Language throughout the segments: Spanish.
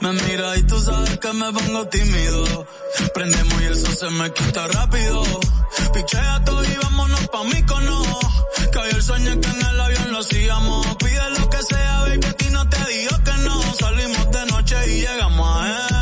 Me mira y tú sabes que me pongo tímido. Prendemos y el sol se me quita rápido. Pichea todo y vámonos pa' mí cono. Cayó el sueño que en el avión lo hacíamos. Pide lo que sea, baby, que a ti no te digo que no. Salimos de noche y llegamos a él.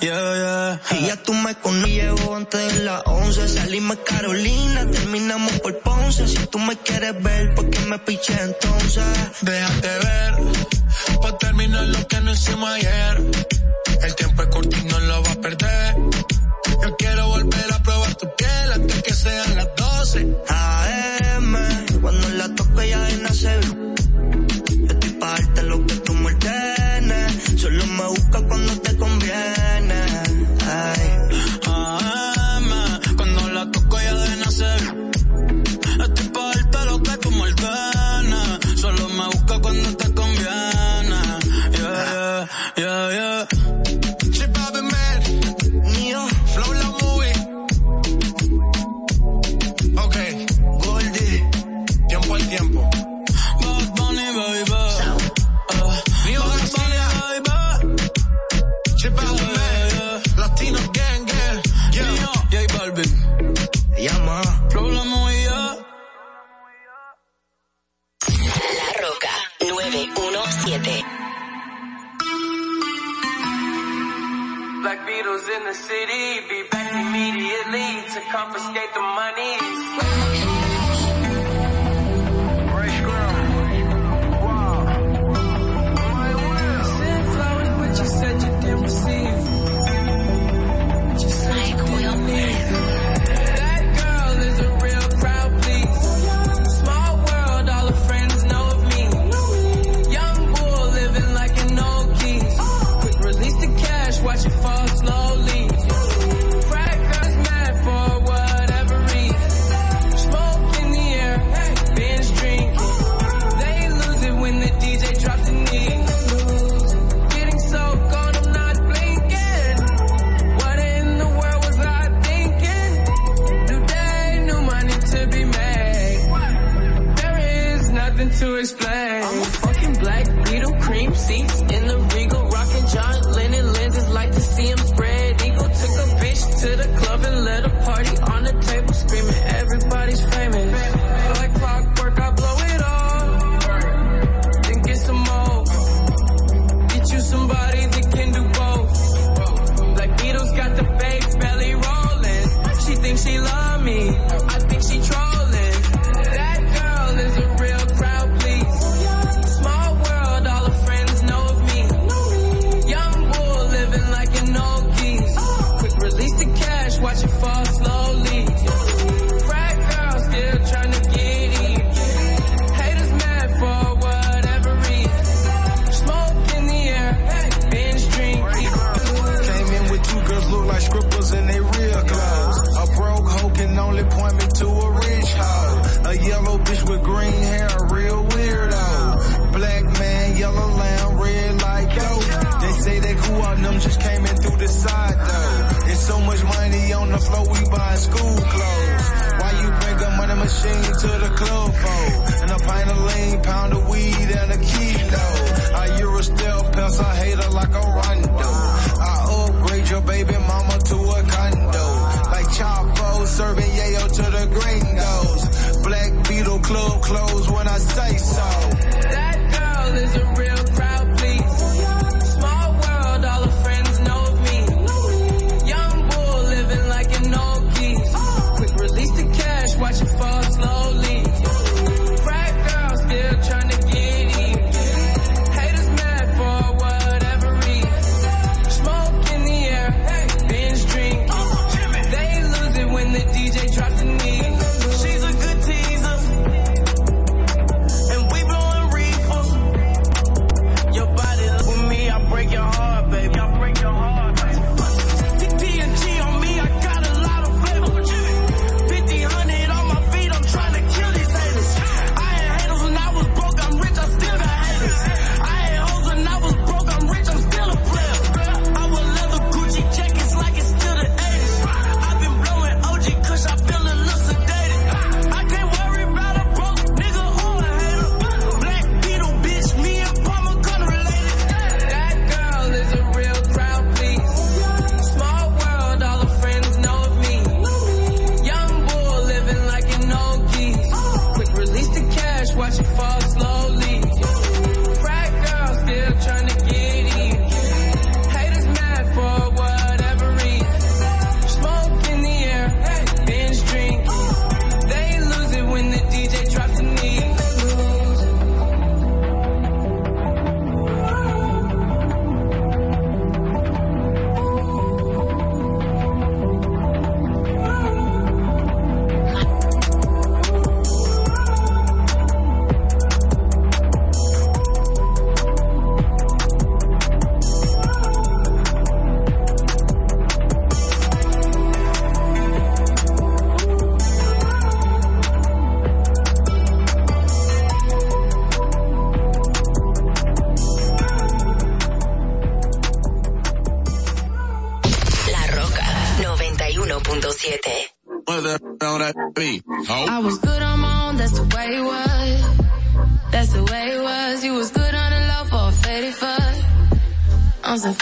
yeah, yeah. Y ya tú me conllevo antes de las 11. Salimos Carolina, terminamos por Ponce. Si tú me quieres ver, ¿por qué me piché entonces? Déjate ver, pa' terminar lo que no hicimos ayer. El tiempo es corto y no lo va a perder. Yo quiero volver a probar tu piel antes que sean las 12. city. Be back immediately to confiscate the money.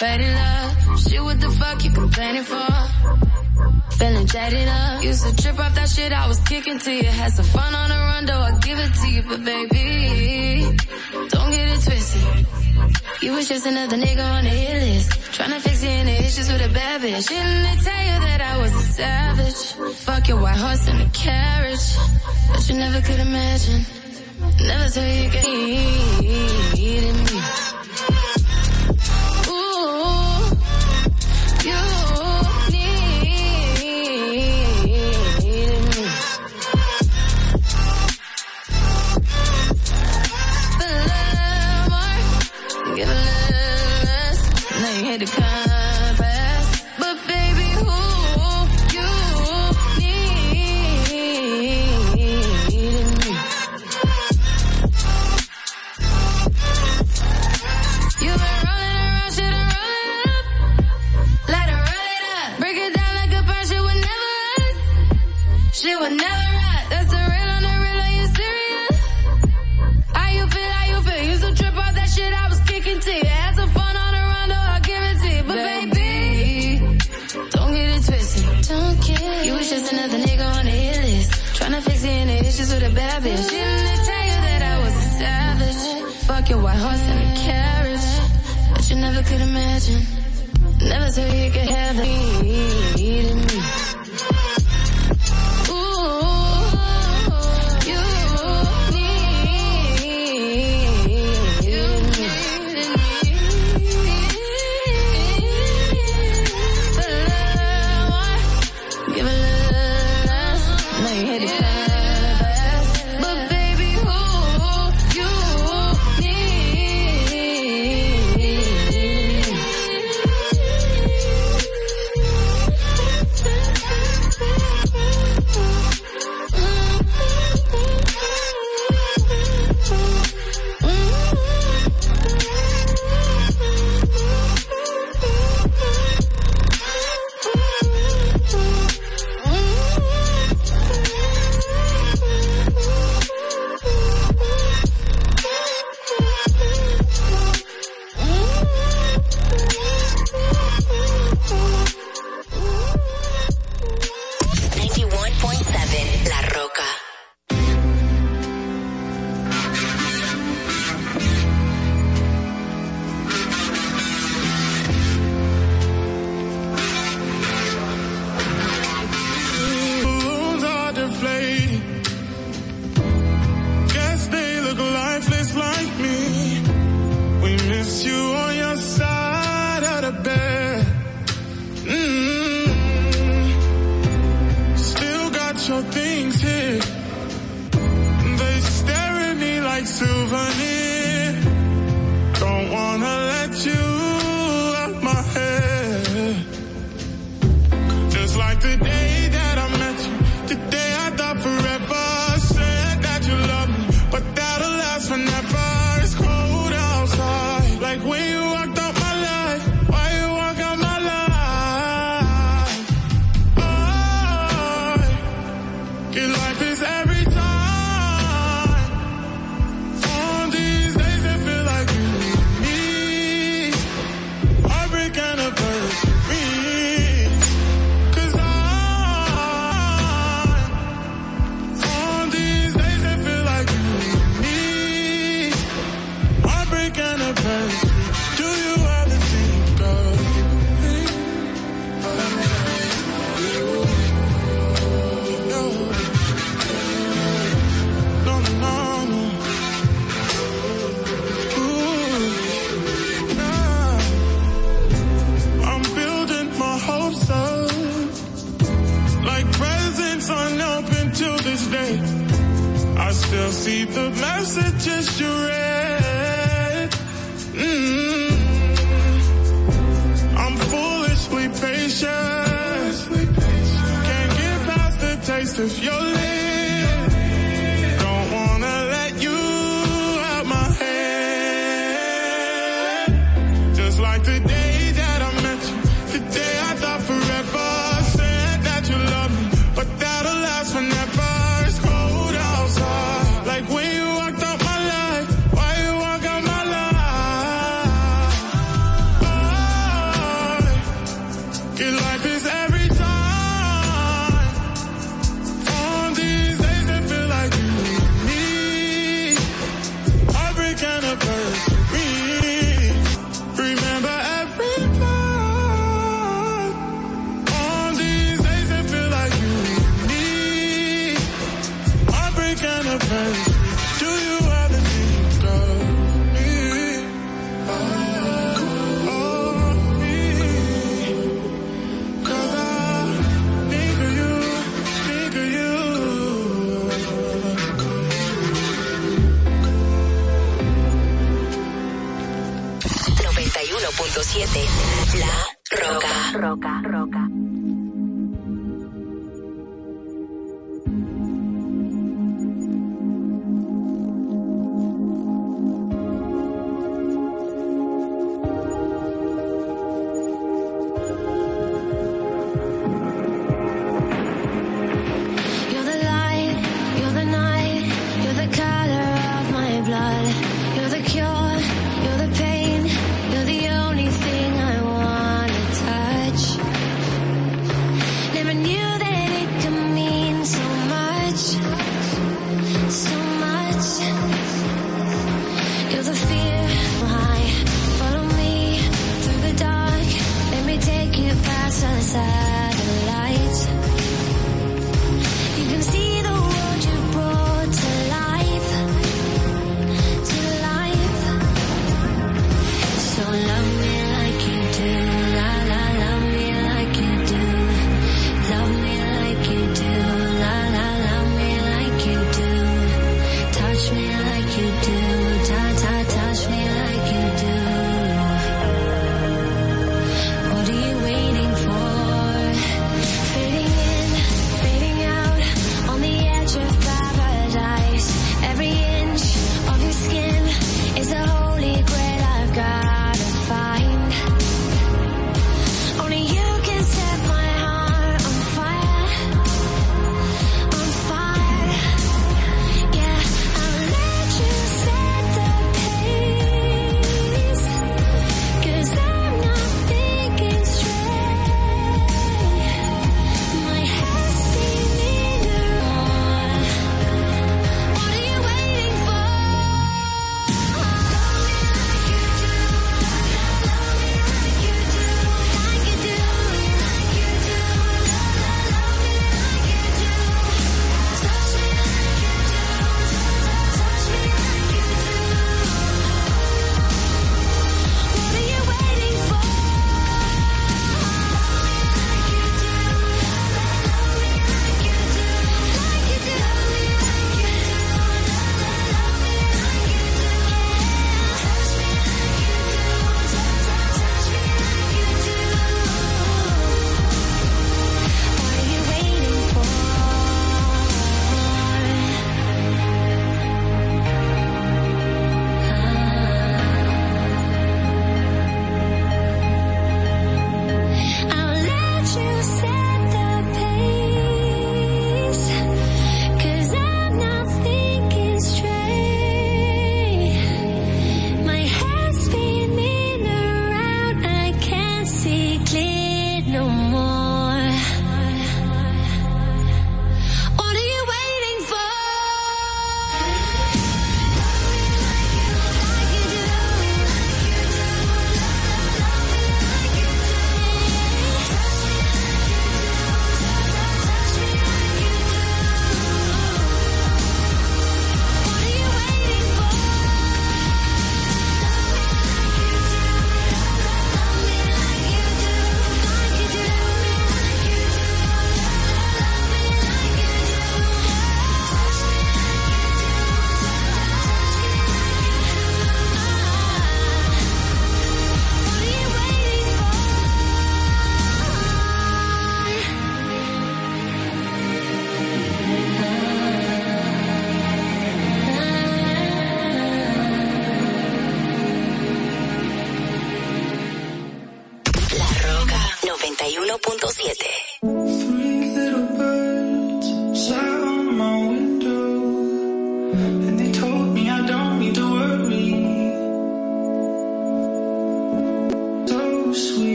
better love. Shit, what the fuck you complaining for? Feeling jaded up. Used to trip off that shit I was kicking to you. Had some fun on the run, though I give it to you. But baby, don't get it twisted. You was just another nigga on the hit list. Tryna fix your issues with a bad bitch. Didn't they tell you that I was a savage? Fuck your white horse and a carriage. But you never could imagine. Never thought you could eat me.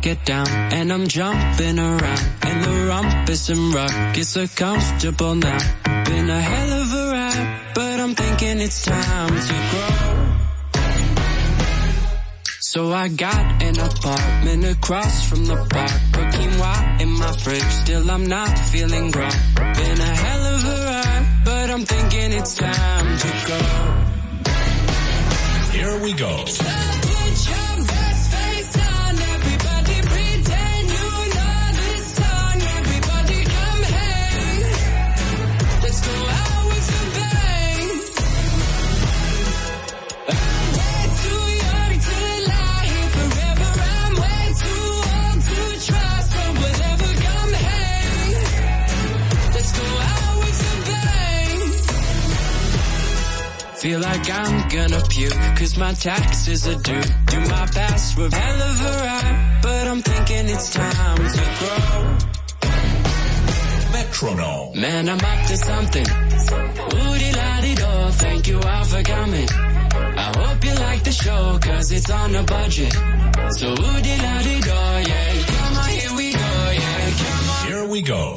Get down, and I'm jumping around. And the rumpus and rug is so comfortable now. Been a hell of a ride, but I'm thinking it's time to grow. So I got an apartment across from the park. Put quinoa in my fridge, still I'm not feeling great. Been a hell of a ride, but I'm thinking it's time to go. Here we go. Feel like I'm gonna puke, cause my taxes are due. Do my best with hell of a ride, but I'm thinking it's time to grow. Metronome. Man, I'm up to something. Woody la di do, thank you all for coming. I hope you like the show, cause it's on a budget. So woody la di do, yeah. Come on, here we go, yeah. Come on. Here we go.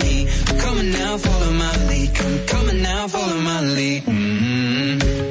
now, follow my lead. Come, on now, follow my lead. Mhm. I'm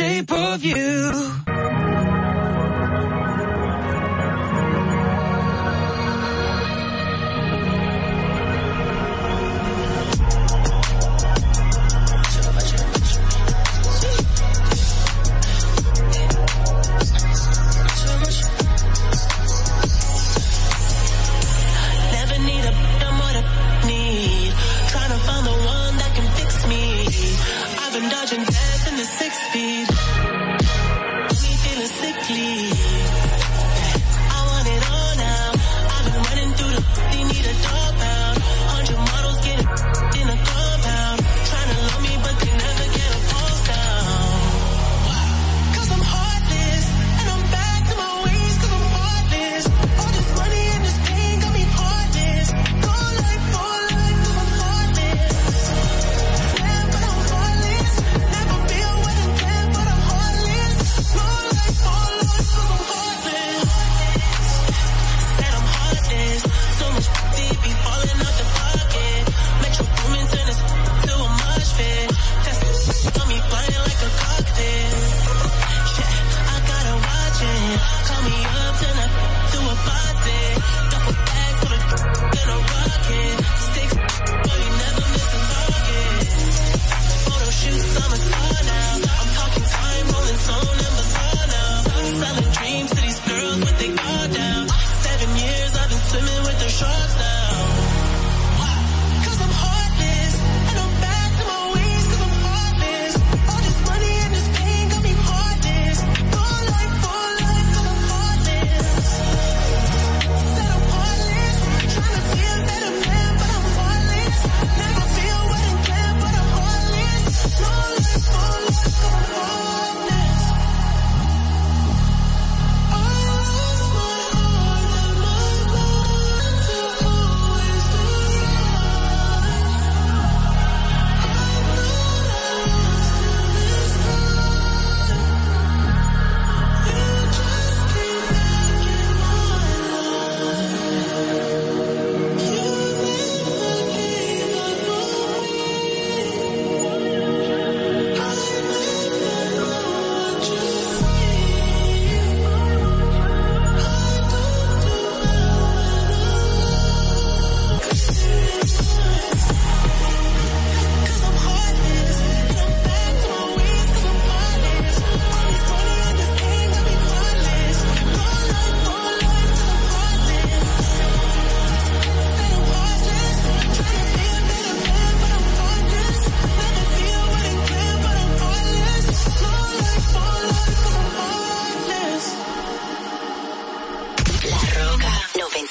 shape of you.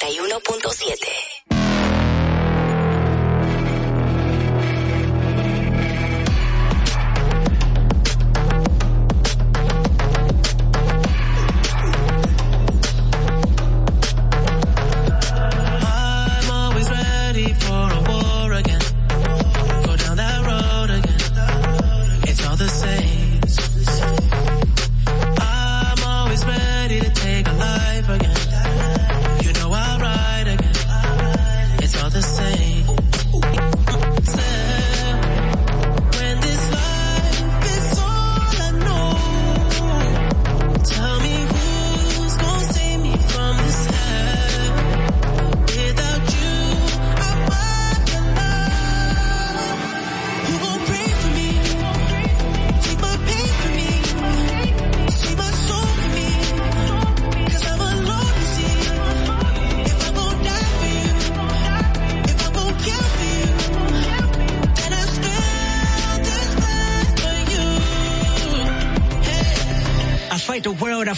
91.7.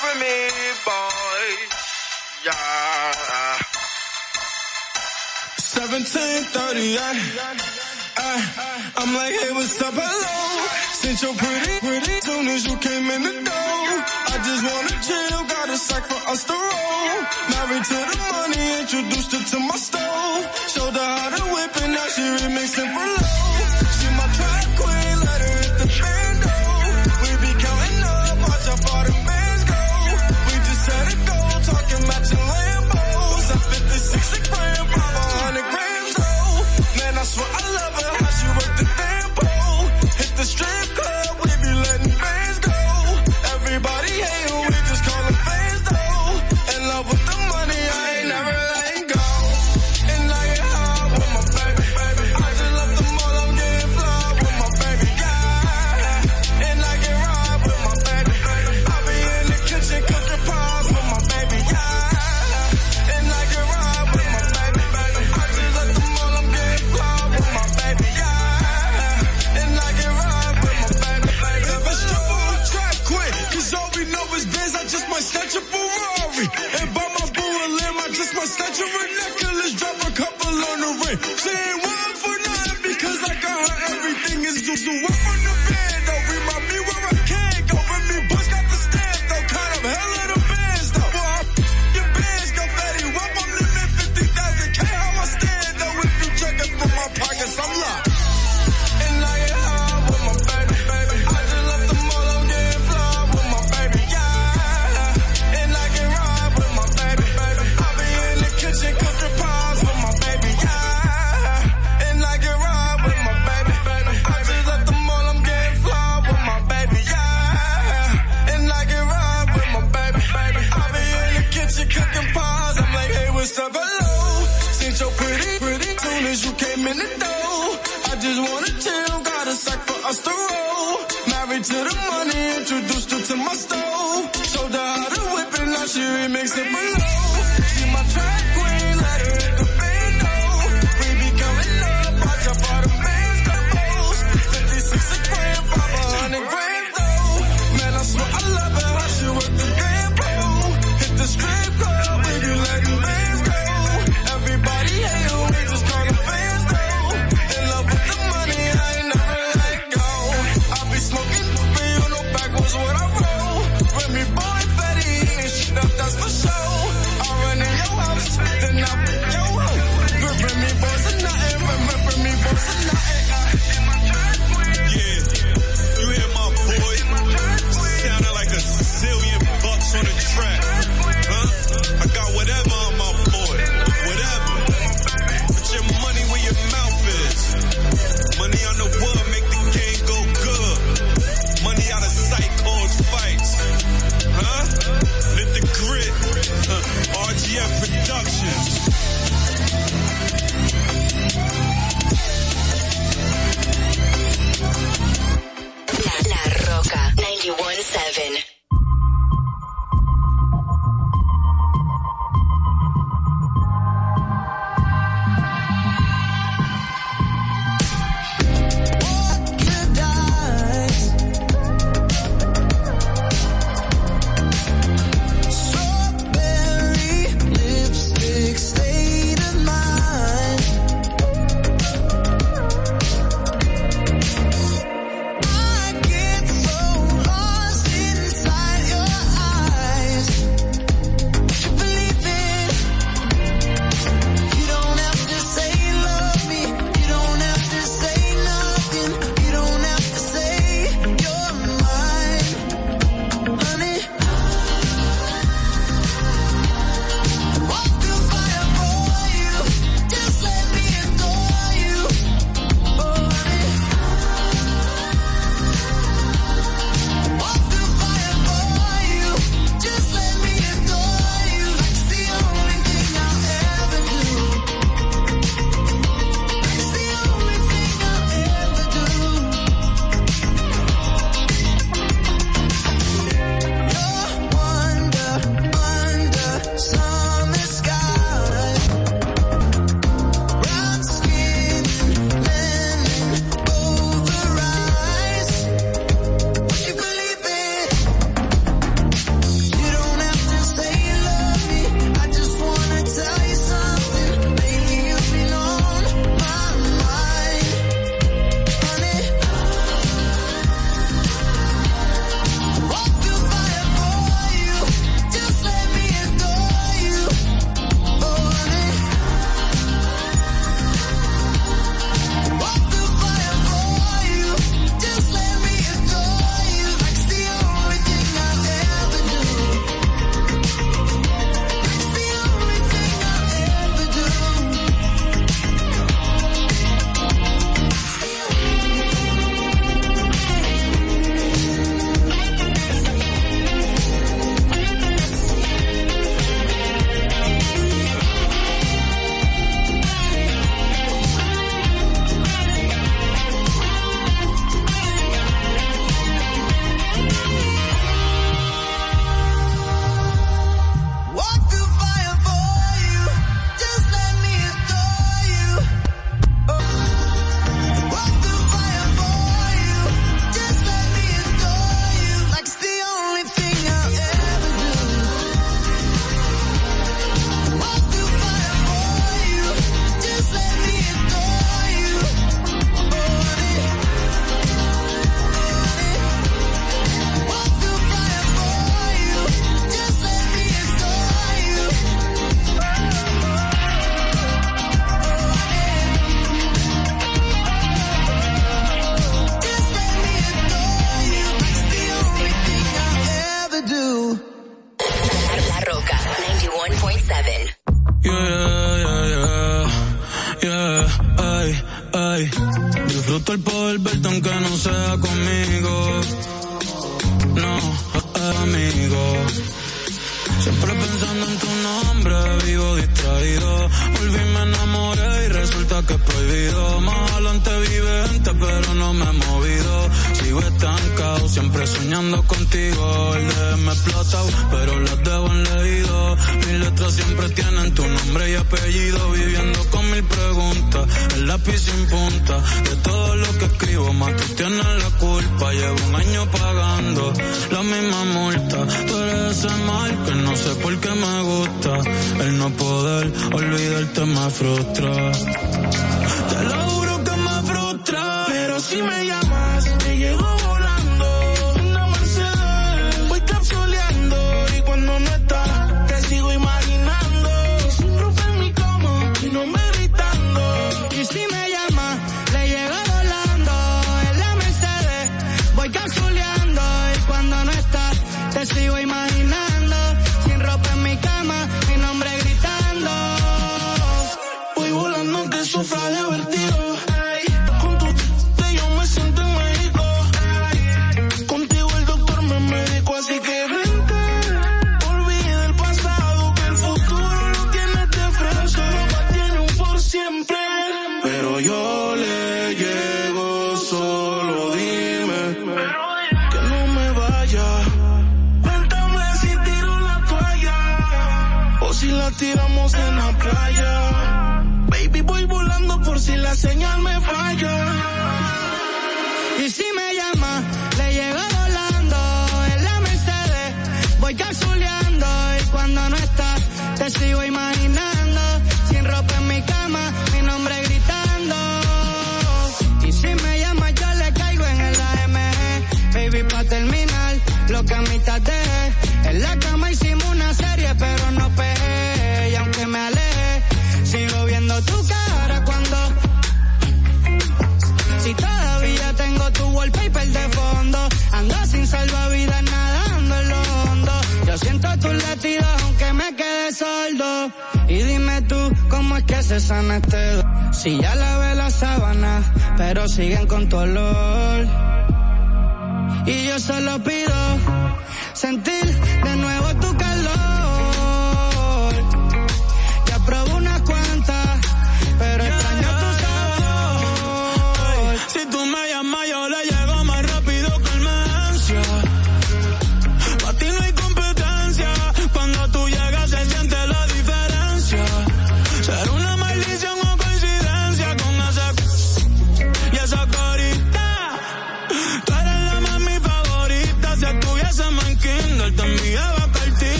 for me, boy. Yeah. 1738. I'm like, hey, what's up? Hello. Since you're pretty, pretty, soon as you came in the door. I just wanna chill, got a sack for us to roll. Married to the money, introduced her to my stove. Showed her how to whip and now she remixing for low.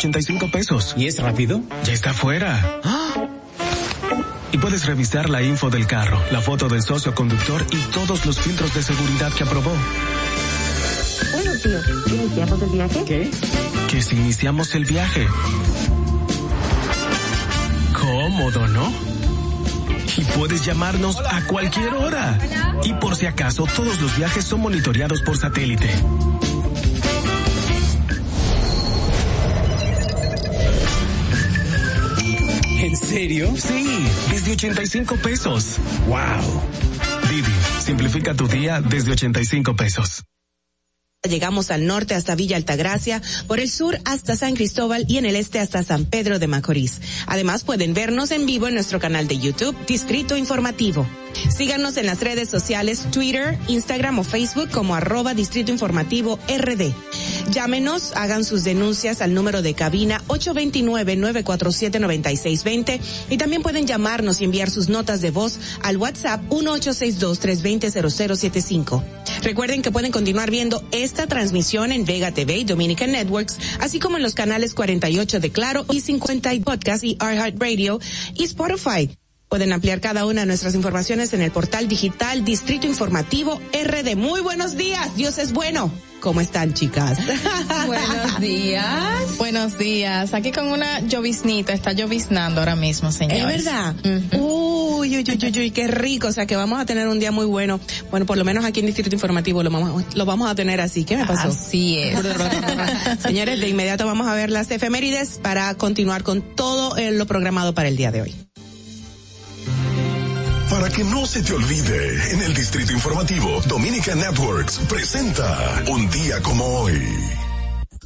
85 pesos. ¿Y es rápido? Ya está fuera. Y puedes revisar la info del carro, la foto del socio conductor y todos los filtros de seguridad que aprobó. Bueno, tío, iniciamos el viaje? ¿Qué? Que si iniciamos el viaje. Cómodo, ¿no? Y puedes llamarnos a cualquier hora. Y por si acaso, todos los viajes son monitoreados por satélite. Serio? Sí, desde 85 pesos. ¡Wow! Didi, simplifica tu día desde 85 pesos. Llegamos al norte hasta Villa Altagracia, por el sur hasta San Cristóbal y en el este hasta San Pedro de Macorís. Además pueden vernos en vivo en nuestro canal de YouTube, Distrito Informativo. Síganos en las redes sociales Twitter, Instagram o Facebook como arroba Distrito Informativo RD. Llámenos, hagan sus denuncias al número de cabina 829-947-9620 y también pueden llamarnos y enviar sus notas de voz al WhatsApp 1862-320-0075. Recuerden que pueden continuar viendo esta transmisión en Vega TV y Dominican Networks, así como en los canales 48 de Claro y 50 Podcast y Radio y Spotify. Pueden ampliar cada una de nuestras informaciones en el portal digital Distrito Informativo RD. Muy buenos días, Dios es bueno. ¿Cómo están, chicas? Buenos días. Buenos días. Aquí con una lloviznita, está lloviznando ahora mismo, señores. Es verdad. Uy, uy, uy, uy, uy, qué rico. O sea, que vamos a tener un día muy bueno. Bueno, por lo menos aquí en Distrito Informativo lo vamos, lo vamos a tener así. ¿Qué me pasó? Así es. Señores, de inmediato vamos a ver las efemérides para continuar con todo eh, lo programado para el día de hoy. Para que no se te olvide, en el Distrito Informativo, Dominica Networks presenta Un día como hoy.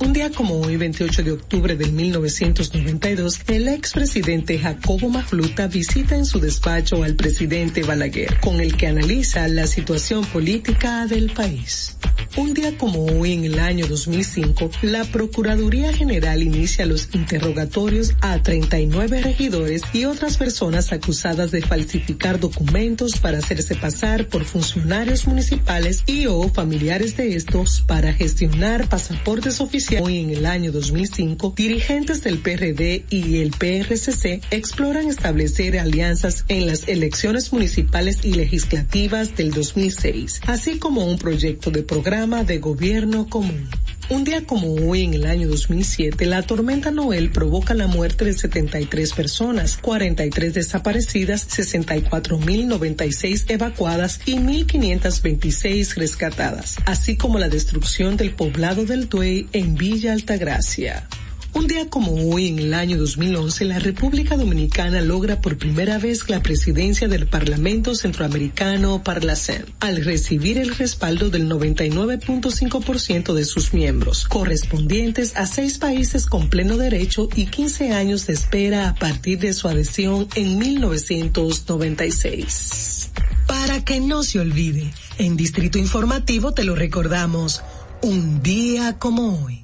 Un día como hoy, 28 de octubre del 1992, el expresidente Jacobo Magluta visita en su despacho al presidente Balaguer, con el que analiza la situación política del país. Un día como hoy, en el año 2005, la Procuraduría General inicia los interrogatorios a 39 regidores y otras personas acusadas de falsificar documentos para hacerse pasar por funcionarios municipales y o familiares de estos para gestionar pasaportes oficiales. Hoy en el año 2005, dirigentes del PRD y el PRCC exploran establecer alianzas en las elecciones municipales y legislativas del 2006, así como un proyecto de programa de gobierno común. Un día como hoy, en el año 2007, la tormenta Noel provoca la muerte de 73 personas, 43 desaparecidas, 64.096 evacuadas y 1.526 rescatadas, así como la destrucción del poblado del Tuey en Villa Altagracia. Un día como hoy, en el año 2011, la República Dominicana logra por primera vez la presidencia del Parlamento Centroamericano Parlacen, al recibir el respaldo del 99.5% de sus miembros, correspondientes a seis países con pleno derecho y 15 años de espera a partir de su adhesión en 1996. Para que no se olvide, en Distrito Informativo te lo recordamos, un día como hoy.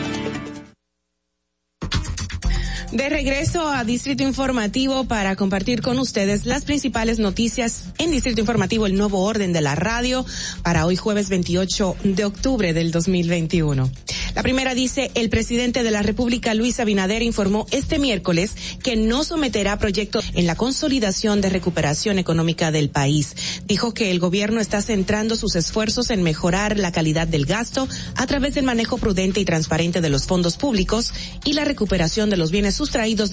De regreso a Distrito Informativo para compartir con ustedes las principales noticias en Distrito Informativo, el nuevo orden de la radio para hoy jueves 28 de octubre del 2021. La primera dice, el presidente de la República, Luis Abinader, informó este miércoles que no someterá proyectos en la consolidación de recuperación económica del país. Dijo que el gobierno está centrando sus esfuerzos en mejorar la calidad del gasto a través del manejo prudente y transparente de los fondos públicos y la recuperación de los bienes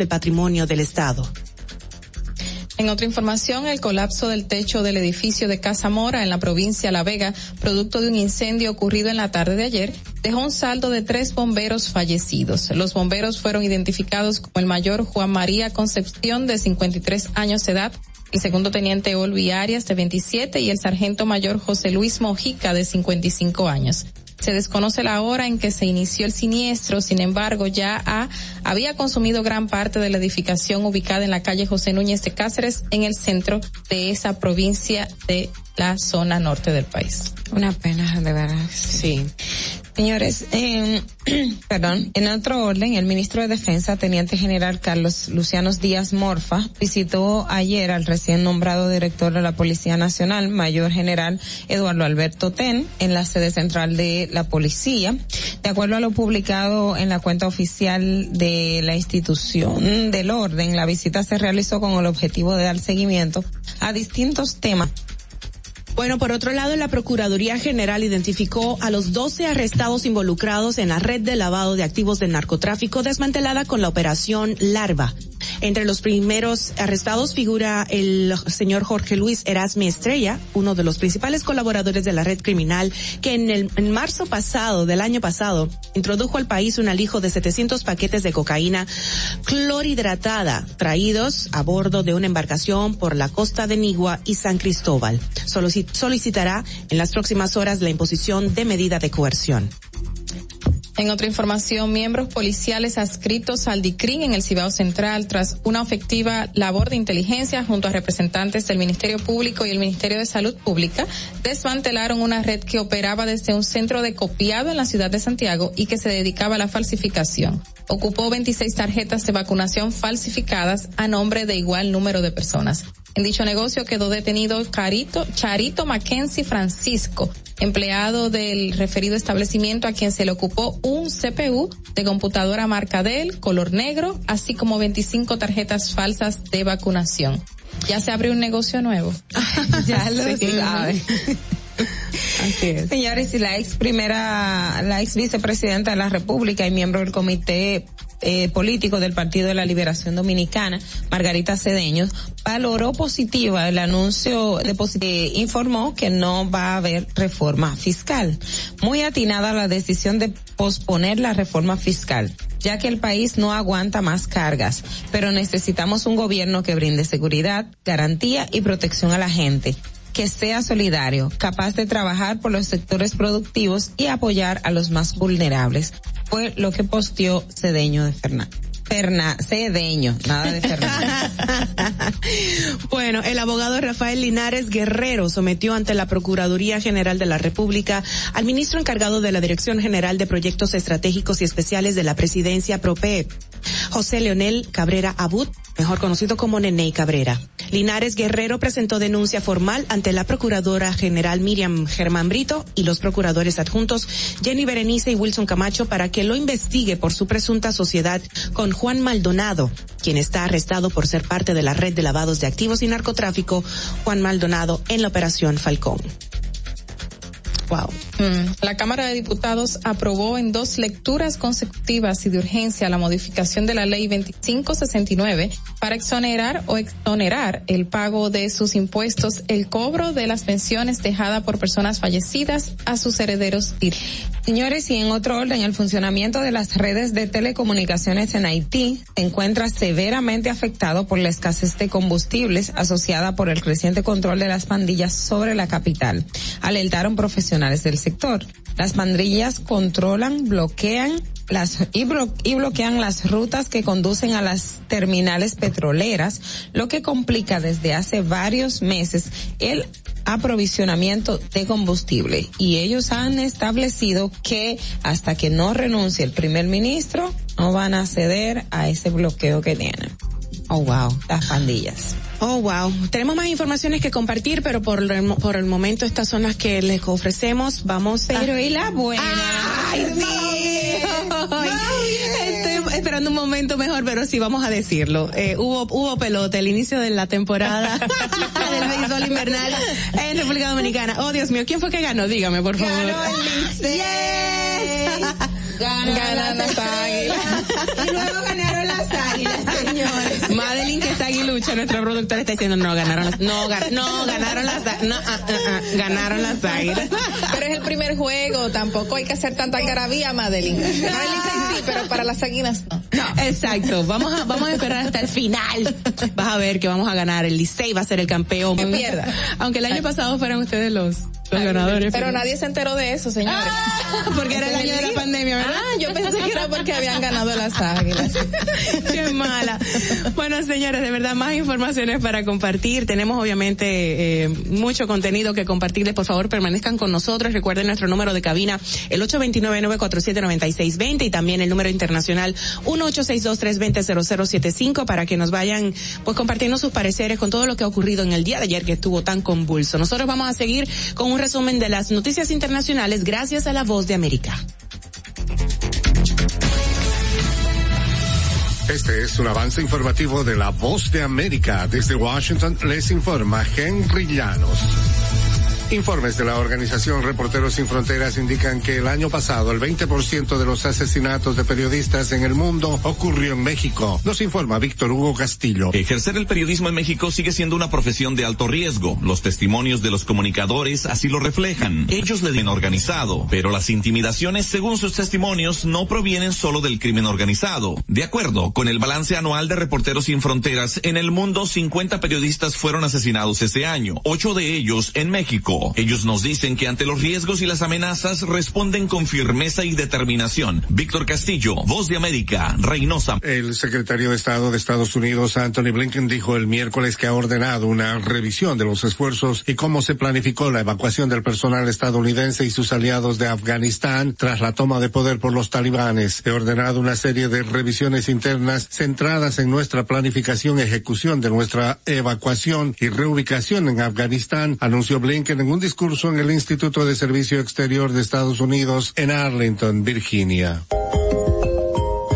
patrimonio del Estado. En otra información, el colapso del techo del edificio de Casa Mora en la provincia La Vega, producto de un incendio ocurrido en la tarde de ayer, dejó un saldo de tres bomberos fallecidos. Los bomberos fueron identificados como el mayor Juan María Concepción, de 53 años de edad, el segundo teniente Olvi Arias, de 27, y el sargento mayor José Luis Mojica, de 55 años. Se desconoce la hora en que se inició el siniestro, sin embargo, ya ha, había consumido gran parte de la edificación ubicada en la calle José Núñez de Cáceres, en el centro de esa provincia de la zona norte del país. Una pena, de verdad. Sí. Señores, eh, perdón, en otro orden, el ministro de Defensa, Teniente General Carlos Lucianos Díaz Morfa, visitó ayer al recién nombrado director de la Policía Nacional, Mayor General Eduardo Alberto Ten, en la sede central de la Policía. De acuerdo a lo publicado en la cuenta oficial de la institución del orden, la visita se realizó con el objetivo de dar seguimiento a distintos temas bueno, por otro lado, la Procuraduría General identificó a los 12 arrestados involucrados en la red de lavado de activos del narcotráfico desmantelada con la operación Larva. Entre los primeros arrestados figura el señor Jorge Luis Erasmi Estrella, uno de los principales colaboradores de la red criminal, que en el marzo pasado, del año pasado, introdujo al país un alijo de 700 paquetes de cocaína clorhidratada, traídos a bordo de una embarcación por la costa de Nigua y San Cristóbal. Solicitará en las próximas horas la imposición de medida de coerción. En otra información, miembros policiales adscritos al DICRIN en el Cibao Central, tras una efectiva labor de inteligencia junto a representantes del Ministerio Público y el Ministerio de Salud Pública, desmantelaron una red que operaba desde un centro de copiado en la ciudad de Santiago y que se dedicaba a la falsificación. Ocupó 26 tarjetas de vacunación falsificadas a nombre de igual número de personas. En dicho negocio quedó detenido Carito, Charito Mackenzie Francisco, empleado del referido establecimiento a quien se le ocupó un CPU de computadora marca Dell, color negro, así como 25 tarjetas falsas de vacunación. Ya se abrió un negocio nuevo. ya lo Sí. sabe. Así es. Señores, y la ex primera, la ex vicepresidenta de la República y miembro del comité eh, político del Partido de la Liberación Dominicana, Margarita Cedeño, valoró positiva el anuncio de eh, informó que no va a haber reforma fiscal. Muy atinada la decisión de posponer la reforma fiscal ya que el país no aguanta más cargas, pero necesitamos un gobierno que brinde seguridad, garantía y protección a la gente que sea solidario, capaz de trabajar por los sectores productivos y apoyar a los más vulnerables. Fue lo que posteó Cedeño de Fernández. Ferna, Cedeño, nada de Fernández. Bueno, el abogado Rafael Linares Guerrero sometió ante la Procuraduría General de la República al ministro encargado de la Dirección General de Proyectos Estratégicos y Especiales de la Presidencia PROPEP, José Leonel Cabrera Abud, mejor conocido como Neney Cabrera. Linares Guerrero presentó denuncia formal ante la Procuradora General Miriam Germán Brito y los procuradores adjuntos Jenny Berenice y Wilson Camacho para que lo investigue por su presunta sociedad con Juan Maldonado, quien está arrestado por ser parte de la red de lavados de activos y narcotráfico Juan Maldonado en la operación Falcón. Wow. Mm. La Cámara de Diputados aprobó en dos lecturas consecutivas y de urgencia la modificación de la Ley 2569 para exonerar o exonerar el pago de sus impuestos, el cobro de las pensiones dejadas por personas fallecidas a sus herederos. Señores, y en otro orden, el funcionamiento de las redes de telecomunicaciones en Haití se encuentra severamente afectado por la escasez de combustibles asociada por el creciente control de las pandillas sobre la capital. Alertaron profesionales del sector. Las pandillas controlan, bloquean las y, y bloquean las rutas que conducen a las terminales petroleras, lo que complica desde hace varios meses el aprovisionamiento de combustible. Y ellos han establecido que hasta que no renuncie el primer ministro, no van a ceder a ese bloqueo que tienen. Oh, wow. Las pandillas. Oh, wow. Tenemos más informaciones que compartir, pero por el, por el momento estas son las que les ofrecemos. Vamos a... Pero y la buena. ¡Ay, sí! Estoy esperando un momento mejor, pero sí, vamos a decirlo. Eh, hubo, hubo pelota, el inicio de la temporada del béisbol invernal en República Dominicana. Oh, Dios mío, ¿quién fue que ganó? Dígame, por favor. Ganaron las águilas. Y luego ganaron las águilas, señores. Madeline, que es aguilucha, nuestra productora, está diciendo, no, ganaron las, no, ga- no, ganaron las, no, ah, ah, ah, ganaron las águilas. Pero es el primer juego, tampoco hay que hacer tanta algarabía, Madeline. Licey sí, pero para las águilas no. Exacto, vamos a, vamos a esperar hasta el final. Vas a ver que vamos a ganar, el Licey va a ser el campeón. Que pierda. Aunque el año pasado fueron ustedes los, los ganadores. Pero nadie se enteró de eso, señores. porque era el año de la pandemia, ¿verdad? Ah, yo pensé que era porque habían ganado las águilas. Qué mala. Bueno, señores, de verdad, más informaciones para compartir. Tenemos obviamente eh, mucho contenido que compartirles. Por favor, permanezcan con nosotros. Recuerden nuestro número de cabina, el 829-947-9620 y también el número internacional 1862-320-0075 para que nos vayan pues compartiendo sus pareceres con todo lo que ha ocurrido en el día de ayer que estuvo tan convulso. Nosotros vamos a seguir con un resumen de las noticias internacionales gracias a la voz de América. Este es un avance informativo de la voz de América. Desde Washington les informa Henry Llanos. Informes de la organización Reporteros Sin Fronteras indican que el año pasado el 20% de los asesinatos de periodistas en el mundo ocurrió en México. Nos informa Víctor Hugo Castillo. Ejercer el periodismo en México sigue siendo una profesión de alto riesgo. Los testimonios de los comunicadores así lo reflejan. Ellos le den organizado, pero las intimidaciones, según sus testimonios, no provienen solo del crimen organizado. De acuerdo con el balance anual de Reporteros Sin Fronteras, en el mundo 50 periodistas fueron asesinados este año, ocho de ellos en México. Ellos nos dicen que ante los riesgos y las amenazas responden con firmeza y determinación. Víctor Castillo, Voz de América, Reynosa. El secretario de Estado de Estados Unidos, Anthony Blinken, dijo el miércoles que ha ordenado una revisión de los esfuerzos y cómo se planificó la evacuación del personal estadounidense y sus aliados de Afganistán tras la toma de poder por los talibanes. He ordenado una serie de revisiones internas centradas en nuestra planificación ejecución de nuestra evacuación y reubicación en Afganistán, anunció Blinken en un discurso en el Instituto de Servicio Exterior de Estados Unidos en Arlington, Virginia.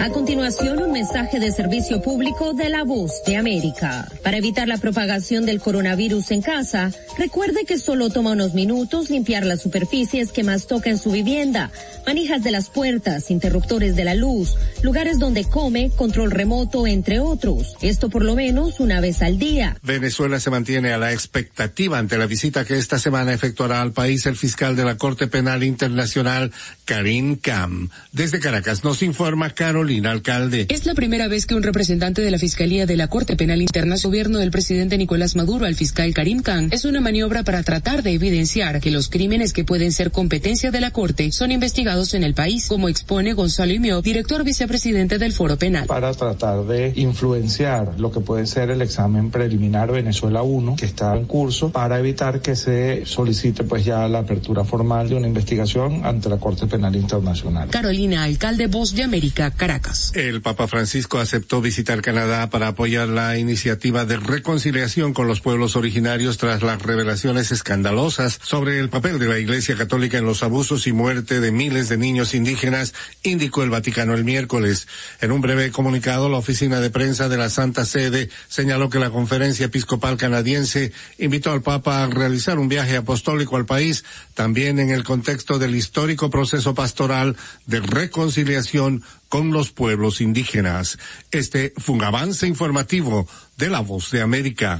A continuación, un mensaje de servicio público de la voz de América. Para evitar la propagación del coronavirus en casa, recuerde que solo toma unos minutos limpiar las superficies que más toca en su vivienda, manijas de las puertas, interruptores de la luz, lugares donde come, control remoto, entre otros. Esto por lo menos una vez al día. Venezuela se mantiene a la expectativa ante la visita que esta semana efectuará al país el fiscal de la Corte Penal Internacional, Karim Kam. Desde Caracas nos informa Carolina Alcalde. Es la primera vez que un representante de la Fiscalía de la Corte Penal Internacional, gobierno del presidente Nicolás Maduro al fiscal Karim Khan, es una maniobra para tratar de evidenciar que los crímenes que pueden ser competencia de la Corte son investigados en el país, como expone Gonzalo Imio, director vicepresidente del Foro Penal. Para tratar de influenciar lo que puede ser el examen preliminar Venezuela 1, que está en curso, para evitar que se solicite pues ya la apertura formal de una investigación ante la Corte Penal Internacional. Carolina, alcalde Voz de América, Caracas. El Papa Francisco aceptó visitar Canadá para apoyar la iniciativa de reconciliación con los pueblos originarios tras las revelaciones escandalosas sobre el papel de la Iglesia Católica en los abusos y muerte de miles de niños indígenas, indicó el Vaticano el miércoles. En un breve comunicado, la oficina de prensa de la Santa Sede señaló que la conferencia episcopal canadiense invitó al Papa a realizar un viaje apostólico al país, también en el contexto del histórico proceso pastoral de reconciliación con los pueblos indígenas. Este fue un avance informativo de la voz de América.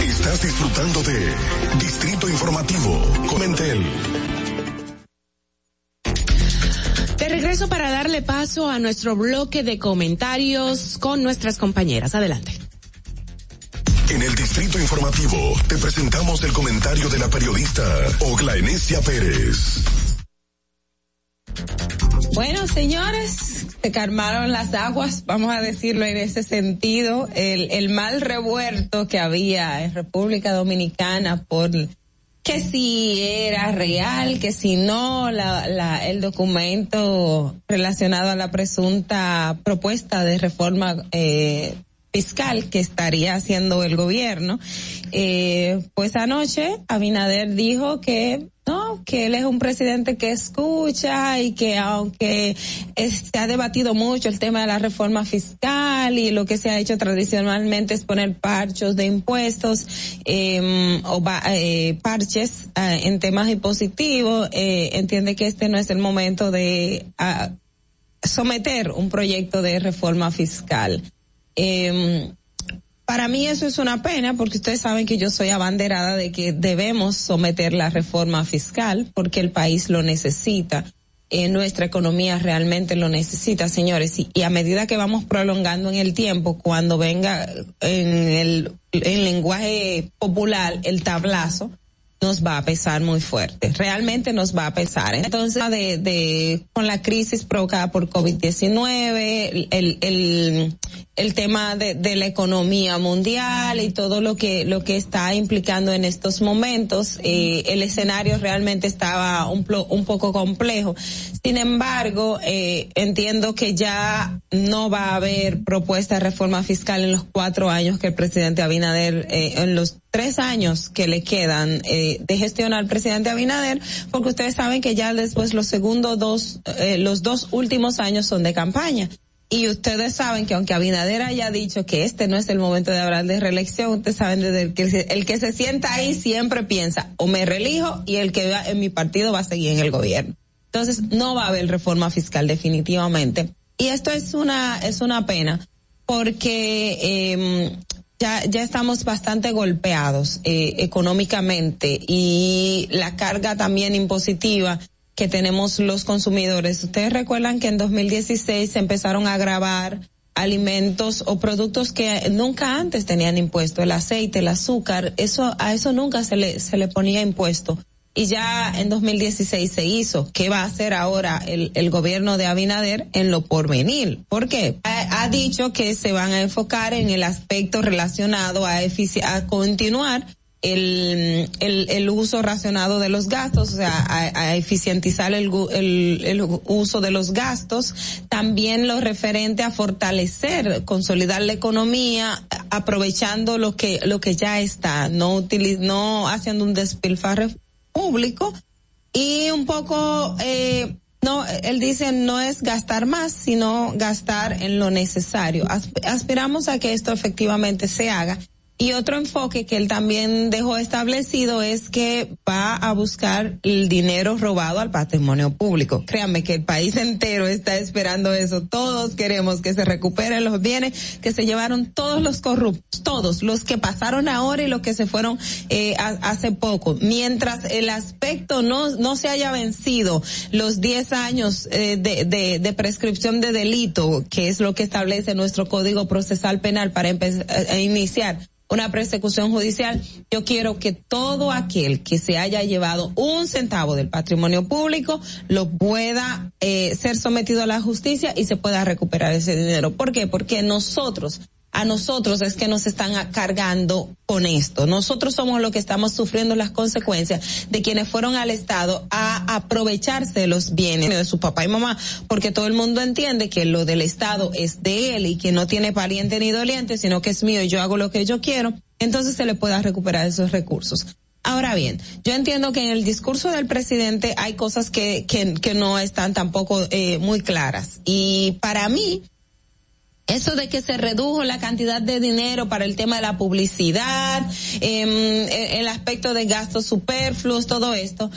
Estás disfrutando de Distrito Informativo con Entel. De regreso para darle paso a nuestro bloque de comentarios con nuestras compañeras. Adelante. En el Distrito Informativo te presentamos el comentario de la periodista Ogla Enesia Pérez. Bueno, señores, se calmaron las aguas, vamos a decirlo en ese sentido. El, mal revuelto que había en República Dominicana por que si era real, que si no, la, el documento relacionado a la presunta propuesta de reforma eh, fiscal que estaría haciendo el gobierno. Eh, pues anoche Abinader dijo que no, que él es un presidente que escucha y que aunque se ha debatido mucho el tema de la reforma fiscal y lo que se ha hecho tradicionalmente es poner parchos de impuestos eh, o eh, parches eh, en temas impositivos, entiende que este no es el momento de uh, someter un proyecto de reforma fiscal. Para mí eso es una pena porque ustedes saben que yo soy abanderada de que debemos someter la reforma fiscal porque el país lo necesita. Eh, nuestra economía realmente lo necesita, señores. Y, a medida que vamos prolongando en el tiempo, cuando venga en el en lenguaje popular el tablazo, nos va a pesar muy fuerte. Realmente nos va a pesar. Entonces, de, de con la crisis provocada por COVID-19, el, el, el tema de, de, la economía mundial y todo lo que lo que está implicando en estos momentos, eh, el escenario realmente estaba un, poco complejo. Sin embargo, eh, entiendo que ya no va a haber propuesta de reforma fiscal en los cuatro años que el presidente Abinader, eh, en los tres años que le quedan eh, de gestión al presidente Abinader, porque ustedes saben que ya después los segundos dos, eh, los dos últimos años son de campaña. Y ustedes saben que aunque Abinader haya dicho que este no es el momento de hablar de reelección, ustedes saben desde que, el que se sienta ahí siempre piensa, o me reelijo y el que va en mi partido va a seguir en el gobierno. Entonces, no va a haber reforma fiscal definitivamente. Y esto es una, es una pena, porque eh, ya, ya estamos bastante golpeados eh, económicamente y la carga también impositiva que tenemos los consumidores. Ustedes recuerdan que en 2016 se empezaron a grabar alimentos o productos que nunca antes tenían impuesto, el aceite, el azúcar, eso a eso nunca se le se le ponía impuesto y ya en 2016 se hizo. ¿Qué va a hacer ahora el, el gobierno de Abinader en lo porvenir? ¿Por qué? Ha, ha dicho que se van a enfocar en el aspecto relacionado a, a continuar el, el, el, uso racionado de los gastos, o sea, a, a eficientizar el, el, el, uso de los gastos, también lo referente a fortalecer, consolidar la economía, aprovechando lo que, lo que ya está, no utiliz, no haciendo un despilfarre público. Y un poco eh, no él dice no es gastar más sino gastar en lo necesario. Aspiramos a que esto efectivamente se haga y otro enfoque que él también dejó establecido es que va a buscar el dinero robado al patrimonio público. Créanme que el país entero está esperando eso. Todos queremos que se recuperen los bienes que se llevaron todos los corruptos, todos los que pasaron ahora y los que se fueron eh, hace poco. Mientras el aspecto no, no se haya vencido los 10 años eh, de, de, de, prescripción de delito, que es lo que establece nuestro Código Procesal Penal para empezar a iniciar una persecución judicial, yo quiero que todo aquel que se haya llevado un centavo del patrimonio público lo pueda eh, ser sometido a la justicia y se pueda recuperar ese dinero. ¿Por qué? Porque nosotros a nosotros es que nos están cargando con esto. Nosotros somos los que estamos sufriendo las consecuencias de quienes fueron al Estado a aprovecharse de los bienes de su papá y mamá, porque todo el mundo entiende que lo del Estado es de él y que no tiene pariente ni doliente, sino que es mío y yo hago lo que yo quiero, entonces se le pueda recuperar esos recursos. Ahora bien, yo entiendo que en el discurso del presidente hay cosas que, que, que no están tampoco eh, muy claras. Y para mí, eso de que se redujo la cantidad de dinero para el tema de la publicidad, eh, el aspecto de gastos superfluos, todo esto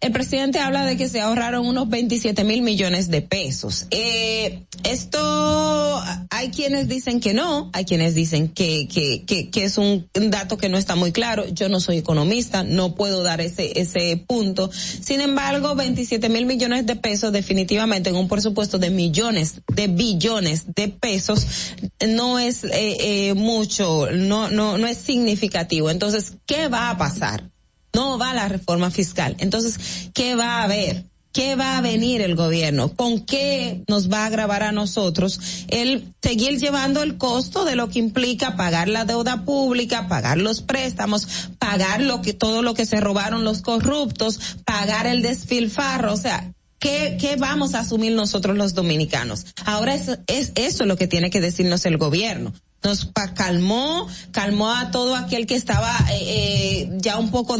el presidente habla de que se ahorraron unos 27 mil millones de pesos. Eh, esto, hay quienes dicen que no, hay quienes dicen que, que, que, que, es un dato que no está muy claro. Yo no soy economista, no puedo dar ese, ese punto. Sin embargo, 27 mil millones de pesos definitivamente en un presupuesto de millones, de billones de pesos, no es eh, eh, mucho, no, no, no es significativo. Entonces, ¿qué va a pasar? No va la reforma fiscal. Entonces, ¿qué va a haber? ¿Qué va a venir el gobierno? ¿Con qué nos va a agravar a nosotros el seguir llevando el costo de lo que implica pagar la deuda pública, pagar los préstamos, pagar lo que todo lo que se robaron los corruptos, pagar el desfilfarro, o sea, ¿Qué, ¿Qué vamos a asumir nosotros los dominicanos? Ahora es, es eso lo que tiene que decirnos el gobierno nos calmó, calmó a todo aquel que estaba eh, eh ya un poco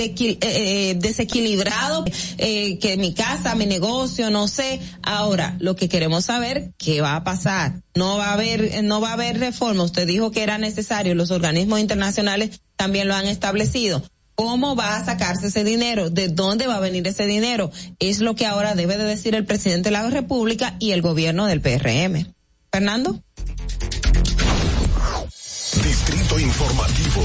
eh, eh, desequilibrado, eh, que mi casa, mi negocio, no sé. Ahora, lo que queremos saber, ¿qué va a pasar? No va a haber, no va a haber reforma. Usted dijo que era necesario, los organismos internacionales también lo han establecido. ¿Cómo va a sacarse ese dinero? ¿De dónde va a venir ese dinero? Es lo que ahora debe de decir el presidente de la República y el gobierno del PRM. Fernando. Distrito Informativo.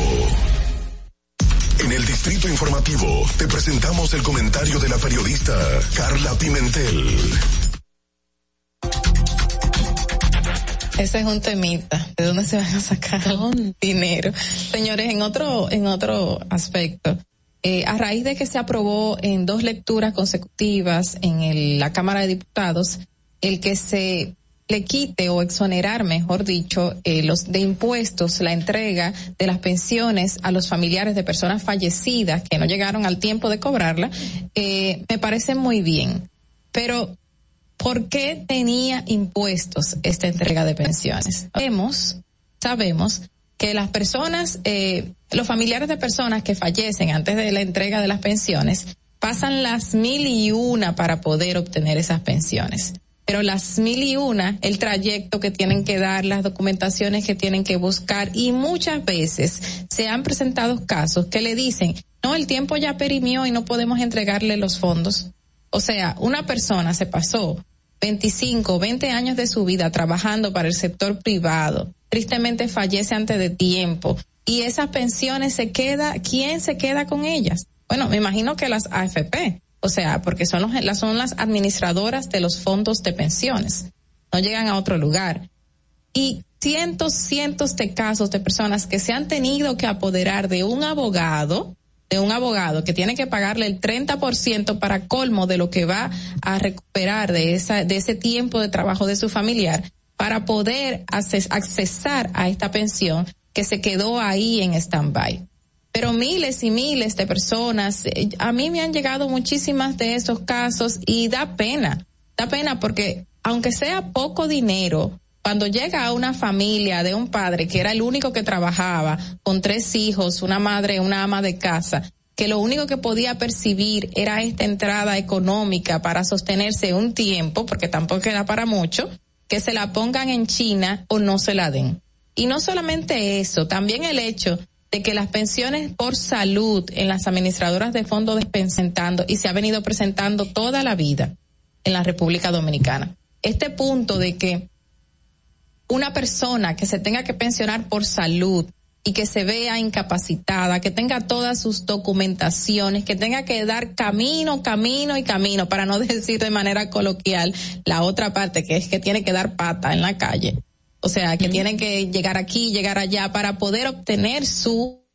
En el Distrito Informativo te presentamos el comentario de la periodista Carla Pimentel. Ese es un temita. ¿De dónde se van a sacar dinero? Señores, en otro, en otro aspecto, eh, a raíz de que se aprobó en dos lecturas consecutivas en el, la Cámara de Diputados, el que se le quite o exonerar, mejor dicho, eh, los de impuestos la entrega de las pensiones a los familiares de personas fallecidas que no llegaron al tiempo de cobrarla, eh, me parece muy bien. Pero, ¿por qué tenía impuestos esta entrega de pensiones? Sabemos, sabemos que las personas, eh, los familiares de personas que fallecen antes de la entrega de las pensiones, pasan las mil y una para poder obtener esas pensiones pero las mil y una, el trayecto que tienen que dar, las documentaciones que tienen que buscar y muchas veces se han presentado casos que le dicen, no, el tiempo ya perimió y no podemos entregarle los fondos. O sea, una persona se pasó 25, 20 años de su vida trabajando para el sector privado, tristemente fallece antes de tiempo y esas pensiones se queda, ¿quién se queda con ellas? Bueno, me imagino que las AFP, o sea, porque son, los, las, administradoras de los fondos de pensiones, no llegan a otro lugar. Y cientos, cientos de casos de personas que se han tenido que apoderar de un abogado, de un abogado que tiene que pagarle el 30% para colmo de lo que va a recuperar de esa de ese tiempo de trabajo de su familiar para poder accesar a esta pensión que se quedó ahí en stand-by. Pero miles y miles de personas, eh, a mí me han llegado muchísimas de esos casos y da pena, da pena porque aunque sea poco dinero, cuando llega a una familia de un padre que era el único que trabajaba con tres hijos, una madre, una ama de casa, que lo único que podía percibir era esta entrada económica para sostenerse un tiempo, porque tampoco era para mucho, que se la pongan en China o no se la den. Y no solamente eso, también el hecho de que las pensiones por salud en las administradoras de fondos presentando y se ha venido presentando toda la vida en la República Dominicana. Este punto de que una persona que se tenga que pensionar por salud y que se vea incapacitada, que tenga todas sus documentaciones, que tenga que dar camino, camino y camino, para no decir de manera coloquial la otra parte, que es que tiene que dar pata en la calle. O sea, que tienen que llegar aquí, llegar allá para poder obtener su,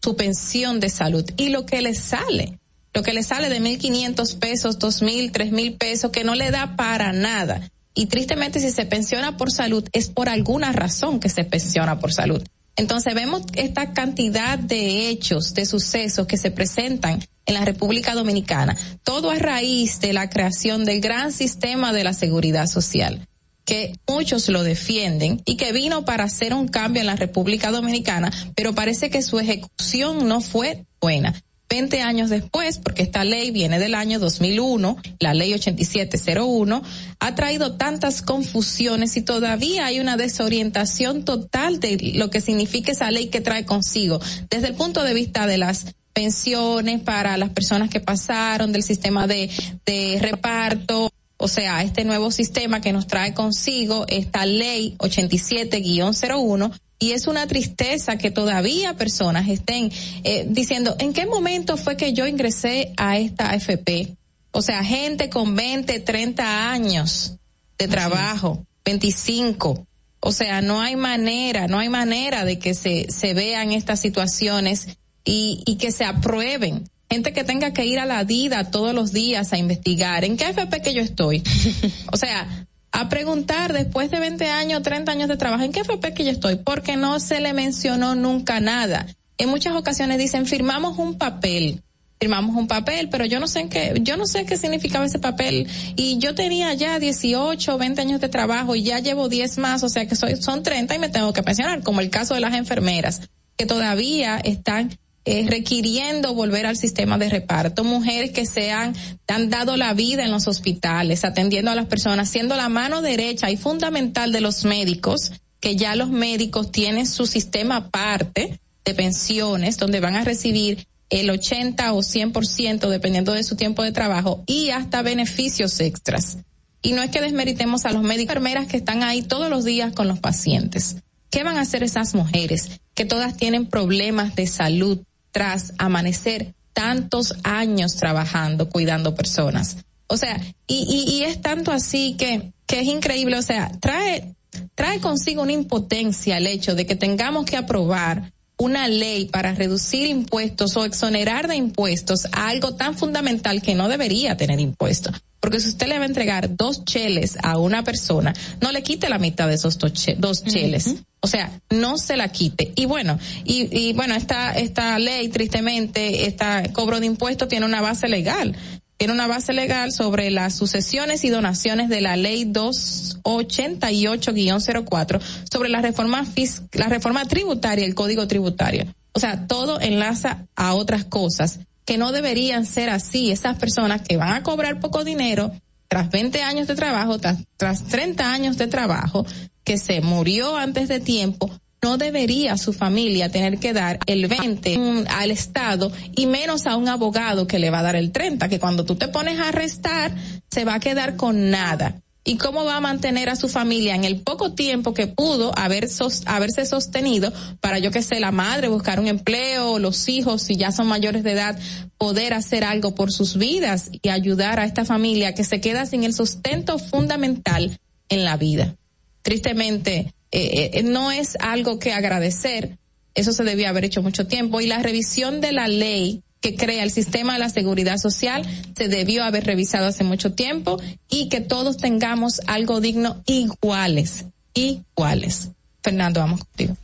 su pensión de salud. Y lo que le sale, lo que le sale de mil quinientos pesos, dos mil, tres mil pesos, que no le da para nada. Y tristemente si se pensiona por salud es por alguna razón que se pensiona por salud. Entonces vemos esta cantidad de hechos, de sucesos que se presentan en la República Dominicana, todo a raíz de la creación del gran sistema de la seguridad social que muchos lo defienden y que vino para hacer un cambio en la República Dominicana, pero parece que su ejecución no fue buena. Veinte años después, porque esta ley viene del año 2001, la ley 8701, ha traído tantas confusiones y todavía hay una desorientación total de lo que significa esa ley que trae consigo, desde el punto de vista de las pensiones para las personas que pasaron, del sistema de, de reparto, o sea, este nuevo sistema que nos trae consigo esta ley 87-01 y es una tristeza que todavía personas estén eh, diciendo, ¿en qué momento fue que yo ingresé a esta AFP? O sea, gente con 20, 30 años de trabajo, 25. O sea, no hay manera, no hay manera de que se, se vean estas situaciones y, y que se aprueben gente que tenga que ir a la DIDA todos los días a investigar en qué FP que yo estoy. o sea, a preguntar después de 20 años, 30 años de trabajo, en qué FP que yo estoy, porque no se le mencionó nunca nada. En muchas ocasiones dicen, firmamos un papel firmamos un papel, pero yo no sé en qué, yo no sé qué significaba ese papel y yo tenía ya 18, 20 años de trabajo y ya llevo 10 más, o sea que soy, son 30 y me tengo que pensionar, como el caso de las enfermeras que todavía están eh, requiriendo volver al sistema de reparto, mujeres que se han, han dado la vida en los hospitales, atendiendo a las personas, siendo la mano derecha y fundamental de los médicos, que ya los médicos tienen su sistema aparte de pensiones, donde van a recibir el 80 o 100% dependiendo de su tiempo de trabajo y hasta beneficios extras. Y no es que desmeritemos a los médicos enfermeras que están ahí todos los días con los pacientes. ¿Qué van a hacer esas mujeres que todas tienen problemas de salud tras amanecer tantos años trabajando, cuidando personas. O sea, y, y, es tanto así que, que es increíble, o sea, trae, trae consigo una impotencia el hecho de que tengamos que aprobar una ley para reducir impuestos o exonerar de impuestos a algo tan fundamental que no debería tener impuestos. Porque si usted le va a entregar dos cheles a una persona, no le quite la mitad de esos dos cheles. O sea, no se la quite. Y bueno, y, y bueno, esta, esta ley, tristemente, este cobro de impuestos tiene una base legal. Tiene una base legal sobre las sucesiones y donaciones de la ley 288-04 sobre la reforma, la reforma tributaria, el código tributario. O sea, todo enlaza a otras cosas que no deberían ser así. Esas personas que van a cobrar poco dinero, tras 20 años de trabajo, tras, tras 30 años de trabajo, que se murió antes de tiempo, no debería su familia tener que dar el 20 mm, al Estado y menos a un abogado que le va a dar el 30, que cuando tú te pones a arrestar se va a quedar con nada. ¿Y cómo va a mantener a su familia en el poco tiempo que pudo haber haberse sostenido para, yo que sé, la madre buscar un empleo, los hijos, si ya son mayores de edad, poder hacer algo por sus vidas y ayudar a esta familia que se queda sin el sustento fundamental en la vida? Tristemente, eh, eh, no es algo que agradecer. Eso se debía haber hecho mucho tiempo. Y la revisión de la ley que crea el sistema de la seguridad social se debió haber revisado hace mucho tiempo y que todos tengamos algo digno iguales, iguales. Fernando, vamos contigo.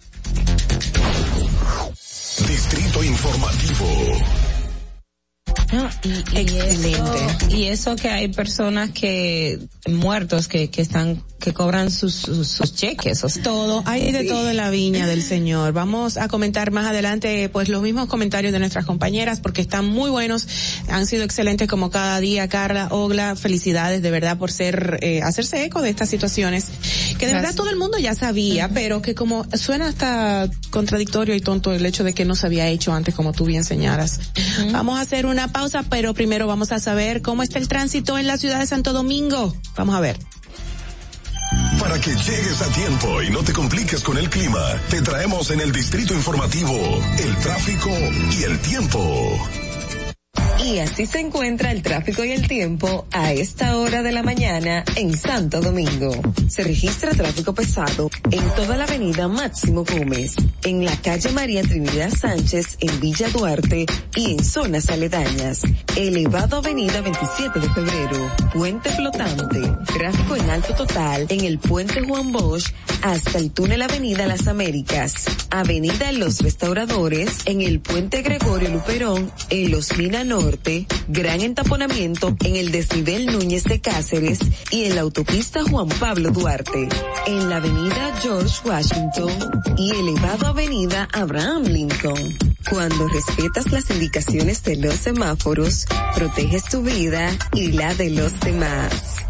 Distrito Informativo. No, y, y Eso, y eso que hay personas que muertos que, que están que cobran sus, sus, sus cheques. O sea, todo, hay de todo en la viña del Señor. Vamos a comentar más adelante pues los mismos comentarios de nuestras compañeras porque están muy buenos, han sido excelentes como cada día. Carla, Ogla, felicidades de verdad por ser, eh, hacerse eco de estas situaciones que de verdad todo el mundo ya sabía, pero que como suena hasta contradictorio y tonto el hecho de que no se había hecho antes como tú bien señalas. Vamos a hacer una pausa, pero primero vamos a saber cómo está el tránsito en la ciudad de Santo Domingo. Vamos a ver. Para que llegues a tiempo y no te compliques con el clima, te traemos en el distrito informativo el tráfico y el tiempo. Y así se encuentra el tráfico y el tiempo a esta hora de la mañana en Santo Domingo. Se registra tráfico pesado en toda la avenida Máximo Gómez, en la calle María Trinidad Sánchez en Villa Duarte y en zonas aledañas. Elevado avenida 27 de febrero, puente flotante, tráfico en alto total en el puente Juan Bosch hasta el túnel avenida Las Américas, avenida Los Restauradores en el puente Gregorio Luperón en Los Norte, gran entaponamiento en el desnivel Núñez de Cáceres y en la autopista Juan Pablo Duarte, en la avenida George Washington y elevado avenida Abraham Lincoln. Cuando respetas las indicaciones de los semáforos, proteges tu vida y la de los demás.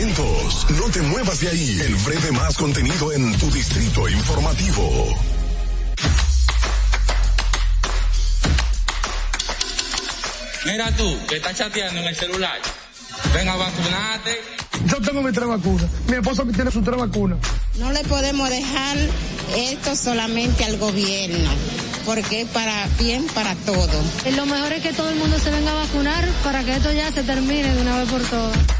Atentos, no te muevas de ahí. El breve más contenido en tu distrito informativo. Mira tú, que estás chateando en el celular. Venga, vacunate. Yo tengo mi tres vacunas. Mi esposa me tiene sus tres vacunas. No le podemos dejar esto solamente al gobierno, porque es para bien para todo. Lo mejor es que todo el mundo se venga a vacunar para que esto ya se termine de una vez por todas.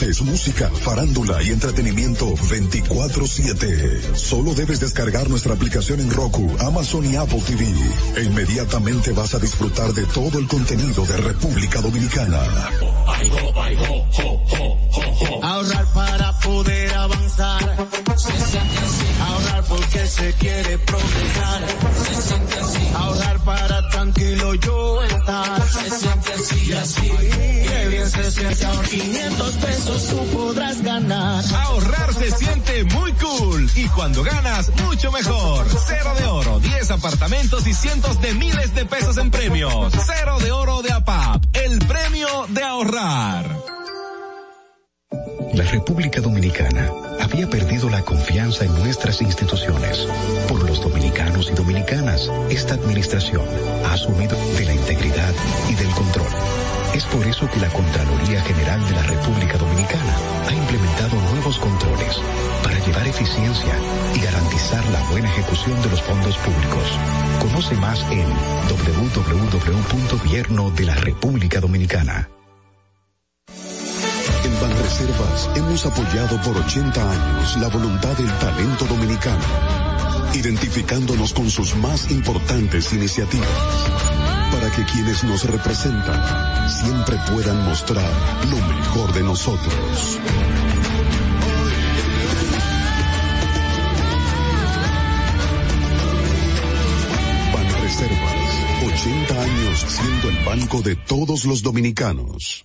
música, farándula y entretenimiento 24/7. Solo debes descargar nuestra aplicación en Roku, Amazon y Apple TV. E inmediatamente vas a disfrutar de todo el contenido de República Dominicana. Ahorrar para poder avanzar. Ahorrar porque se quiere progresar. Ahorrar para tranquilo yo estar. Se siente así así. Qué bien se siente ahorrar 500 pesos tú podrás ganar. Ahorrar se siente muy cool y cuando ganas mucho mejor. Cero de oro, 10 apartamentos y cientos de miles de pesos en premios. Cero de oro de APAP, el premio de ahorrar. La República Dominicana ha había perdido la confianza en nuestras instituciones. Por los dominicanos y dominicanas, esta administración ha asumido de la integridad y del control. Es por eso que la Contraloría General de la República Dominicana ha implementado nuevos controles para llevar eficiencia y garantizar la buena ejecución de los fondos públicos. Conoce más en www.gobierno de la República Dominicana. En Banreservas hemos apoyado por 80 años la voluntad del talento dominicano, identificándonos con sus más importantes iniciativas, para que quienes nos representan siempre puedan mostrar lo mejor de nosotros. Banreservas, 80 años siendo el banco de todos los dominicanos.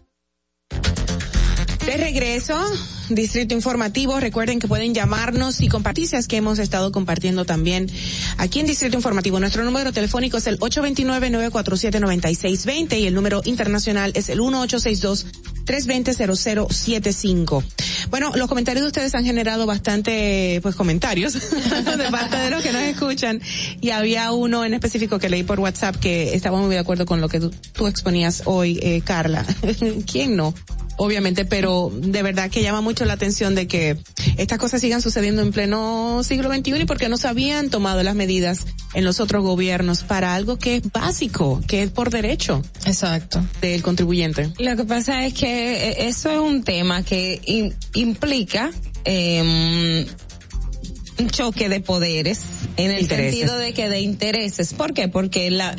De regreso, Distrito Informativo, recuerden que pueden llamarnos y compartir que hemos estado compartiendo también aquí en Distrito Informativo. Nuestro número telefónico es el 829-947-9620 y el número internacional es el 1862-320-0075. Bueno, los comentarios de ustedes han generado bastante, pues, comentarios de parte de los que nos escuchan y había uno en específico que leí por WhatsApp que estaba muy de acuerdo con lo que tú, tú exponías hoy, eh, Carla. ¿Quién no? Obviamente, pero de verdad que llama mucho la atención de que estas cosas sigan sucediendo en pleno siglo XXI y porque no se habían tomado las medidas en los otros gobiernos para algo que es básico, que es por derecho. Exacto. Del contribuyente. Lo que pasa es que eh, eso es un tema que in, implica eh, un choque de poderes en el Intereses. sentido de que de intereses. ¿Por qué? Porque la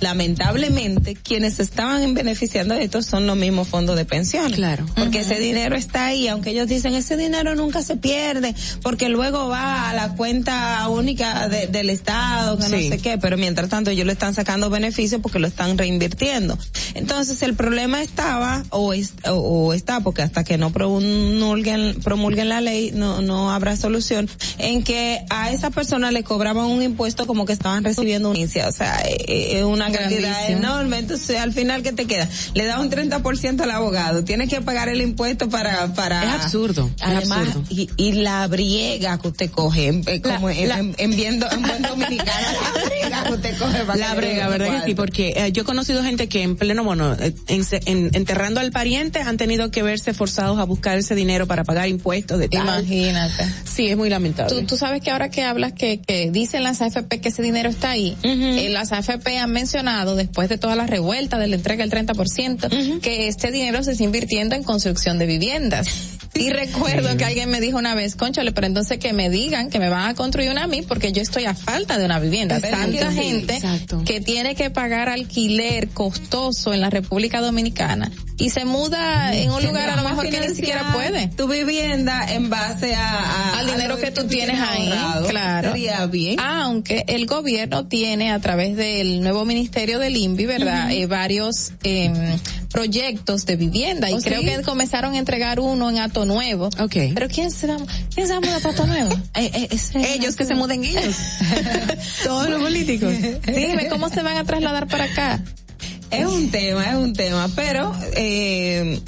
lamentablemente quienes estaban beneficiando de esto son los mismos fondos de pensión. Claro. Porque ese dinero está ahí, aunque ellos dicen ese dinero nunca se pierde, porque luego va a la cuenta única de- del Estado, que Sí. no sé qué, pero mientras tanto ellos le están sacando beneficios porque lo están reinvirtiendo. Entonces el problema estaba, o, es- o, o está, porque hasta que no promulguen, promulguen la ley no, no habrá solución, en que a esa persona le cobraban un impuesto como que estaban recibiendo un o sea, eh, eh, una cantidad Grandísimo. enorme. Entonces, al final, ¿qué te queda? Le da un 30% al abogado. Tienes que pagar el impuesto para, para. Es absurdo, es Además, absurdo. Y, y la briega que usted coge, en- eh, como en, la- en, en viendo, en buen dominicano, la briega que usted coge para La brega, ¿verdad que sí? Porque eh, yo he conocido gente que en pleno, bueno, eh, en- en- enterrando al pariente han tenido que verse forzados a buscar ese dinero para pagar impuestos de tal. Imagínate. Sí, es muy lamentable. Tú, tú sabes que ahora que hablas que, que dicen las AFP que ese dinero está ahí, eh, las AFP han mencionado después de toda la revuelta de la entrega del 30%, que este dinero se está invirtiendo en construcción de viviendas. Y recuerdo que alguien me dijo una vez, conchale, pero entonces que me digan que me van a construir una a mí porque yo estoy a falta de una vivienda. Exacto, Tanta gente exacto. que tiene que pagar alquiler costoso en la República Dominicana y se muda en un Que lugar a lo mejor que ni siquiera puede. Tu vivienda en base a, a- al dinero lo que tú tienes ahí, ahorrado. claro. Sería bien. Aunque el gobierno tiene a través del nuevo ministerio del INVI, ¿verdad? Eh, varios eh, proyectos de vivienda y ¿Oh, creo que comenzaron a entregar uno en Ato Nuevo. Ok. Pero quién se va, quién se va a mudar para Ato Nuevo? Eh, eh, Ellos que se muden ellos. Todos los políticos. Dime cómo se van a trasladar para acá. Es un tema, es un tema, pero eh,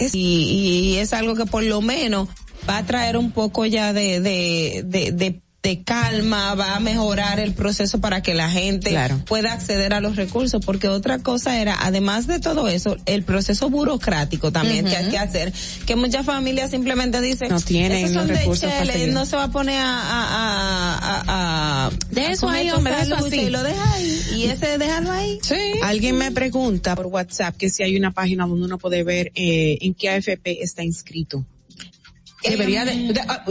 es- y, y es algo que por lo menos va a traer un poco ya de, de, de, de, de calma, va a mejorar el proceso para que la gente Claro. pueda acceder a los recursos, porque otra cosa era, además de todo eso, el proceso burocrático también que hay que hacer, que muchas familias simplemente dicen, No tienen "Esos son los de recursos para Chele, seguir". no se va a poner a, a, a, a, a- De a eso ahí, hombre, eso así. y lo deja ahí, y ese dejarlo ahí. Sí. Alguien me pregunta por WhatsApp que si hay una página donde uno puede ver eh, en qué AFP está inscrito. Debería de, de- ah,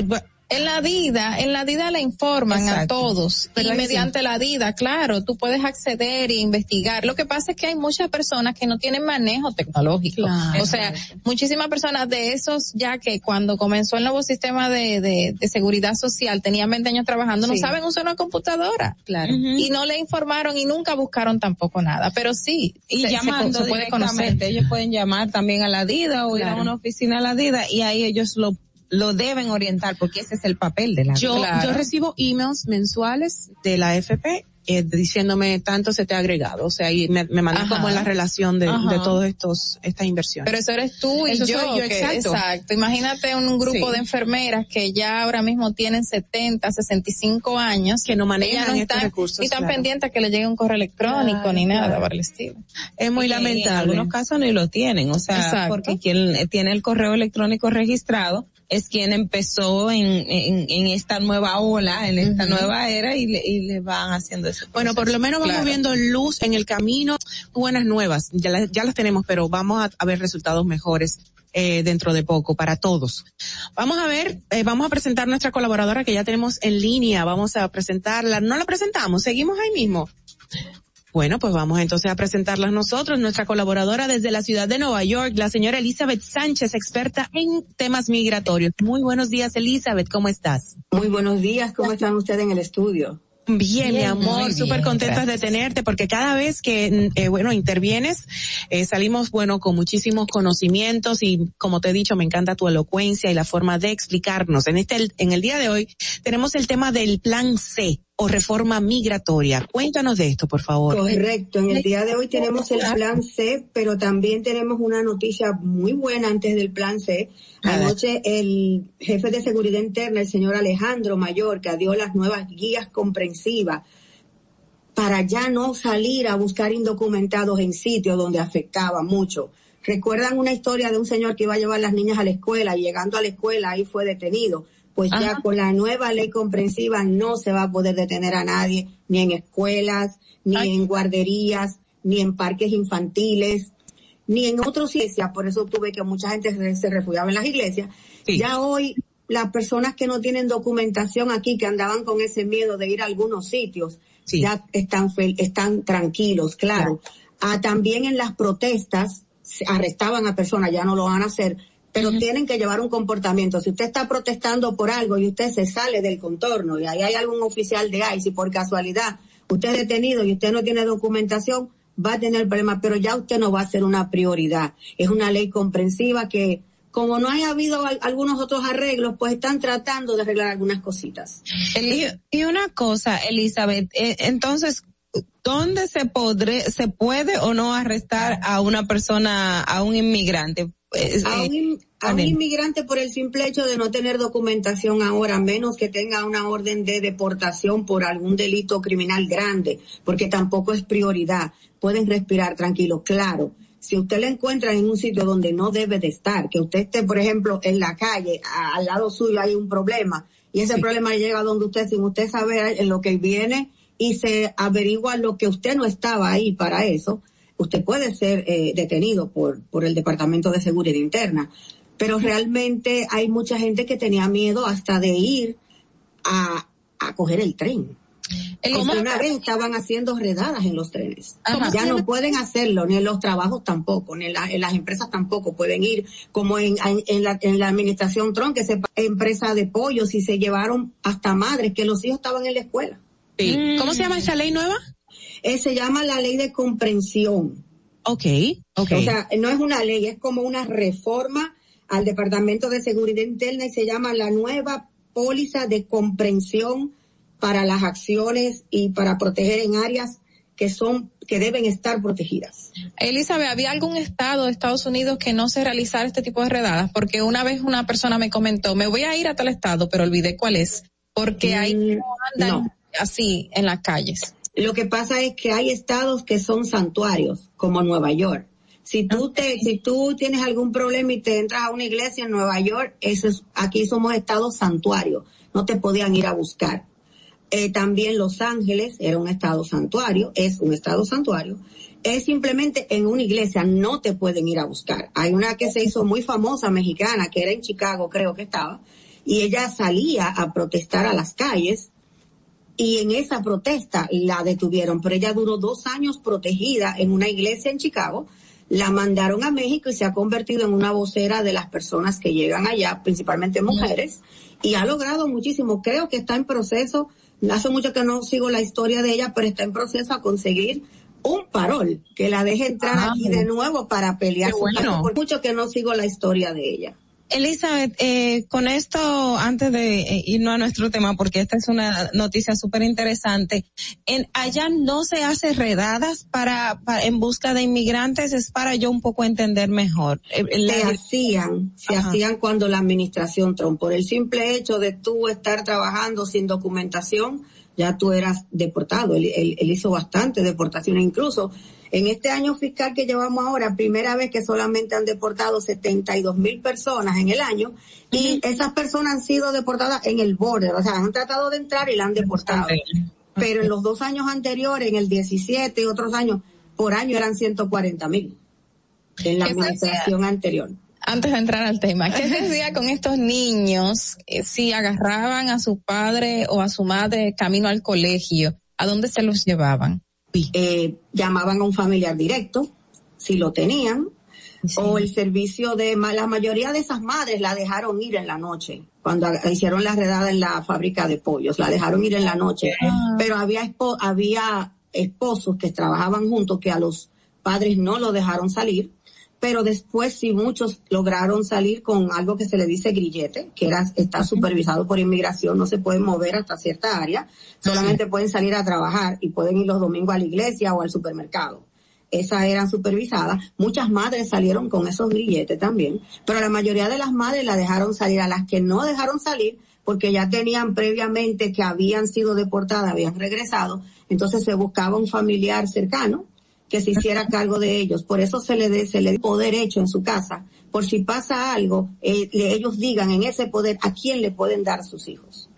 En la DIDA, en la DIDA le informan a todos y mediante la DIDA, claro, tú puedes acceder e investigar. Lo que pasa es que hay muchas personas que no tienen manejo tecnológico. O sea, muchísimas personas de esos ya que cuando comenzó el nuevo sistema de, de, seguridad social tenían 20 años trabajando, no saben usar una computadora. Claro. Y no le informaron y nunca buscaron tampoco nada. Pero sí, y llamando se, puede conocer. Ellos pueden llamar también a la DIDA o ir a una oficina a la DIDA y ahí ellos lo lo deben orientar porque ese es el papel de la yo yo recibo emails mensuales de la FP eh, diciéndome tanto se te ha agregado, o sea, y me, me mandan como en la relación de, de todos estos, estas inversiones. Pero eso eres tú y yo, exacto. Imagínate un grupo de enfermeras que ya ahora mismo tienen 70, 65 años. Que no manejan no estos recursos. Ni tan pendientes que le llegue un correo electrónico ni nada por el estilo. Es muy lamentable. En algunos casos ni lo tienen, o sea, porque quien tiene el correo electrónico registrado, es quien empezó en, en, esta nueva ola, en esta nueva era y le, y le van haciendo eso. Bueno, por lo menos vamos viendo luz en el camino, buenas nuevas, ya, las, ya las tenemos, pero vamos a, ver resultados mejores eh, dentro de poco para todos. Vamos a ver, eh, vamos a presentar nuestra colaboradora que ya tenemos en línea, vamos a presentarla, no la presentamos, seguimos ahí mismo. Bueno, pues vamos entonces a presentarlas nosotros, nuestra colaboradora desde la ciudad de Nueva York, la señora Elizabeth Sánchez, experta en temas migratorios. Muy buenos días, Elizabeth, ¿cómo estás? Muy buenos días, ¿cómo están ustedes en el estudio? Bien, mi amor, súper contentas de tenerte porque cada vez que, eh, bueno, intervienes, eh, salimos, bueno, con muchísimos conocimientos y como te he dicho, me encanta tu elocuencia y la forma de explicarnos. En este, en el día de hoy tenemos el tema del plan C o reforma migratoria. Cuéntanos de esto, por favor. Correcto. En el día de hoy tenemos el plan C, pero también tenemos una noticia muy buena antes del plan C. Anoche el jefe de seguridad interna, el señor Alejandro Mayor, que dio las nuevas guías comprensivas para ya no salir a buscar indocumentados en sitios donde afectaba mucho. ¿Recuerdan una historia de un señor que iba a llevar a las niñas a la escuela y llegando a la escuela ahí fue detenido? Pues ya con la nueva ley comprensiva no se va a poder detener a nadie, ni en escuelas, ni en guarderías, ni en parques infantiles, ni en otros iglesias, por eso tuve que mucha gente se refugiaba en las iglesias. Ya hoy las personas que no tienen documentación aquí, que andaban con ese miedo de ir a algunos sitios, ya están, están tranquilos, claro. Ah, también en las protestas arrestaban a personas, ya no lo van a hacer, pero tienen que llevar un comportamiento. Si usted está protestando por algo y usted se sale del contorno y ahí hay algún oficial de ICE y por casualidad usted es detenido y usted no tiene documentación, va a tener problemas, pero ya usted no va a ser una prioridad. Es una ley comprensiva que como no haya habido algunos otros arreglos, pues están tratando de arreglar algunas cositas. Y una cosa, Elizabeth, eh, entonces, ¿dónde se podré, se puede o no arrestar a una persona, a un inmigrante? A, un, a un, inmigrante por el simple hecho de no tener documentación ahora, menos que tenga una orden de deportación por algún delito criminal grande, porque tampoco es prioridad. Pueden respirar tranquilo, claro. Si usted le encuentra en un sitio donde no debe de estar, que usted esté, por ejemplo, en la calle, al lado suyo hay un problema, y ese problema llega donde usted, sin usted saber en lo que viene, y se averigua lo que usted no estaba ahí para eso, usted puede ser eh, detenido por, por el Departamento de Seguridad Interna. Pero realmente hay mucha gente que tenía miedo hasta de ir a, a coger el tren. Como una vez estaban haciendo redadas en los trenes. Ya no pueden hacerlo, ni en los trabajos tampoco, ni en, las empresas tampoco pueden ir, como en, en, la, en la administración Trump, que se empresa de pollos y se llevaron hasta madres que los hijos estaban en la escuela. ¿Cómo se llama esa ley nueva? Eh, se llama la ley de comprensión. Ok, ok. O sea, no es una ley, es como una reforma al Departamento de Seguridad Interna y se llama la nueva póliza de comprensión para las acciones y para proteger en áreas que son que deben estar protegidas. Elizabeth, ¿había algún estado de Estados Unidos que no se realizara este tipo de redadas? Porque una vez una persona me comentó, me voy a ir a tal estado, pero olvidé cuál es, porque ahí mm, no andan así en las calles. Lo que pasa es que hay estados que son santuarios, como Nueva York. Si tú te, si tú tienes algún problema y te entras a una iglesia en Nueva York, eso es, aquí somos estados santuarios. No te podían ir a buscar. Eh, también Los Ángeles era un estado santuario, es un estado santuario. Es simplemente en una iglesia, no te pueden ir a buscar. Hay una que se hizo muy famosa mexicana, que era en Chicago, creo que estaba, y ella salía a protestar a las calles y en esa protesta la detuvieron, pero ella duró dos años protegida en una iglesia en Chicago, la mandaron a México y se ha convertido en una vocera de las personas que llegan allá, principalmente mujeres, y ha logrado muchísimo. Creo que está en proceso, hace mucho que no sigo la historia de ella, pero está en proceso a conseguir un parol que la deje entrar Ah, aquí de nuevo para pelear caso, bueno. por mucho que no sigo la historia de ella. Elizabeth, eh, con esto, antes de eh, irnos a nuestro tema, porque esta es una noticia súper interesante, en, allá no se hace redadas para, para- en busca de inmigrantes, es para yo un poco entender mejor. Eh, la- se hacían, se Ajá. hacían cuando la administración Trump, por el simple hecho de tú estar trabajando sin documentación, ya tú eras deportado. Él, él- él hizo bastante deportaciones, incluso en este año fiscal que llevamos ahora, primera vez que solamente han deportado 72 mil personas en el año, y esas personas han sido deportadas en el border, o sea, han tratado de entrar y la han deportado. Pero en los dos años anteriores, en el 17 y otros años, por año eran 140 mil en la ¿Qué administración anterior. Antes de entrar al tema, ¿qué se hacía con estos niños eh, si agarraban a su padre o a su madre camino al colegio? ¿A dónde se los llevaban? Eh, llamaban a un familiar directo, si lo tenían, o el servicio de, la mayoría de esas madres la dejaron ir en la noche, cuando hicieron la redada en la fábrica de pollos, la dejaron ir en la noche, pero había, espo- había esposos que trabajaban juntos que a los padres no lo dejaron salir, pero después sí muchos lograron salir con algo que se le dice grillete, que era, está supervisado por inmigración, no se pueden mover hasta cierta área, solamente pueden salir a trabajar y pueden ir los domingos a la iglesia o al supermercado. Esas eran supervisadas. Muchas madres salieron con esos grilletes también, pero la mayoría de las madres la dejaron salir. A las que no dejaron salir, porque ya tenían previamente que habían sido deportadas, habían regresado, entonces se buscaba un familiar cercano que se hiciera cargo de ellos. Por eso se le dé, se le dé poder hecho en su casa. Por si pasa algo, eh, le- ellos digan en ese poder a quién le pueden dar sus hijos.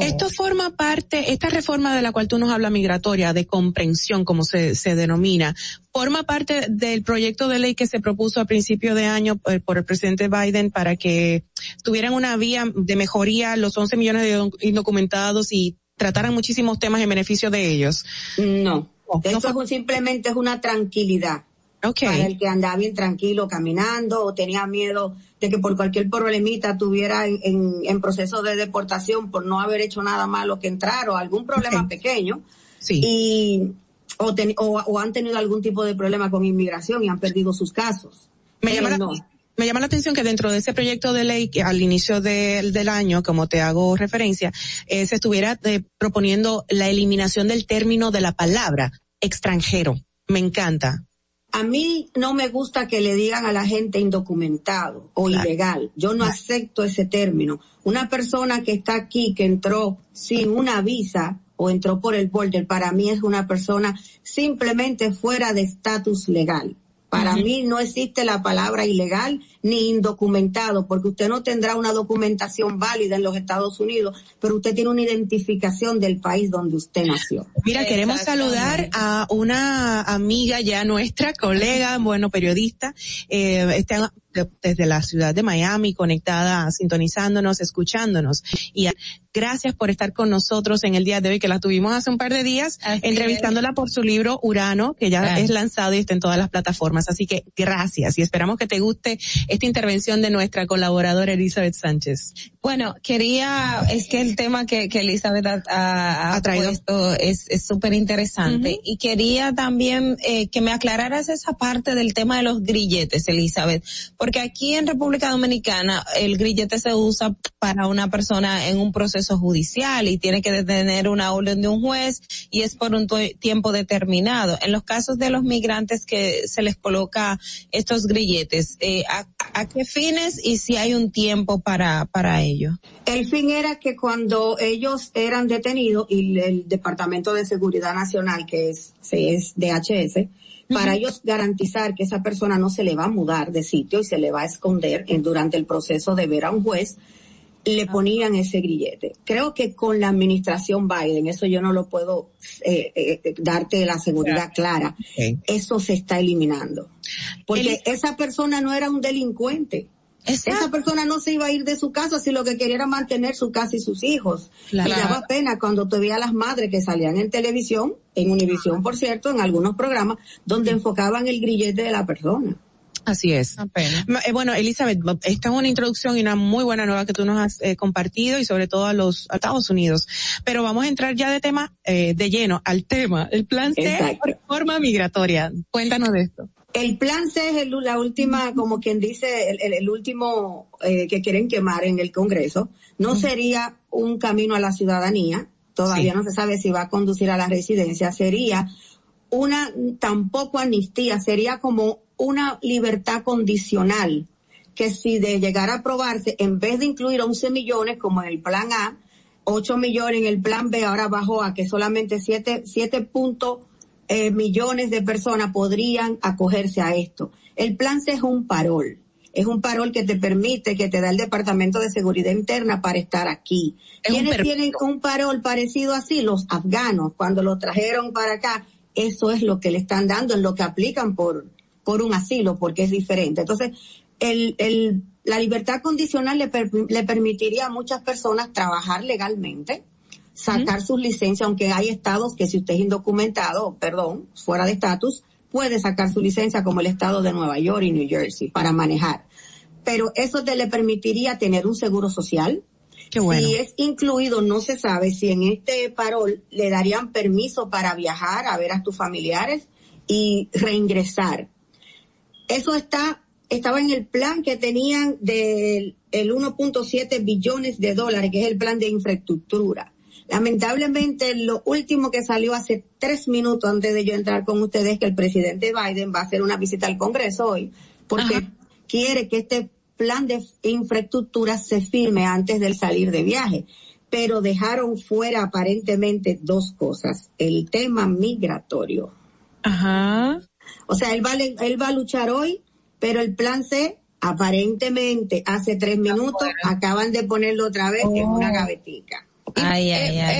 Esto forma parte, esta reforma de la cual tú nos hablas migratoria, de comprensión, como se, se denomina, forma parte del proyecto de ley que se propuso a principio de año eh, por el presidente Biden para que tuvieran una vía de mejoría los 11 millones de doc- indocumentados y trataran muchísimos temas en beneficio de ellos. No. Esto es un- simplemente es una tranquilidad. Para el que andaba bien tranquilo caminando o tenía miedo de que por cualquier problemita tuviera en, en, en proceso de deportación por no haber hecho nada malo que entrar o algún problema pequeño. Y, o, ten- o, o han tenido algún tipo de problema con inmigración y han perdido sus casos. Me Pero llama, la, no. Me llama la atención que dentro de ese proyecto de ley que al inicio del- del año, como te hago referencia, eh, se estuviera eh, proponiendo la eliminación del término de la palabra extranjero. Me encanta. A mí no me gusta que le digan a la gente indocumentado o ilegal. Yo no acepto ese término. Una persona que está aquí, que entró sin una visa o entró por el border, para mí es una persona simplemente fuera de estatus legal. Para Ujú. mí no existe la palabra ilegal ni indocumentado, porque usted no tendrá una documentación válida en los Estados Unidos, pero usted tiene una identificación del país donde usted nació. Mira, queremos saludar a una amiga ya nuestra, colega, bueno, periodista, eh, está de- desde la ciudad de Miami, conectada, sintonizándonos, escuchándonos. Y gracias por estar con nosotros en el día de hoy, que la tuvimos hace un par de días, entrevistándola por su libro Urano, que ya Gracias. es lanzado y está en todas las plataformas. Así que gracias y esperamos que te guste esta intervención de nuestra colaboradora Elizabeth Sánchez. Bueno, quería, es que el tema que, que Elizabeth ha, ha- ha traído. puesto es es súper interesante y quería también eh, que me aclararas esa parte del tema de los grilletes, Elizabeth, porque aquí en República Dominicana el grillete se usa para una persona en un proceso judicial y tiene que tener una orden de un juez y es por un tiempo determinado. En los casos de los migrantes que se les coloca estos grilletes, eh, ¿a, a qué fines y si hay un tiempo para, para ello? El fin era que cuando ellos eran detenidos y el Departamento de Seguridad Nacional, que es, se- es DHS, para ellos garantizar que esa persona no se le va a mudar de sitio y se le va a esconder en- durante el proceso de ver a un juez, le ponían ese grillete. Creo que con la administración Biden, eso yo no lo puedo eh, eh, darte la seguridad clara, eso se está eliminando. Porque esa persona no era un delincuente. Esa persona no se iba a ir de su casa si lo que quería era mantener su casa y sus hijos. Claro. Y daba pena cuando te veía a las madres que salían en televisión, en Univisión, por cierto, en algunos programas, donde enfocaban el grillete de la persona. Así es. Eh, Bueno, Elizabeth, esta es una introducción y una muy buena nueva que tú nos has eh, compartido y sobre todo a los a Estados Unidos. Pero vamos a entrar ya de tema, eh, de lleno al tema, el plan C, Exacto. reforma migratoria. Cuéntanos de esto. El plan C es el- la última, como quien dice, el, el- el último eh, que quieren quemar en el Congreso. No sería un camino a la ciudadanía, todavía Sí. no se sabe si va a conducir a la residencia, sería una tampoco amnistía, sería como una libertad condicional, que si de llegar a aprobarse, en vez de incluir 11 millones como en el plan A, 8 millones en el plan B, ahora bajó a que solamente 7, 7 punto, eh, millones de personas podrían acogerse a esto. El plan C es un parol. Es un parol que te permite, que te da el Departamento de Seguridad Interna para estar aquí. Es ¿Quiénes tienen un parol parecido así? Los afganos, cuando los trajeron para acá, eso es lo que le están dando, en lo que aplican por, por un asilo, porque es diferente. Entonces, el, el, la libertad condicional le, per- le permitiría a muchas personas trabajar legalmente, sacar sus licencias, aunque hay estados que si usted es indocumentado, perdón, fuera de estatus, puede sacar su licencia como el estado de Nueva York y New Jersey para manejar. Pero eso te le permitiría tener un seguro social. bueno. Si es incluido, no se sabe si en este parol le darían permiso para viajar a ver a tus familiares y reingresar. Eso está, estaba en el plan que tenían del el 1.7 billones de dólares, que es el plan de infraestructura. Lamentablemente, lo último que salió hace tres minutos antes de yo entrar con ustedes, que el presidente Biden va a hacer una visita al Congreso hoy, porque quiere que este plan de infraestructura se firme antes del salir de viaje. Pero dejaron fuera aparentemente dos cosas. El tema migratorio. Ajá. O sea, él va, él va a luchar hoy, pero el plan C, aparentemente, hace tres minutos, acaban de ponerlo otra vez en una gavetica. Eh,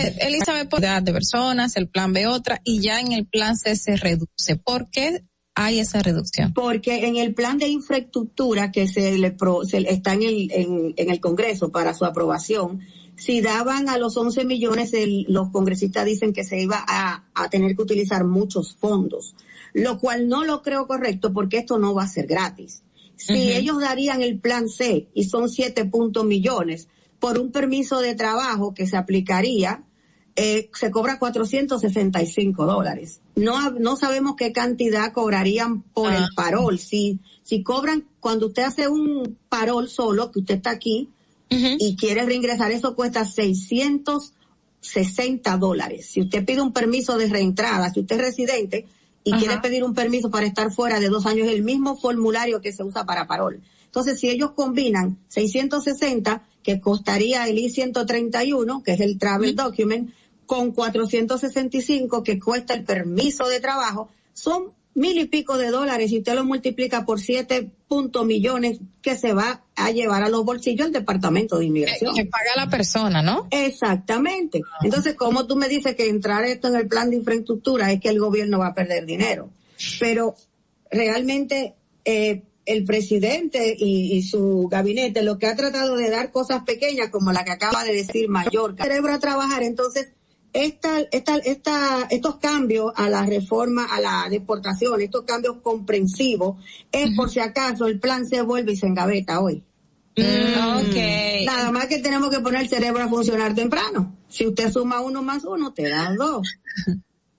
eh, Elizabeth, por edad de personas, el plan B otra, y ya en el plan C se reduce. ¿Por qué hay esa reducción? Porque en el plan de infraestructura que se le pro- se- está en el, en, en el Congreso para su aprobación, si daban a los 11 millones, el- los congresistas dicen que se iba a, a tener que utilizar muchos fondos, lo cual no lo creo correcto porque esto no va a ser gratis. Si ellos darían el plan C y son 7 puntos millones por un permiso de trabajo que se aplicaría, eh, se cobra 465 dólares. No, no sabemos qué cantidad cobrarían por el parol. Si, si cobran, cuando usted hace un parol solo, que usted está aquí y quiere reingresar, eso cuesta 660 dólares. Si usted pide un permiso de reentrada, si usted es residente y quiere pedir un permiso para estar fuera de dos años, es el mismo formulario que se usa para parol. Entonces, si ellos combinan 660, que costaría el I-131, que es el travel document, con 465, que cuesta el permiso de trabajo, son mil y pico de dólares y usted lo multiplica por siete punto millones que se va a llevar a los bolsillos el Departamento de Inmigración. Que paga la persona, ¿no? Exactamente. Entonces, como tú me dices que entrar esto en el plan de infraestructura es que el gobierno va a perder dinero? Pero realmente eh, el presidente y, y su gabinete lo que ha tratado de dar cosas pequeñas como la que acaba de decir Mallorca, cerebro a trabajar, entonces esta, esta, esta, estos cambios a la reforma, a la deportación, estos cambios comprensivos, es por si acaso el plan se vuelve y se engaveta hoy. ok. Nada más que tenemos que poner el cerebro a funcionar temprano. Si usted suma uno más uno, te da dos.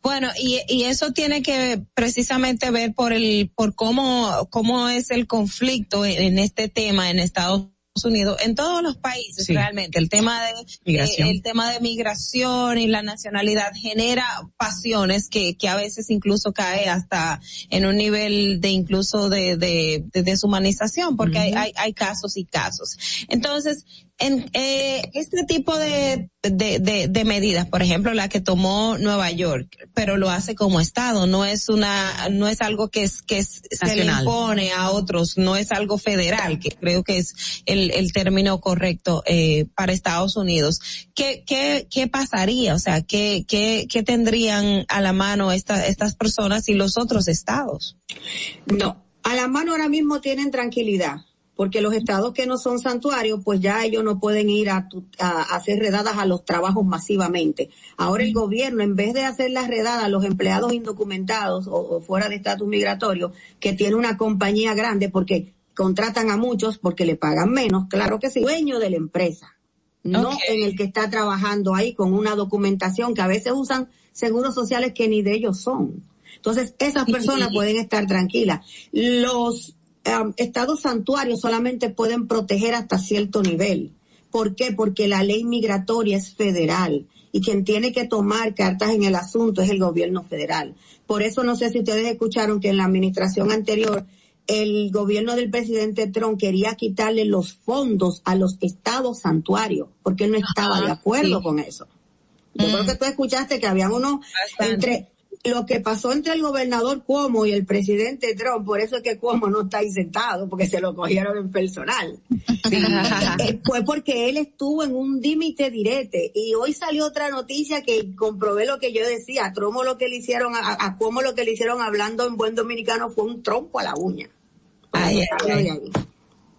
Bueno, y, y eso tiene que precisamente ver por el, por cómo, cómo es el conflicto en, en este tema en Estados Unidos, en todos los países Sí. realmente. El tema de Migración. eh, el tema de migración y la nacionalidad genera pasiones que, que a veces incluso cae hasta en un nivel de incluso de, de, de deshumanización, porque hay, hay, hay casos y casos. Entonces, en eh, este tipo de, de, de, de medidas, por ejemplo, la que tomó Nueva York, pero lo hace como Estado, no es una, no es algo que es, que es- se le impone a otros, no es algo federal, que creo que es el, el término correcto eh, para Estados Unidos. ¿Qué, qué, qué pasaría? O sea, ¿qué, qué, qué tendrían a la mano esta, estas personas y los otros estados? No, a la mano ahora mismo tienen tranquilidad. Porque los estados que no son santuarios, pues ya ellos no pueden ir a, hacer redadas a los trabajos masivamente. Ahora el gobierno, en vez de hacer las redadas a los empleados indocumentados o, fuera de estatus migratorio, que tiene una compañía grande, porque contratan a muchos porque le pagan menos, claro que sí, dueño de la empresa, no en el que está trabajando ahí con una documentación que a veces usan seguros sociales que ni de ellos son. Entonces, esas personas pueden estar tranquilas. Los um, estados santuarios solamente pueden proteger hasta cierto nivel. ¿Por qué? Porque la ley migratoria es federal y quien tiene que tomar cartas en el asunto es el gobierno federal. Por eso no sé si ustedes escucharon que en la administración anterior el gobierno del presidente Trump quería quitarle los fondos a los estados santuarios porque él no estaba de acuerdo con eso. Yo creo mm. que tú escuchaste que había uno entre lo que pasó entre el gobernador Cuomo y el presidente Trump, por eso es que Cuomo no está ahí sentado, porque se lo cogieron en personal. Eh, fue porque él estuvo en un límite direte. Y hoy salió otra noticia que comprobé lo que yo decía. A Tromo lo que le hicieron, a, a Cuomo lo que le hicieron hablando en buen dominicano fue un trompo a la uña.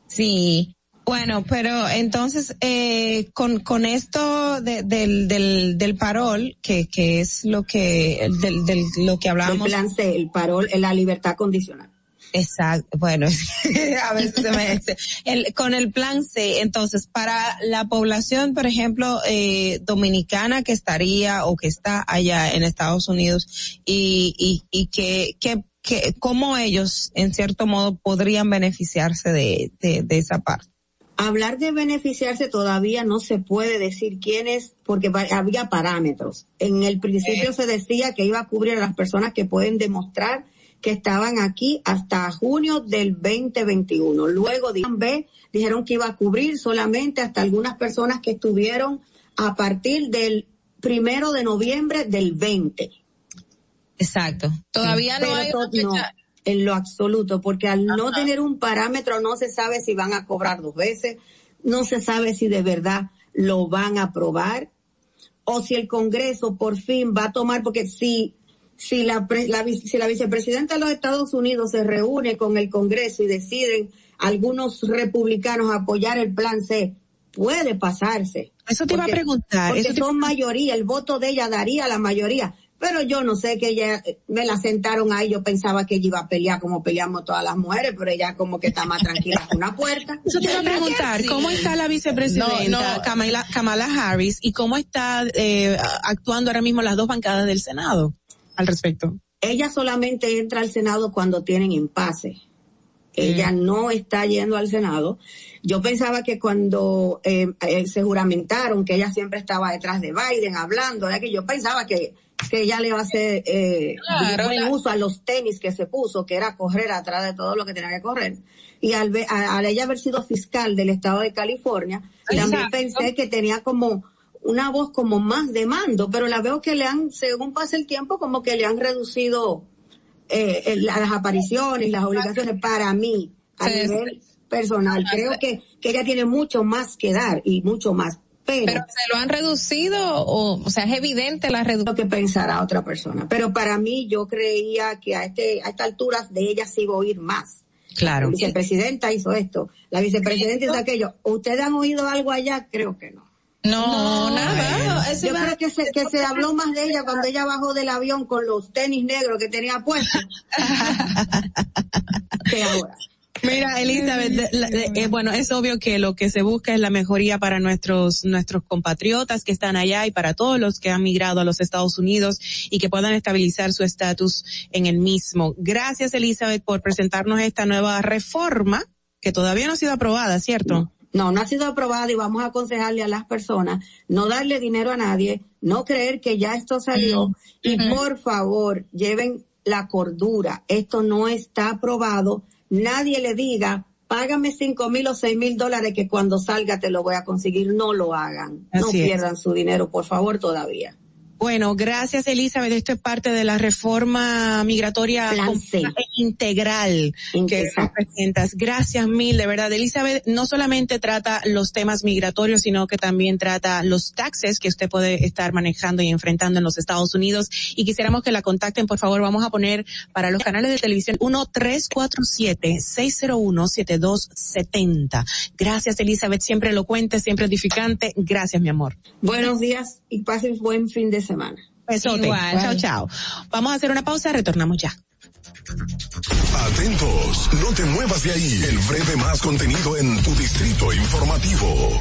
Sí. Bueno, pero entonces eh, con, con esto de, del, del, del parol, que, que es lo que del, del lo que hablábamos. El plan C, el parol, la libertad condicional. Exacto, bueno, a veces se me el, con el plan C, entonces para la población, por ejemplo, eh, dominicana que estaría o que está allá en Estados Unidos y, y, y que, que, que, cómo ellos, en cierto modo, podrían beneficiarse de, de, de esa parte hablar de beneficiarse todavía no se puede decir quiénes, porque había parámetros. En el principio eh. se decía que iba a cubrir a las personas que pueden demostrar que estaban aquí hasta junio del 2021. Luego B dijeron que iba a cubrir solamente hasta algunas personas que estuvieron a partir del primero de noviembre del 20. Exacto. Todavía no hay en lo absoluto, porque al no tener un parámetro no se sabe si van a cobrar dos veces, no se sabe si de verdad lo van a aprobar o si el Congreso por fin va a tomar, porque si si la, si la vicepresidenta de los Estados Unidos se reúne con el Congreso y deciden algunos republicanos apoyar el plan C, puede pasarse. Eso te iba a preguntar. Porque son mayoría, el voto de ella daría la mayoría pero yo no sé que ella, me la sentaron ahí, yo pensaba que ella iba a pelear como peleamos todas las mujeres, pero ella como que está más tranquila con una puerta. Eso te iba a preguntar, ¿cómo está la vicepresidenta Kamala, Kamala, Harris y cómo está eh, actuando ahora mismo las dos bancadas del Senado al respecto? Ella solamente entra al Senado cuando tienen impasse. Ella mm. no está yendo al Senado. Yo pensaba que cuando eh, eh, se juramentaron que ella siempre estaba detrás de Biden hablando, era que yo pensaba que que ella le va a hacer eh, buen uso a los tenis que se puso, que era correr atrás de todo lo que tenía que correr. Y al, al ella haber sido fiscal del estado de California, también pensé que tenía como una voz como más de mando, pero la veo que le han, según pasa el tiempo, como que le han reducido eh, las apariciones, las obligaciones para mí, a nivel personal. Creo que, que ella tiene mucho más que dar y mucho más pero, se lo han reducido o, o sea, es evidente la reducción. que pensará otra persona. Pero para mí yo creía que a este, a esta altura de ella sí a oír más. Claro. La vicepresidenta hizo esto, la vicepresidenta hizo aquello. ¿Ustedes han oído algo allá? Creo que no. No, nada. Yo creo que se, que se habló más de ella cuando ella bajó del avión con los tenis negros que tenía puestos. que ahora. Mira, Elizabeth, eh, bueno, es obvio que lo que se busca es la mejoría para nuestros nuestros compatriotas que están allá y para todos los que han migrado a los Estados Unidos y que puedan estabilizar su estatus en el mismo. Gracias, Elizabeth, por presentarnos esta nueva reforma que todavía no ha sido aprobada, ¿cierto? No, no, ha sido aprobada y vamos a aconsejarle a las personas no darle dinero a nadie, no creer que ya esto salió y por favor lleven la cordura. Esto no está aprobado nadie le diga, págame cinco mil o seis mil dólares que cuando salga te lo voy a conseguir. No lo hagan. no pierdan su dinero, por favor, todavía. Bueno, gracias Elizabeth. Esto es parte de la reforma migratoria integral que presentas. Gracias mil, de verdad. Elizabeth no solamente trata los temas migratorios, sino que también trata los taxes que usted puede estar manejando y enfrentando en los Estados Unidos. Y quisiéramos que la contacten, por favor. Vamos a poner para los canales de televisión 1-347-601-7270. Gracias Elizabeth, siempre elocuente, siempre edificante. Gracias mi amor. Buenos días y pasen buen fin de semana. Besote. Chao, chao. Vamos a hacer una pausa, retornamos ya. Atentos, no te muevas de ahí. El breve más contenido en tu distrito informativo.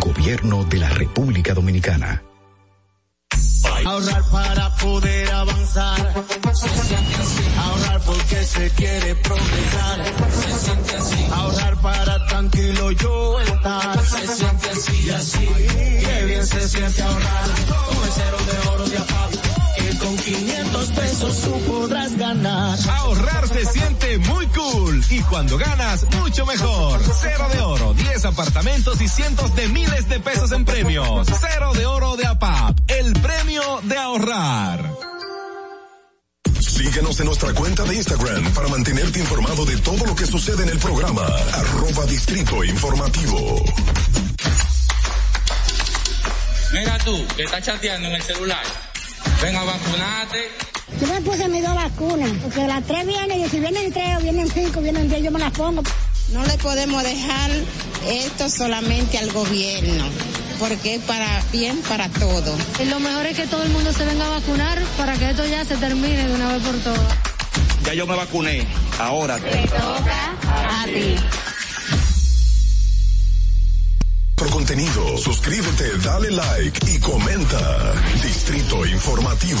Gobierno de la República Dominicana. Ahorrar para poder avanzar. Se siente así. Ahorrar porque se quiere progresar. Se siente así. Ahorrar para tranquilo yo estar. Se siente así y así. Qué bien se siente ahorrar. El cero de oro de APAP. Que con 500 pesos tú podrás ganar. Ahorrar se siente muy cool. Y cuando ganas, mucho mejor. Cero de oro, 10 apartamentos y cientos de miles de pesos en premios. Cero de oro de APAP. El premio de ahorrar. Síguenos en nuestra cuenta de Instagram para mantenerte informado de todo lo que sucede en el programa. Arroba Distrito Informativo. Mira tú, que estás chateando en el celular. Ven a vacunarte. Yo me puse mis dos vacunas, porque las tres vienen, y si vienen tres o vienen cinco, vienen diez, yo me las pongo. No le podemos dejar esto solamente al gobierno, porque es para bien para todo. Y lo mejor es que todo el mundo se venga a vacunar para que esto ya se termine de una vez por todas. Ya yo me vacuné. Ahora. Te toca a ti. Por contenido, suscríbete, dale like y comenta. Distrito Informativo.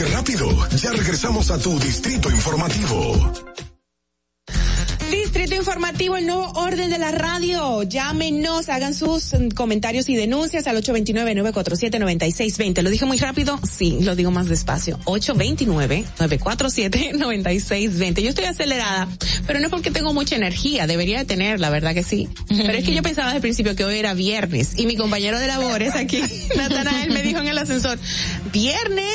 ¿Viste qué rápido? Ya regresamos a tu distrito informativo. Distrito Informativo, el nuevo orden de la radio. Llámenos, hagan sus mm, comentarios y denuncias al 829-947-9620. ¿Lo dije muy rápido? Sí, lo digo más despacio. 829-947-9620. Yo estoy acelerada, pero no es porque tengo mucha energía. Debería de tener, la verdad que sí. Pero es que yo pensaba desde el principio que hoy era viernes y mi compañero de labores aquí, Natanael, me dijo en el ascensor, ¿viernes?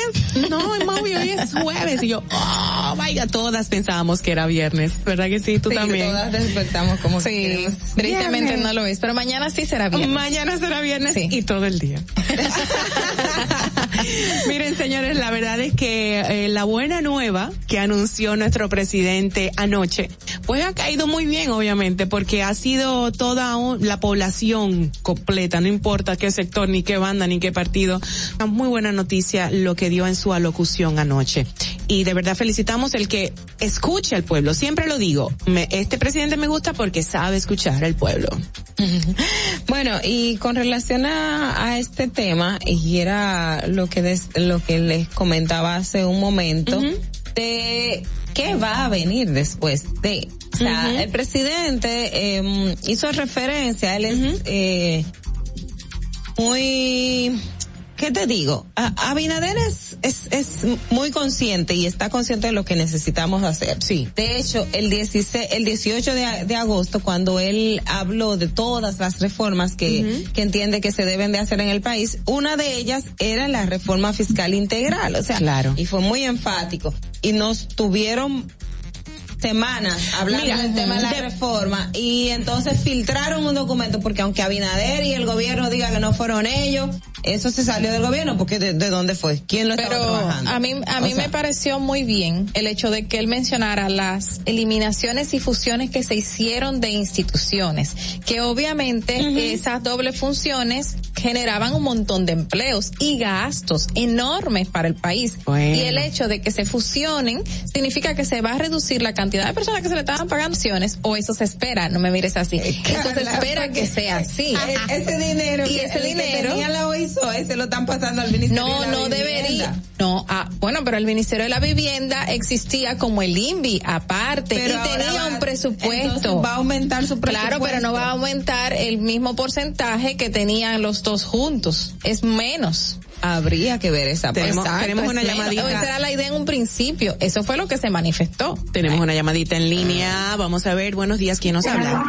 No, Maui, hoy es jueves. Y yo, oh, vaya, todas pensábamos que era viernes. ¿Verdad que sí? Tú Sí, también. Todas despertamos como Sí. que tristemente Viernes. no lo es, pero mañana sí será viernes. Mañana será viernes y todo el día. Miren, señores, la verdad es que eh, la buena nueva que anunció nuestro presidente anoche, pues ha caído muy bien, obviamente, porque ha sido toda un- la población completa, no importa qué sector, ni qué banda, ni qué partido. Una muy buena noticia lo que dio en su alocución anoche. Y de verdad felicitamos el que escuche al pueblo. Siempre lo digo, me, este presidente me gusta porque sabe escuchar al pueblo. bueno, y con relación a, a, este tema, y era lo que des, lo que les comentaba hace un momento, uh -huh. de qué va a venir después de. O sea, uh -huh. el presidente eh, hizo referencia, él es uh -huh. eh, muy ¿qué te digo? A, Abinader es, es, es, muy consciente y está consciente de lo que necesitamos hacer. Sí. De hecho, el 16, el 18 de, de agosto, cuando él habló de todas las reformas que, uh -huh. que entiende que se deben de hacer en el país, una de ellas era la reforma fiscal integral. O sea, claro. y fue muy enfático. Y nos tuvieron semanas hablando Mira, del tema de la reforma y entonces filtraron un documento porque aunque Abinader y el gobierno digan que no fueron ellos, eso se salió del gobierno porque de, de dónde fue, quién lo Pero estaba trabajando. a mí a mí o sea, me pareció muy bien el hecho de que él mencionara las eliminaciones y fusiones que se hicieron de instituciones, que obviamente uh -huh. esas dobles funciones generaban un montón de empleos y gastos enormes para el país. Bueno. Y el hecho de que se fusionen significa que se va a reducir la cantidad de personas que se le estaban pagando acciones o eso se espera, no me mires así. Eso se espera que sea así. ese dinero y ese dinero que la OISOE se lo están pasando al Ministerio no, de la no Vivienda. debería. No, ah, bueno, pero el Ministerio de la Vivienda existía como el INVI aparte pero y tenía va, un presupuesto. Va a aumentar su presupuesto. Claro, pero no va a aumentar el mismo porcentaje que tenían los dos juntos. Es menos. Habría que ver esa tenemos, Exacto, tenemos una llamadita. Esa era la idea en un principio. Eso fue lo que se manifestó. Tenemos una llamadita en línea. Vamos a ver. Buenos días. ¿Quién nos habla?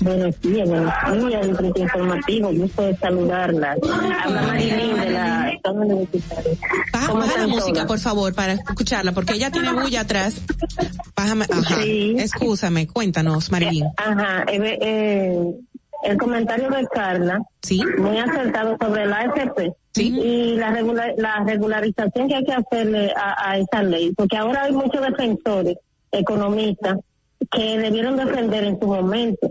Buenos días, buenos días, Centro Informativo. Gusto de saludarla. Habla Marilyn de la zona universitaria. Baja, baja la música, todas? por favor, para escucharla, porque ella tiene bulla atrás. Bájame, ajá. Sí. Excúsame, cuéntanos, Marilyn. Ajá, eh, eh, el comentario de Carla, sí. muy acertado sobre la AFP. Sí. Y la, regular, la regularización que hay que hacerle a, a esa ley, porque ahora hay muchos defensores, economistas, que debieron defender en su momento.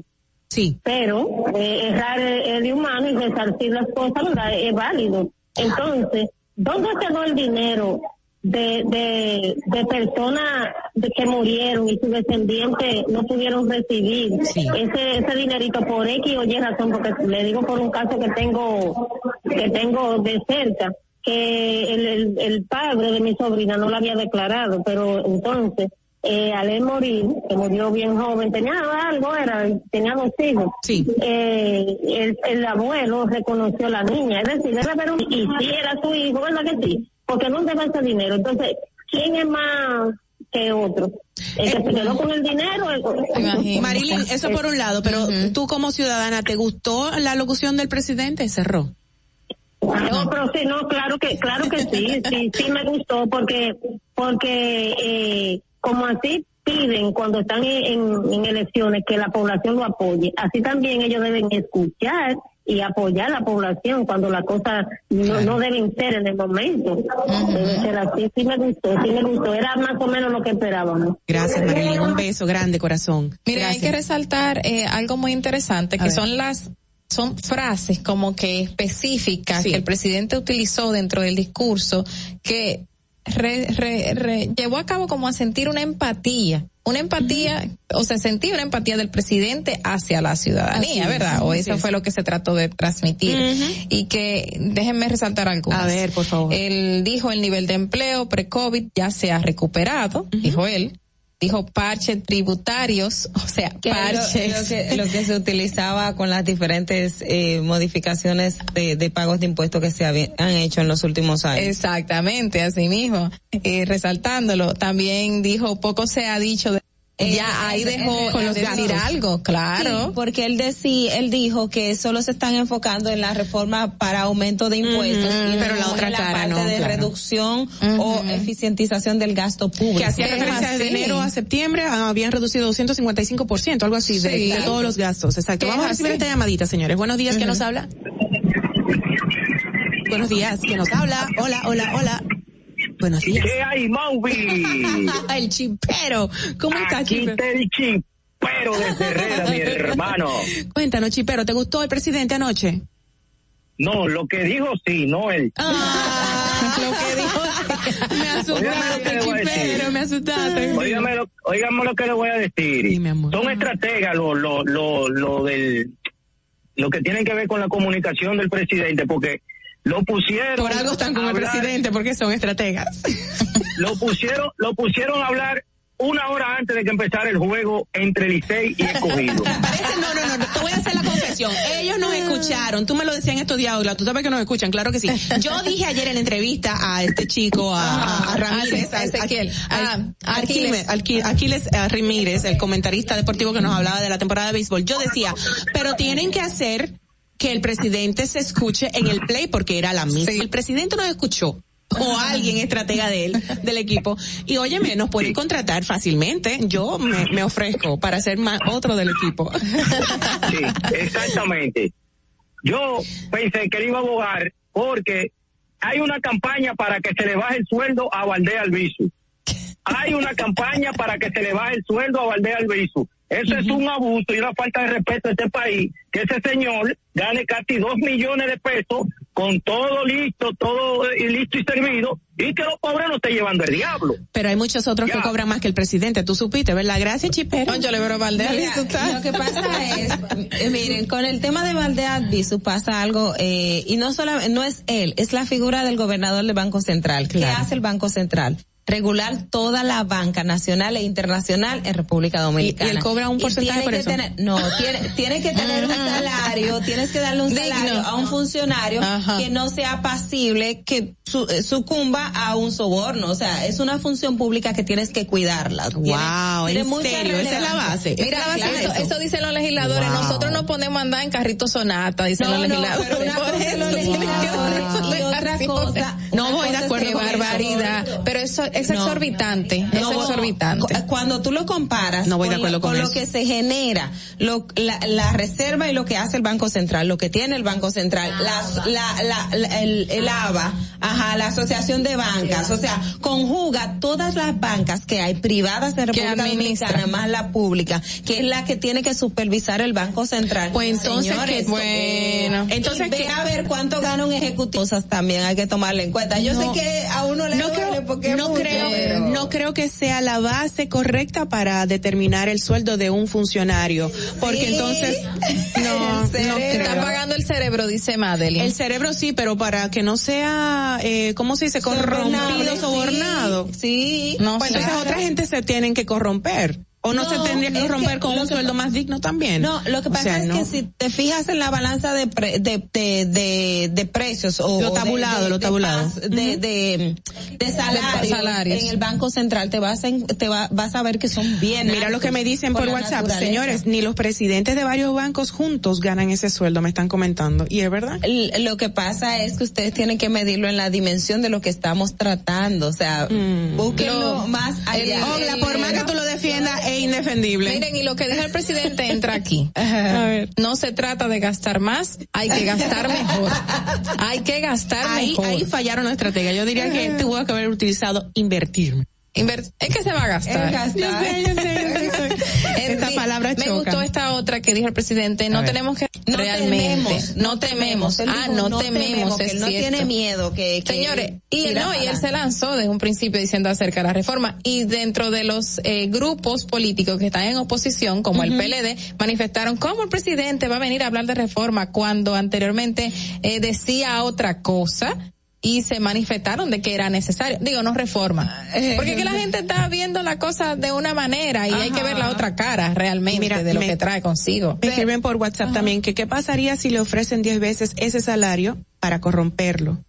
Sí. Pero eh, errar es de humano y resarcir las cosas ¿verdad? es válido. Entonces, ¿dónde quedó el dinero de, de, de personas de que murieron y sus descendientes no pudieron recibir sí. ese ese dinerito por X o Y razón? Porque le digo por un caso que tengo que tengo de cerca que el, el, el padre de mi sobrina no lo había declarado, pero entonces eh, al él morir, que murió bien joven, tenía algo, era, tenía dos hijos. Sí. Eh, el, el, abuelo reconoció a la niña, es decir, era un, y sí era su hijo, ¿verdad que sí? Porque no va ese dinero. Entonces, ¿quién es más que otro? El que se quedó con el dinero. El... Marilyn, eso por un lado, pero uh -huh. tú como ciudadana, ¿te gustó la locución del presidente? Cerró. No, pero sí, no, claro que, claro que sí, sí, sí me gustó porque, porque, eh, como así piden cuando están en, en, elecciones que la población lo apoye, así también ellos deben escuchar y apoyar a la población cuando las cosas no, no, deben ser en el momento. Debe ser así, sí me gustó, sí me gustó, era más o menos lo que esperábamos. Gracias Marilyn, un beso grande corazón. Mira, hay que resaltar eh, algo muy interesante, a que ver. son las son frases como que específicas sí. que el presidente utilizó dentro del discurso que Re, re, re, llevó a cabo como a sentir una empatía, una empatía, uh -huh. o sea, sentir una empatía del presidente hacia la ciudadanía, ¿verdad? O eso es. fue lo que se trató de transmitir. Uh -huh. Y que, déjenme resaltar algo. A ver, por favor. Él dijo el nivel de empleo pre-COVID ya se ha recuperado, uh -huh. dijo él dijo parches tributarios, o sea, parches. Lo, lo, que, lo, que, se utilizaba con las diferentes eh, modificaciones de, de, pagos de impuestos que se habían, han hecho en los últimos años. Exactamente, así mismo. Y resaltándolo, también dijo, poco se ha dicho de ya ahí dejó con los decir algo, claro. Sí, porque él decía, él dijo que solo se están enfocando en la reforma para aumento de impuestos, -huh, y pero la otra la cara parte no, de claro. reducción uh -huh. o eficientización del gasto público. Que hacía referencia de enero a septiembre habían reducido 255%, algo así, sí, de, de, todos los gastos. Exacto. Vamos a recibir esta llamadita, señores. Buenos días, uh -huh. ¿quién nos habla? Buenos días, ¿quién nos habla? Hola, hola, hola. Buenos días. ¿Qué hay, Mauvi? el chipero. ¿Cómo estás, Aquí chipero? el chipero de Herrera, mi hermano. Cuéntanos, chipero, ¿te gustó el presidente anoche? No, lo que dijo sí, no él. Ah, lo que dijo sí. me asustaste, Pedro, me asustaste. Óigame lo, óigame lo que le voy a decir. Son estrategas lo, lo, lo, lo del, lo que tienen que ver con la comunicación del presidente, porque lo pusieron. Por algo están con el presidente, porque son estrategas. Lo pusieron, lo pusieron a hablar una hora antes de que empezara el juego entre Licey y Escogido. Parece, no, no, no, te voy a hacer la confesión. Ellos nos escucharon, tú me lo decías en estos diálogos, tú sabes que nos escuchan, claro que sí. Yo dije ayer en la entrevista a este chico, a, a Ramírez, a, Ezequiel, a, Aquiles, Aquiles Ramírez, el comentarista deportivo que nos hablaba de la temporada de béisbol. Yo decía, pero tienen que hacer que el presidente se escuche en el play porque era la misma. El presidente nos escuchó o alguien estratega de él, del equipo. Y óyeme, nos pueden contratar fácilmente. Yo me, me ofrezco para ser más otro del equipo. Sí, exactamente. Yo pensé que le iba a abogar porque hay una campaña para que se le baje el sueldo a Valdés Albizu. Hay una campaña para que se le baje el sueldo a Valdés Albizu. Eso es un abuso y una falta de respeto a este país, que ese señor gane casi dos millones de pesos con todo listo, todo listo y servido, y que los pobres no estén llevando el diablo. Pero hay muchos otros que cobran más que el presidente, tú supiste, ¿verdad? Gracias, Chipero. yo le veo Valdez Lo que pasa es, eh, miren, con el tema de Valdez Albizu pasa algo, eh, y no solo, no es él, es la figura del gobernador del Banco Central. ¿Qué hace el Banco Central? Regular toda la banca nacional e internacional en República Dominicana. Y, él cobra un porcentaje por eso. no, tiene, tiene que tener un salario, tienes que darle un salario a un funcionario que no sea pasible, que eh, sucumba a un soborno. O sea, es una función pública que tienes que cuidarla. wow, en serio, esa es la base. Mira, eso, eso, dicen los legisladores. Nosotros no podemos andar en carrito sonata, dicen los legisladores. No, otra cosa. No voy de acuerdo barbaridad. Pero eso es exorbitante. es exorbitante. Cuando tú lo comparas no voy de acuerdo con, con, lo que se genera, lo, la, la, reserva y lo que hace el Banco Central, lo que tiene el Banco Central, la, la, la el, el, ABA, ajá, la Asociación de Bancas, o sea, conjuga todas las bancas que hay privadas de República Dominicana más la pública, que es la que tiene que supervisar el Banco Central. Pues entonces, Señores, bueno, entonces ve a ver cuánto gana un ejecutivo, también hay que tomarle en cuenta. Yo sé que a uno le no duele creo, porque no creo, no creo que sea la base correcta para determinar el sueldo de un funcionario, porque entonces no, no creo. está pagando el cerebro, dice Madeline. El cerebro sí, pero para que no sea, eh, ¿cómo se dice? Corrompido, sobornado. Sí. No pues entonces otra gente se tienen que corromper. ¿O no, se tendría que romper con un sueldo más digno también? No, lo que pasa es que si te fijas en la balanza de pre, de, de, de, de, precios o lo tabulado, de, lo tabulado de, de, de, salarios, salarios, en el Banco Central te vas a, te va, vas a ver que son bien. Mira lo que me dicen por, por WhatsApp, señores, ni los presidentes de varios bancos juntos ganan ese sueldo, me están comentando. ¿Y es verdad? Lo que pasa es que ustedes tienen que medirlo en la dimensión de lo que estamos tratando, o sea, mm. más allá. Por más que tú lo defiendas, es indefendible. Miren, y lo que dijo el presidente entra aquí. A ver. No se trata de gastar más, hay que gastar mejor. hay que gastar ahí, mejor. Ahí fallaron la estrategia. Yo diría que tuvo que haber utilizado invertir. Inver es que se va a gastar. gastar. Yo sé, yo sé, yo sé. Esta palabra choca. Me gustó esta otra que dijo el presidente. No tenemos que no realmente. Tememos, no tememos. Ah, no, no tememos. tememos es que no cierto. tiene miedo que, que señores y él no y él se lanzó desde un principio diciendo acerca de la reforma y dentro de los eh, grupos políticos que están en oposición como uh -huh. el PLD manifestaron cómo el presidente va a venir a hablar de reforma cuando anteriormente eh, decía otra cosa y se manifestaron de que era necesario. Digo, no reforma. Porque que la gente está viendo la cosa de una manera y Ajá. hay que ver la otra cara realmente Mira, de lo me, que trae consigo. Me escriben por WhatsApp Ajá. también que qué pasaría si le ofrecen 10 veces ese salario para corromperlo.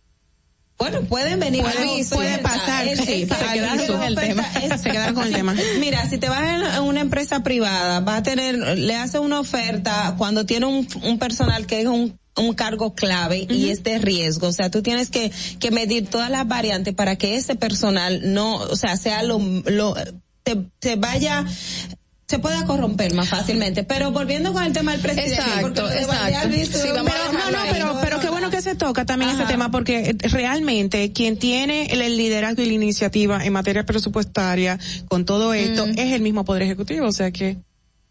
Bueno, pueden venir. Puede, puede pasar. Es, sí, es, se quedaron con el tema. Es, se quedaron con el tema. Mira, si te vas a una empresa privada, va a tener, le hace una oferta cuando tiene un, un personal que es un un cargo clave uh -huh. y es de riesgo. O sea, tú tienes que, que medir todas las variantes para que ese personal no, o sea, sea lo, lo, te, te vaya, se pueda corromper más fácilmente. Pero volviendo con el tema del presidente. Exacto, exacto. Visto, sí, pero, no, no, pero, pero qué bueno que se toca también Ajá. ese tema porque realmente quien tiene el liderazgo y la iniciativa en materia presupuestaria con todo esto mm. es el mismo Poder Ejecutivo. O sea que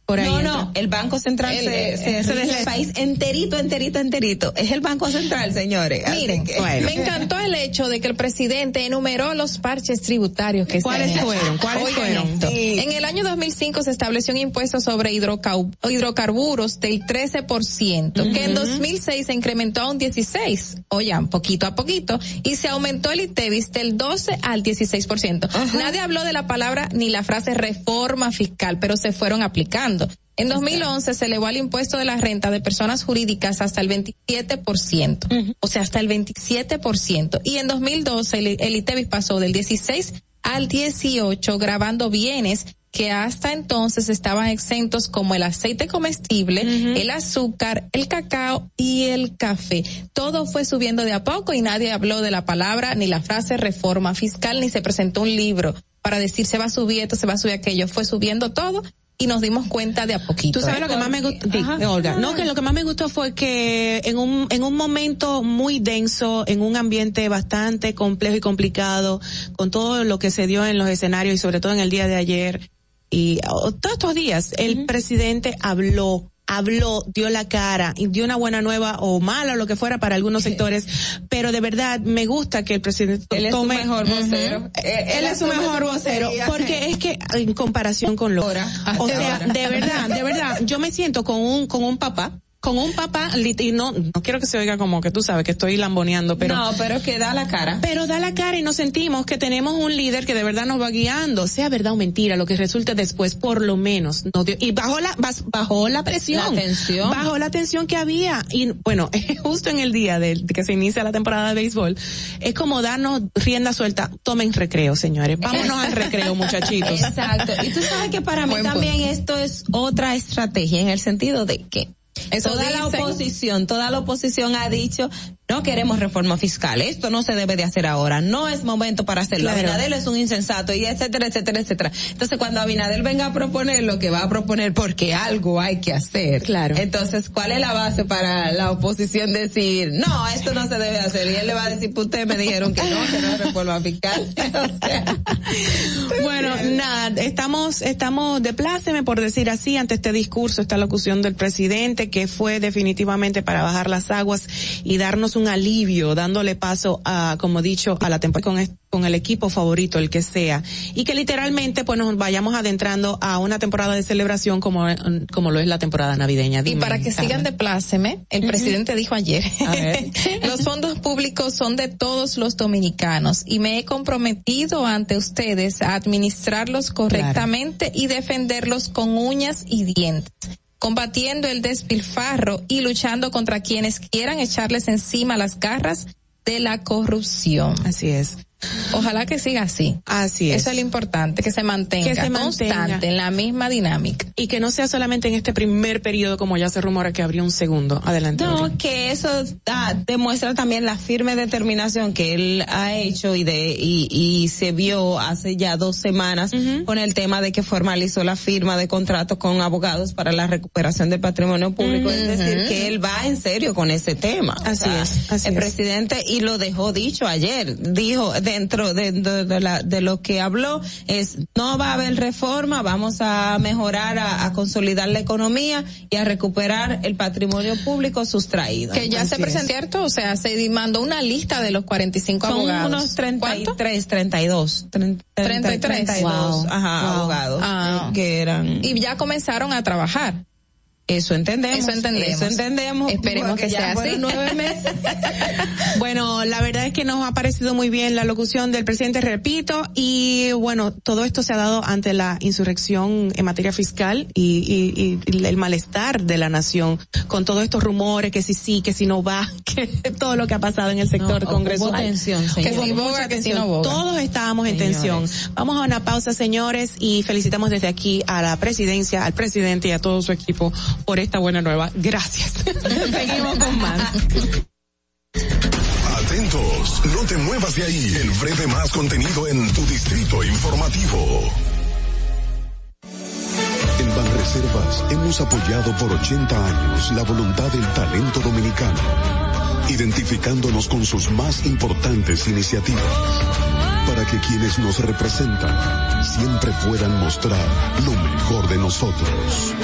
Por ahí no, no, el Banco Central se, se, el país enterito, enterito, enterito. Es el Banco Central, señores. Miren, me encantó el hecho de que el presidente enumeró los parches tributarios que ¿Cuáles se fueron? ¿Cuáles fueron? En el año 2005 se estableció un impuesto sobre hidrocarburos del 13%, que en 2006 se incrementó a un 16, oigan, poquito a poquito, y se aumentó el ITEVIS del 12 al 16%. Nadie habló de la palabra ni la frase reforma fiscal, pero se fueron aplicando. En 2011 se elevó el impuesto de la renta de personas jurídicas hasta el 27%, o sea, hasta el 27%. Y en 2012 el, el ITEVIS pasó del 16 al 18 grabando bienes que hasta entonces estaban exentos como el aceite comestible, el azúcar, el cacao y el café. Todo fue subiendo de a poco y nadie habló de la palabra ni la frase reforma fiscal ni se presentó un libro para decir se va a subir esto, se va a subir aquello. Fue subiendo todo y nos dimos cuenta de a poquito. Tú sabes lo que más me gustó, no, que lo que más me gustó fue que en un, en un momento muy denso, en un ambiente bastante complejo y complicado, con todo lo que se dio en los escenarios y sobre todo en el día de ayer, y oh, todos estos días, el presidente habló habló, dio la cara dio una buena nueva o mala o lo que fuera para algunos sectores, pero de verdad me gusta que el presidente él tome es su mejor vocero. él, es su mejor vocero porque es que en comparación con lo o sea, de verdad, de verdad, yo me siento con un con un papá con un papá, y no, no quiero que se oiga como que tú sabes que estoy lamboneando, pero. No, pero que da la cara. Pero da la cara y nos sentimos que tenemos un líder que de verdad nos va guiando, sea verdad o mentira, lo que resulte después, por lo menos. No y bajo la, bajó la presión. La tensión. Bajó la tensión que había. Y bueno, justo en el día de que se inicia la temporada de béisbol, es como darnos rienda suelta. Tomen recreo, señores. Vámonos al recreo, muchachitos. Exacto. Y tú sabes que para mí también esto es otra estrategia en el sentido de que toda la oposición, toda la oposición ha dicho, no queremos reforma fiscal, esto no se debe de hacer ahora, no es momento para hacerlo. Abinadel es un insensato y etcétera, etcétera, etcétera. Entonces cuando Abinadel venga a proponer lo que va a proponer porque algo hay que hacer. Claro. Entonces, ¿cuál es la base para la oposición decir, no, esto no se debe hacer? Y él le va a decir, pues ustedes me dijeron que no, que no es reforma fiscal. bueno, nada, estamos, estamos de pláceme por decir así ante este discurso, esta locución del presidente que fue definitivamente para bajar las aguas y darnos un alivio, dándole paso a, como dicho, a la temporada con, con el equipo favorito, el que sea, y que literalmente pues nos vayamos adentrando a una temporada de celebración como, como lo es la temporada navideña. y para que sigan de pláceme, el presidente dijo ayer, los fondos públicos son de todos los dominicanos y me he comprometido ante ustedes a administrarlos correctamente y defenderlos con uñas y dientes combatiendo el despilfarro y luchando contra quienes quieran echarles encima las garras de la corrupción. Así es. Ojalá que siga así. Así es. Eso es lo importante, que se mantenga, que se constante, en la misma dinámica. Y que no sea solamente en este primer periodo, como ya se rumora que habría un segundo. Adelante. No, que eso demuestra también la firme determinación que él ha hecho y de y, y se vio hace ya dos semanas con el tema de que formalizó la firma de contratos con abogados para la recuperación del patrimonio público. Es decir, que él va en serio con ese tema. Así es. el presidente, y lo dejó dicho ayer, dijo, dentro de, de, la, de lo que habló es no va a haber reforma, vamos a mejorar, a, consolidar la economía y a recuperar el patrimonio público sustraído. Que ya se presentó, ¿cierto? O sea, se mandó una lista de los 45 Son abogados. unos 33, 32. 33. 32, ajá, abogados ah. que eran. Y ya comenzaron a trabajar. Eso entendemos. Eso entendemos. Eso entendemos. Esperemos que sea así. Nueve meses. bueno, la verdad es que nos ha parecido muy bien la locución del presidente, repito, y bueno, todo esto se ha dado ante la insurrección en materia fiscal y, y, y el malestar de la nación con todos estos rumores que si sí, que si no va, que todo lo que ha pasado en el sector no, congresual. Tensión, que si boga, que si no boga. Todos estábamos en tensión. Vamos a una pausa, señores, y felicitamos desde aquí a la presidencia, al presidente y a todo su equipo por esta buena nueva. Gracias. Seguimos con más. Atentos, no te muevas de ahí. El breve más contenido en tu distrito informativo. En Banreservas hemos apoyado por 80 años la voluntad del talento dominicano, identificándonos con sus más importantes iniciativas para que quienes nos representan siempre puedan mostrar lo mejor de nosotros.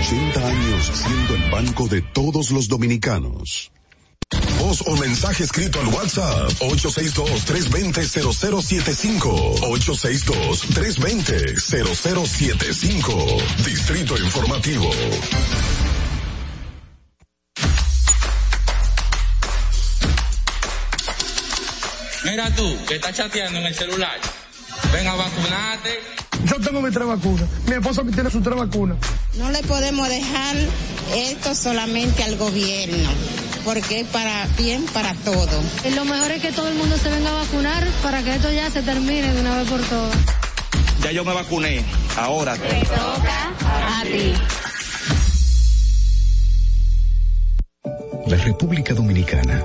80 años siendo el banco de todos los dominicanos. Voz o mensaje escrito al WhatsApp 862-320-0075. 862-320-0075. Distrito Informativo. Mira tú, que estás chateando en el celular. Ven a vacunarte. Yo tengo mi tres vacunas. Mi esposa tiene su tres vacunas. No le podemos dejar esto solamente al gobierno, porque es para bien para todo. Lo mejor es que todo el mundo se venga a vacunar para que esto ya se termine de una vez por todas. Ya yo me vacuné. Ahora te toca a ti. La República Dominicana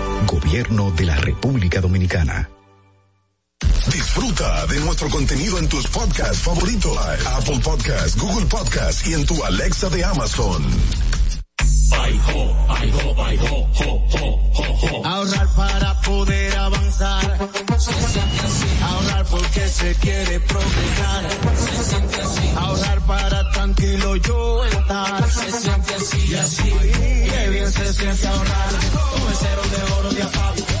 Gobierno de la República Dominicana. Disfruta de nuestro contenido en tus podcasts favoritos. Apple Podcasts, Google Podcasts y en tu Alexa de Amazon. Ahorrar para poder avanzar. Ahorrar porque se quiere progresar. Ahorrar para tranquilo yo estar. Se siente así así. Qué bien se siente ahorrar. El cero de oro de.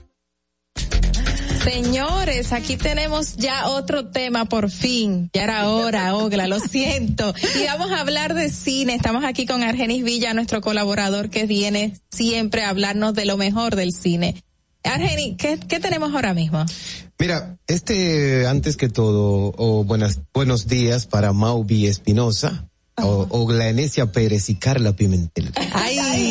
Señores, aquí tenemos ya otro tema por fin. Ya era hora, Ogla, lo siento. Y vamos a hablar de cine. Estamos aquí con Argenis Villa, nuestro colaborador que viene siempre a hablarnos de lo mejor del cine. Argenis, ¿qué, ¿qué tenemos ahora mismo? Mira, este, antes que todo, o buenas, buenos días para Mauvi Espinosa, o, o Glanesia Pérez y Carla Pimentel. Ay, gracias.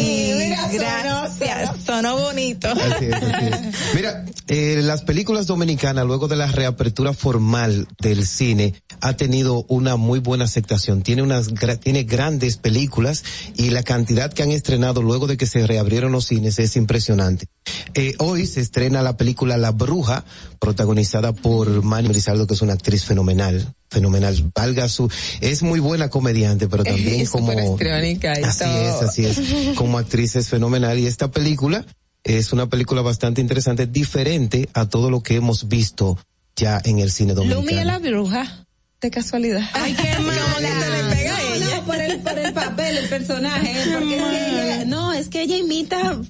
Bonito. Así es, así es. Mira, eh, las películas dominicanas, luego de la reapertura formal del cine, ha tenido una muy buena aceptación. Tiene unas, tiene grandes películas y la cantidad que han estrenado luego de que se reabrieron los cines es impresionante. Eh, hoy se estrena la película La Bruja, protagonizada por Manny Rizaldo, que es una actriz fenomenal fenomenal. Valga su, es muy buena comediante, pero también como, así es, así es, como actriz es fenomenal y esta película es una película bastante interesante, diferente a todo lo que hemos visto ya en el cine dominicano. Lumi la bruja, de casualidad. Ay, qué mala. le pega no, ella. no, por el, por el papel, el personaje, porque es que ella, no, es que ella imita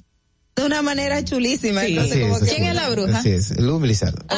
de una manera chulísima. Sí, Entonces, así como es, que- ¿Quién es la bruja? Así es, Lumi Lizardo.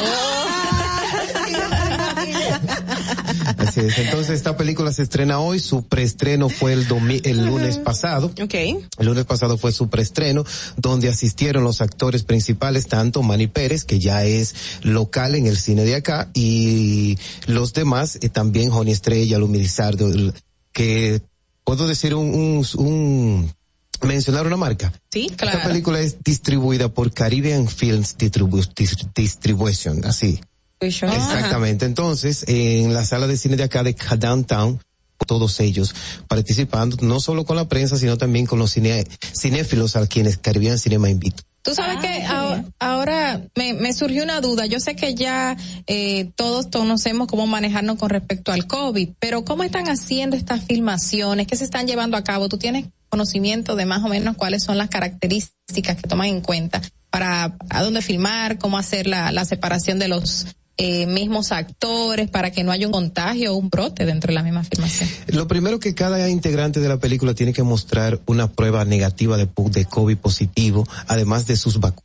Así es. Entonces esta película se estrena hoy. Su preestreno fue el el lunes pasado. Ok. El lunes pasado fue su preestreno, donde asistieron los actores principales, tanto Manny Pérez, que ya es local en el cine de acá, y los demás, eh, también Joni Estrella, Lumi Lizardo, el- que puedo decir un, un, un- mencionar una marca. Sí, Esta película es distribuida por Caribbean Films Distribu- Dis- Distribution, así. Exactamente. Entonces, en la sala de cine de acá de Downtown, todos ellos participando, no solo con la prensa, sino también con los cine, cinéfilos a quienes Caribbean Cinema invita. Tú sabes que ahora, ahora me, me surgió una duda. Yo sé que ya eh, todos conocemos cómo manejarnos con respecto al COVID, pero ¿cómo están haciendo estas filmaciones? ¿Qué se están llevando a cabo? ¿Tú tienes conocimiento de más o menos cuáles son las características que toman en cuenta para a dónde filmar, cómo hacer la, la separación de los eh, mismos actores para que no haya un contagio o un brote dentro de la misma filmación? Lo primero que cada integrante de la película tiene que mostrar una prueba negativa de, de COVID positivo, además de sus vacunas.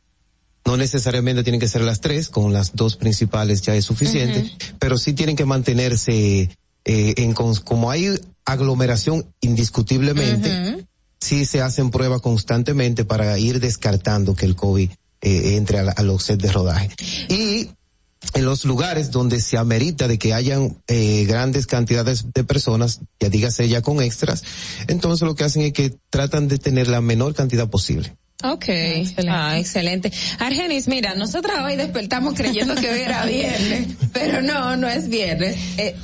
No necesariamente tienen que ser las tres, con las dos principales ya es suficiente, pero sí tienen que mantenerse eh, en como hay aglomeración indiscutiblemente, sí se hacen pruebas constantemente para ir descartando que el COVID eh, entre a, los sets de rodaje. Y en los lugares donde se amerita de que hayan eh, grandes cantidades de personas, ya dígase ya con extras, entonces lo que hacen es que tratan de tener la menor cantidad posible. Ok, excelente. Ah, excelente. Argenis, mira, nosotros hoy despertamos creyendo que hoy era viernes, pero no, no es viernes. Eh,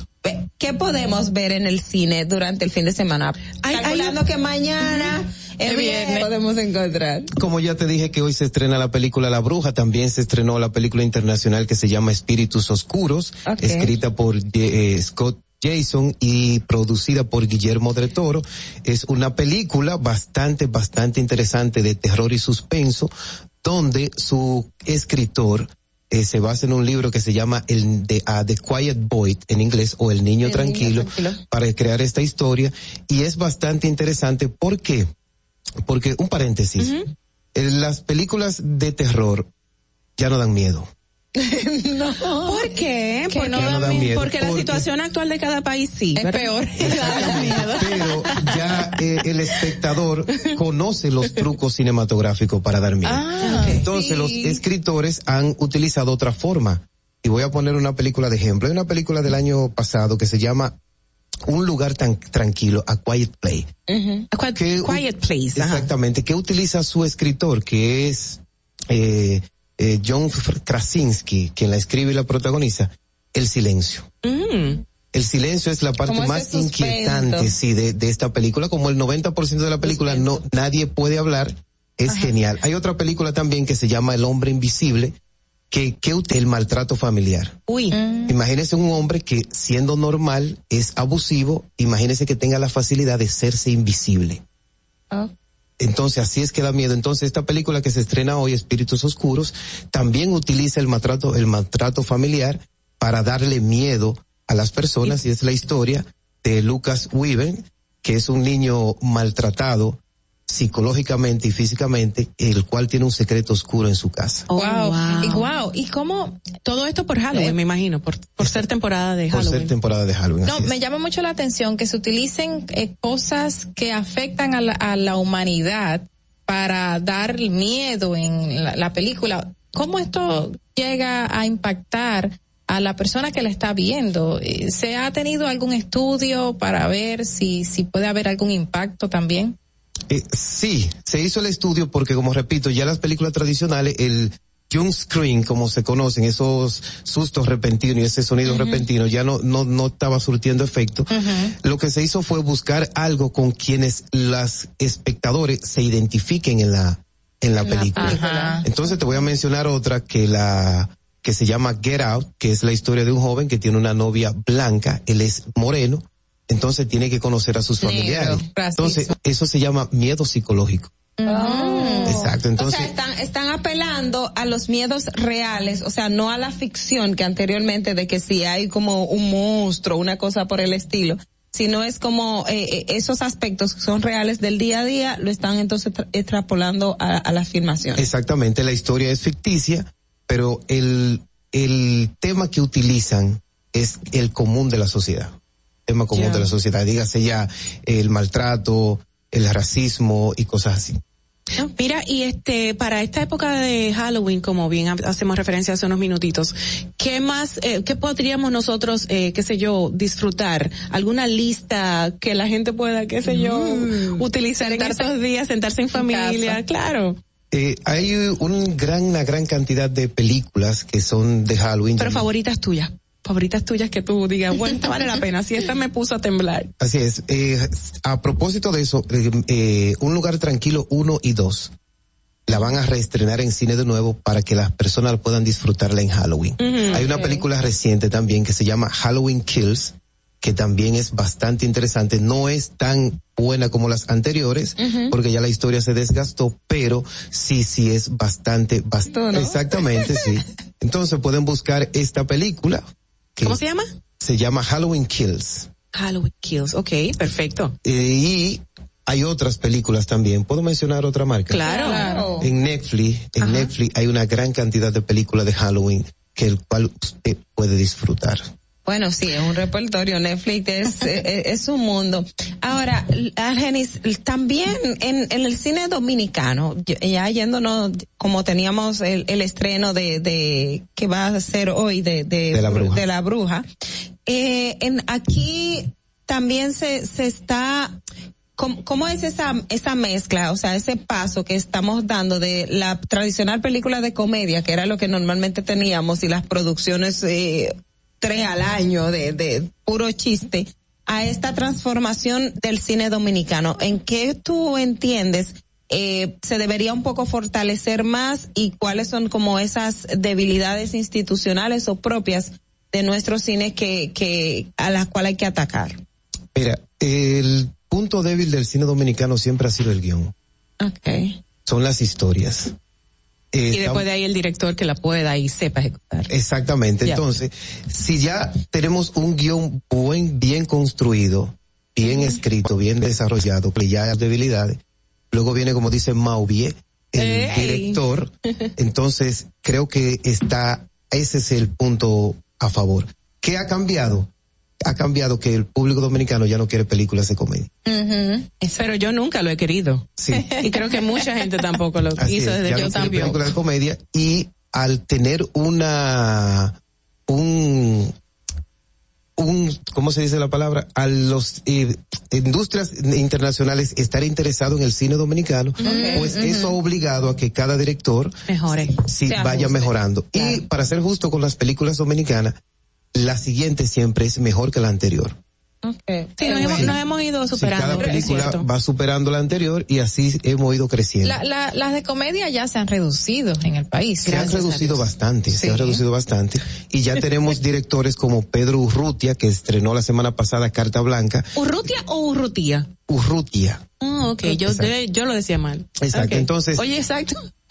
¿Qué podemos ver en el cine durante el fin de semana? Calculando que mañana el viernes podemos encontrar. Como ya te dije que hoy se estrena la película La Bruja, también se estrenó la película internacional que se llama Espíritus Oscuros, escrita por eh, Scott Jason y producida por Guillermo del Toro. Es una película bastante, bastante interesante de terror y suspenso, donde su escritor eh, se basa en un libro que se llama el de uh, The Quiet Boy en inglés o El Niño, tranquilo, para crear esta historia. Y es bastante interesante porque porque un paréntesis las películas de terror ya no dan miedo no. ¿Por qué? Porque, no porque la situación actual de cada país sí. Es peor. Pero ya eh, el espectador conoce los trucos cinematográficos para dar miedo. Ah, Entonces los escritores han utilizado otra forma. Y voy a poner una película de ejemplo. Hay una película del año pasado que se llama un lugar tan tranquilo, A Quiet Play. quiet Place. Exactamente, que utiliza su escritor, que es eh, eh, John Krasinski, quien la escribe y la protagoniza, el silencio. Mm. El silencio es la parte más inquietante, sí, de, de, esta película. Como el 90% de la película no, nadie puede hablar, es genial. Hay otra película también que se llama El hombre invisible, que, que el maltrato familiar. Uy. Mm. Imagínese un hombre que siendo normal es abusivo, imagínese que tenga la facilidad de serse invisible. Entonces así es que da miedo. Entonces esta película que se estrena hoy, Espíritus Oscuros, también utiliza el maltrato, el maltrato familiar para darle miedo a las personas y es la historia de Lucas Weaver, que es un niño maltratado psicológicamente y físicamente, el cual tiene un secreto oscuro en su casa. Oh, wow. Y wow, y cómo todo esto por Halloween, me imagino, por, por ser temporada de Halloween. Por ser temporada de Halloween. No, me llama mucho la atención que se utilicen eh, cosas que afectan a la, a la, humanidad para dar miedo en la, la película. ¿Cómo esto llega a impactar a la persona que la está viendo. Eh, ¿Se ha tenido algún estudio para ver si, si puede haber algún impacto también? Eh, sí, se hizo el estudio porque, como repito, ya las películas tradicionales, el jump screen, como se conocen, esos sustos repentinos y ese sonido repentino, ya no, no, no estaba surtiendo efecto. Lo que se hizo fue buscar algo con quienes las espectadores se identifiquen en la, en la película. Entonces te voy a mencionar otra que la, que se llama Get Out, que es la historia de un joven que tiene una novia blanca, él es moreno, entonces tiene que conocer a sus familiares. Entonces, eso se llama miedo psicológico. Oh. Exacto, entonces. O sea, están, están apelando a los miedos reales, o sea, no a la ficción que anteriormente de que si hay como un monstruo, una cosa por el estilo, sino es como eh, eh, esos aspectos que son reales del día a día, lo están entonces extrapolando a, a la afirmación. Exactamente, la historia es ficticia, pero el, el tema que utilizan es el común de la sociedad tema común de la sociedad, dígase ya el maltrato, el racismo y cosas así. Mira, y este, para esta época de Halloween, como bien hacemos referencia hace unos minutitos, ¿qué más, eh, qué podríamos nosotros, eh, qué sé yo, disfrutar? ¿Alguna lista que la gente pueda, qué sé yo, mm. utilizar en estos días, sentarse en familia? claro. Eh, hay un gran, una gran cantidad de películas que son de Halloween. Pero favoritas tuyas favoritas tuyas que tú digas, bueno, esta vale la pena, si esta me puso a temblar. Así es. Eh, a propósito de eso, eh, eh, Un lugar tranquilo uno y dos la van a reestrenar en cine de nuevo para que las personas puedan disfrutarla en Halloween. Hay una película reciente también que se llama Halloween Kills, que también es bastante interesante. No es tan buena como las anteriores, porque ya la historia se desgastó, pero sí, sí es bastante, bastante. Exactamente, sí. Entonces pueden buscar esta película, ¿Cómo se llama? Se llama Halloween Kills. Halloween Kills, ok, perfecto. Eh, y hay otras películas también. ¿Puedo mencionar otra marca? Claro. claro. En Netflix, en Netflix hay una gran cantidad de películas de Halloween que el cual usted puede disfrutar. Bueno, sí, es un repertorio. Netflix es, es, un mundo. Ahora, Argenis, también en, en el cine dominicano, ya yéndonos, como teníamos el, el estreno de, de, que va a ser hoy de, de, de la bruja, de la bruja eh, en, aquí también se, se está ¿Cómo, ¿Cómo, es esa, esa mezcla, o sea, ese paso que estamos dando de la tradicional película de comedia, que era lo que normalmente teníamos, y las producciones eh, tres al año de, de puro chiste, a esta transformación del cine dominicano? ¿En qué tú entiendes eh, se debería un poco fortalecer más y cuáles son como esas debilidades institucionales o propias de nuestro cine que, que a las cuales hay que atacar? Mira, el punto débil del cine dominicano siempre ha sido el guion. Okay. Son las historias. Eh, y después de ahí el director que la pueda y sepa ejecutar. Exactamente. Entonces, si ya tenemos un guion buen, bien construido, bien escrito, bien desarrollado, que ya hay debilidades, luego viene, como dice Mauvie, el director, entonces creo que está, ese es el punto a favor. ¿Qué ha cambiado? Ha cambiado que el público dominicano ya no quiere películas de comedia. Pero yo nunca lo he querido. Sí. y creo que mucha gente tampoco lo Así hizo es, desde ya yo no quiere también. películas de comedia y al tener una un un cómo se dice la palabra a los eh, industrias internacionales estar interesado en el cine dominicano pues eso ha obligado a que cada director mejore sí Se vaya ajuste. mejorando y para ser justo con las películas dominicanas la siguiente siempre es mejor que la anterior Okay. Sí, nos, hemos, nos hemos ido Sí, superando. cada es película va superando la anterior y así hemos ido creciendo La, la, las de comedia ya se han reducido en el país. se han reducido bastante, se Sí. han reducido bastante. Y ya tenemos directores como Pedro Urrutia, que estrenó la semana pasada Carta Blanca. ¿Urrutia o Urrutia? Urrutia. Ah, ok, yo, Exacto. yo, lo decía mal. Exacto, Ok. entonces- Oye, exacto.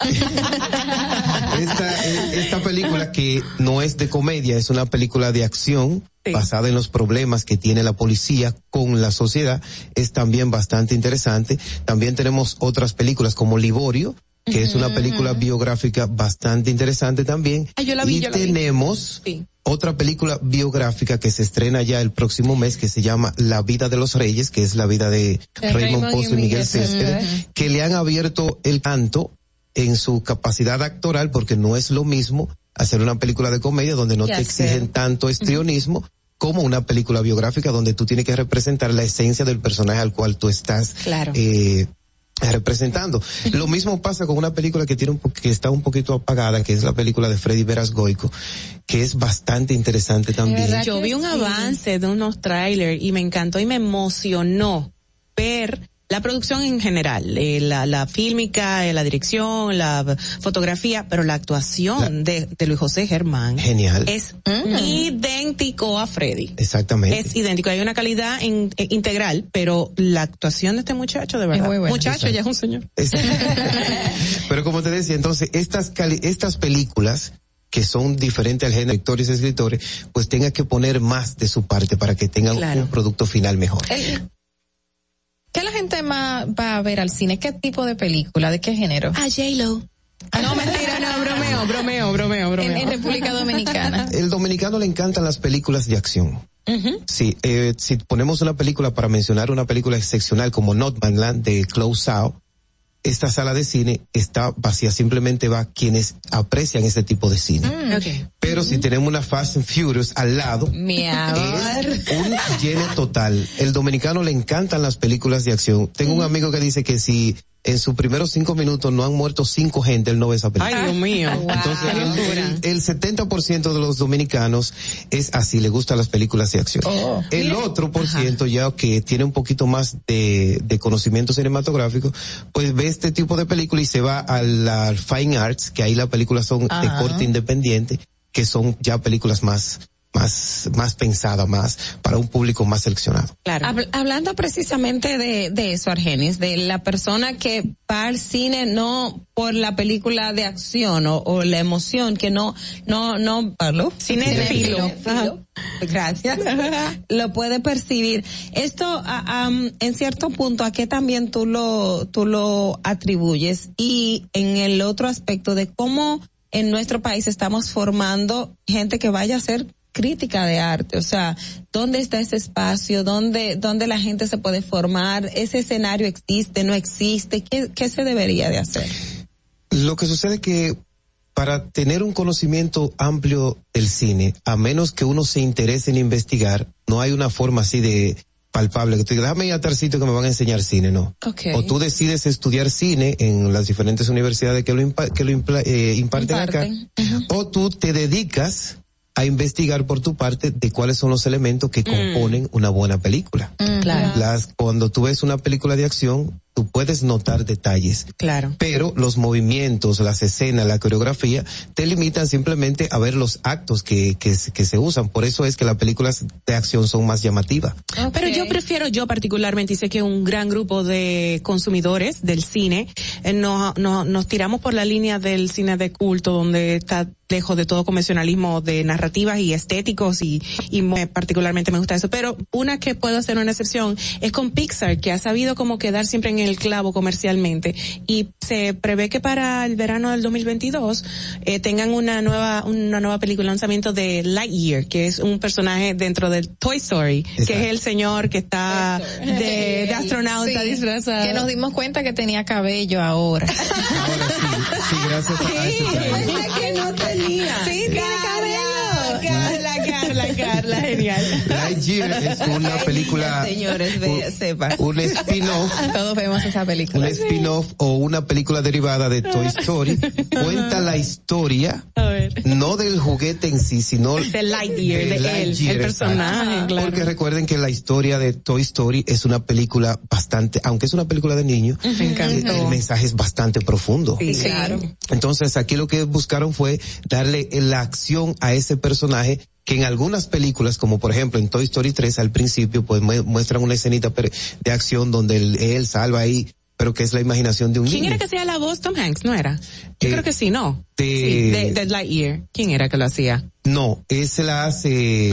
Esta, esta película que no es de comedia, es una película de acción basada en los problemas que tiene la policía con la sociedad, es también bastante interesante. También tenemos otras películas como Liborio, que es una película biográfica bastante interesante también. Ah, yo la vi, y yo la vi. tenemos Sí. otra película biográfica que se estrena ya el próximo mes que se llama La vida de los reyes, que es la vida de De Raymond Raymond Pozo y Miguel Miguel Céspedes, que le han abierto el canto en su capacidad actoral porque no es lo mismo hacer una película de comedia donde no ¿Qué te exigen tanto estrionismo como una película biográfica donde tú tienes que representar la esencia del personaje al cual tú estás Claro. eh, representando. Lo mismo pasa con una película que tiene un po- que está un poquito apagada, que es la película de Freddy Veras Goico, que es bastante interesante también. Yo vi un avance de unos trailers y me encantó y me emocionó ver la producción en general, eh, la, la fílmica, eh, la dirección, la fotografía, pero la actuación de, de Luis José Germán Genial. es idéntico a Freddy. Exactamente. Es idéntico, hay una calidad en- eh, integral, pero la actuación de este muchacho, de verdad, muy muchacho ya es un señor. Pero como te decía, entonces estas cali- estas películas que son diferentes al género de actores y escritores, pues tengan que poner más de su parte para que tengan Claro. un producto final mejor. El- ¿Qué la gente más va a ver al cine? ¿Qué tipo de película? ¿De qué género? A J-Lo. No, mentira, no, bromeo, bromeo, bromeo, bromeo. En, en República Dominicana. El dominicano le encantan las películas de acción. Sí, eh, si ponemos una película para mencionar una película excepcional como Notmanland de Close Out, esta sala de cine está vacía, simplemente va quienes aprecian ese tipo de cine. Ok. Pero si tenemos una Fast and Furious al lado, Mi es un lleno total. El dominicano le encantan las películas de acción. Tengo un amigo que dice que si en sus primeros cinco minutos no han muerto cinco gente, él no ve esa película. Ay, Dios mío. Entonces, el, el 70% de los dominicanos es así, le gustan las películas de acción. Oh. el otro por ciento ya que tiene un poquito más de, de conocimiento cinematográfico, pues ve este tipo de película y se va a la Fine Arts, que ahí las películas son de corte independiente, que son ya películas más, más, más pensadas, más para un público más seleccionado. Habl- hablando precisamente de, de eso, Argenis, de la persona que va al cine no por la película de acción o, o la emoción, que no, no, no. Cinéfilo. Cinéfilo. Gracias. lo puede percibir. Esto, en cierto punto, ¿a qué también tú lo, tú lo atribuyes? Y en el otro aspecto de cómo en nuestro país estamos formando gente que vaya a ser crítica de arte, o sea, ¿dónde está ese espacio? ¿Dónde, dónde la gente se puede formar? ¿Ese escenario existe? ¿No existe? ¿Qué, qué se debería de hacer? Lo que sucede es que para tener un conocimiento amplio del cine, a menos que uno se interese en investigar, no hay una forma así de palpable que tú digas, déjame ir a tal sitio que me van a enseñar cine, no. O tú decides estudiar cine en las diferentes universidades que lo, que lo eh, imparten, acá, o tú te dedicas a investigar por tu parte de cuáles son los elementos que mm. componen una buena película. Mm. Las, cuando tú ves una película de acción, tú puedes notar detalles. Claro. Pero los movimientos, las escenas, la coreografía, te limitan simplemente a ver los actos que, que, que se usan. Por eso es que las películas de acción son más llamativas. Pero yo prefiero, yo particularmente, y sé que un gran grupo de consumidores del cine, eh, no, no, nos tiramos por la línea del cine de culto, donde está lejos de todo convencionalismo de narrativas y estéticos y, y particularmente me gusta eso. Pero una que puedo hacer una excepción es con Pixar, que ha sabido como quedar siempre en el clavo comercialmente. Y se prevé que para el verano del 2022 eh, tengan una nueva una nueva película lanzamiento de Lightyear que es un personaje dentro del Toy Story que es el señor que está de, de astronauta disfrazado. Que nos dimos cuenta que tenía cabello ahora. Ahora sí, sí gracias a ese que no tenía. Sí Carla, Carla, genial. Lightyear es una película. Señores, de, sepa. Un spin-off. Todos vemos esa película. Un spin-off o una película derivada de Toy Story. Cuenta la historia, no del juguete en sí, sino de Lightyear, de, de él, el personaje, claro. Porque recuerden que la historia de Toy Story es una película bastante, aunque es una película de niños, el mensaje es bastante profundo. Sí, claro. Entonces aquí lo que buscaron fue darle la acción a ese personaje que en algunas películas, como por ejemplo en Toy Story 3 al principio, pues muestran una escenita de acción donde él, salva ahí pero que es la imaginación de un ¿Quién niño. era que hacía la voz? Tom Hanks, ¿no era? Yo Eh, creo que sí, ¿no? de- Sí, de, de Lightyear. ¿Quién era que lo hacía? No, ese la hace,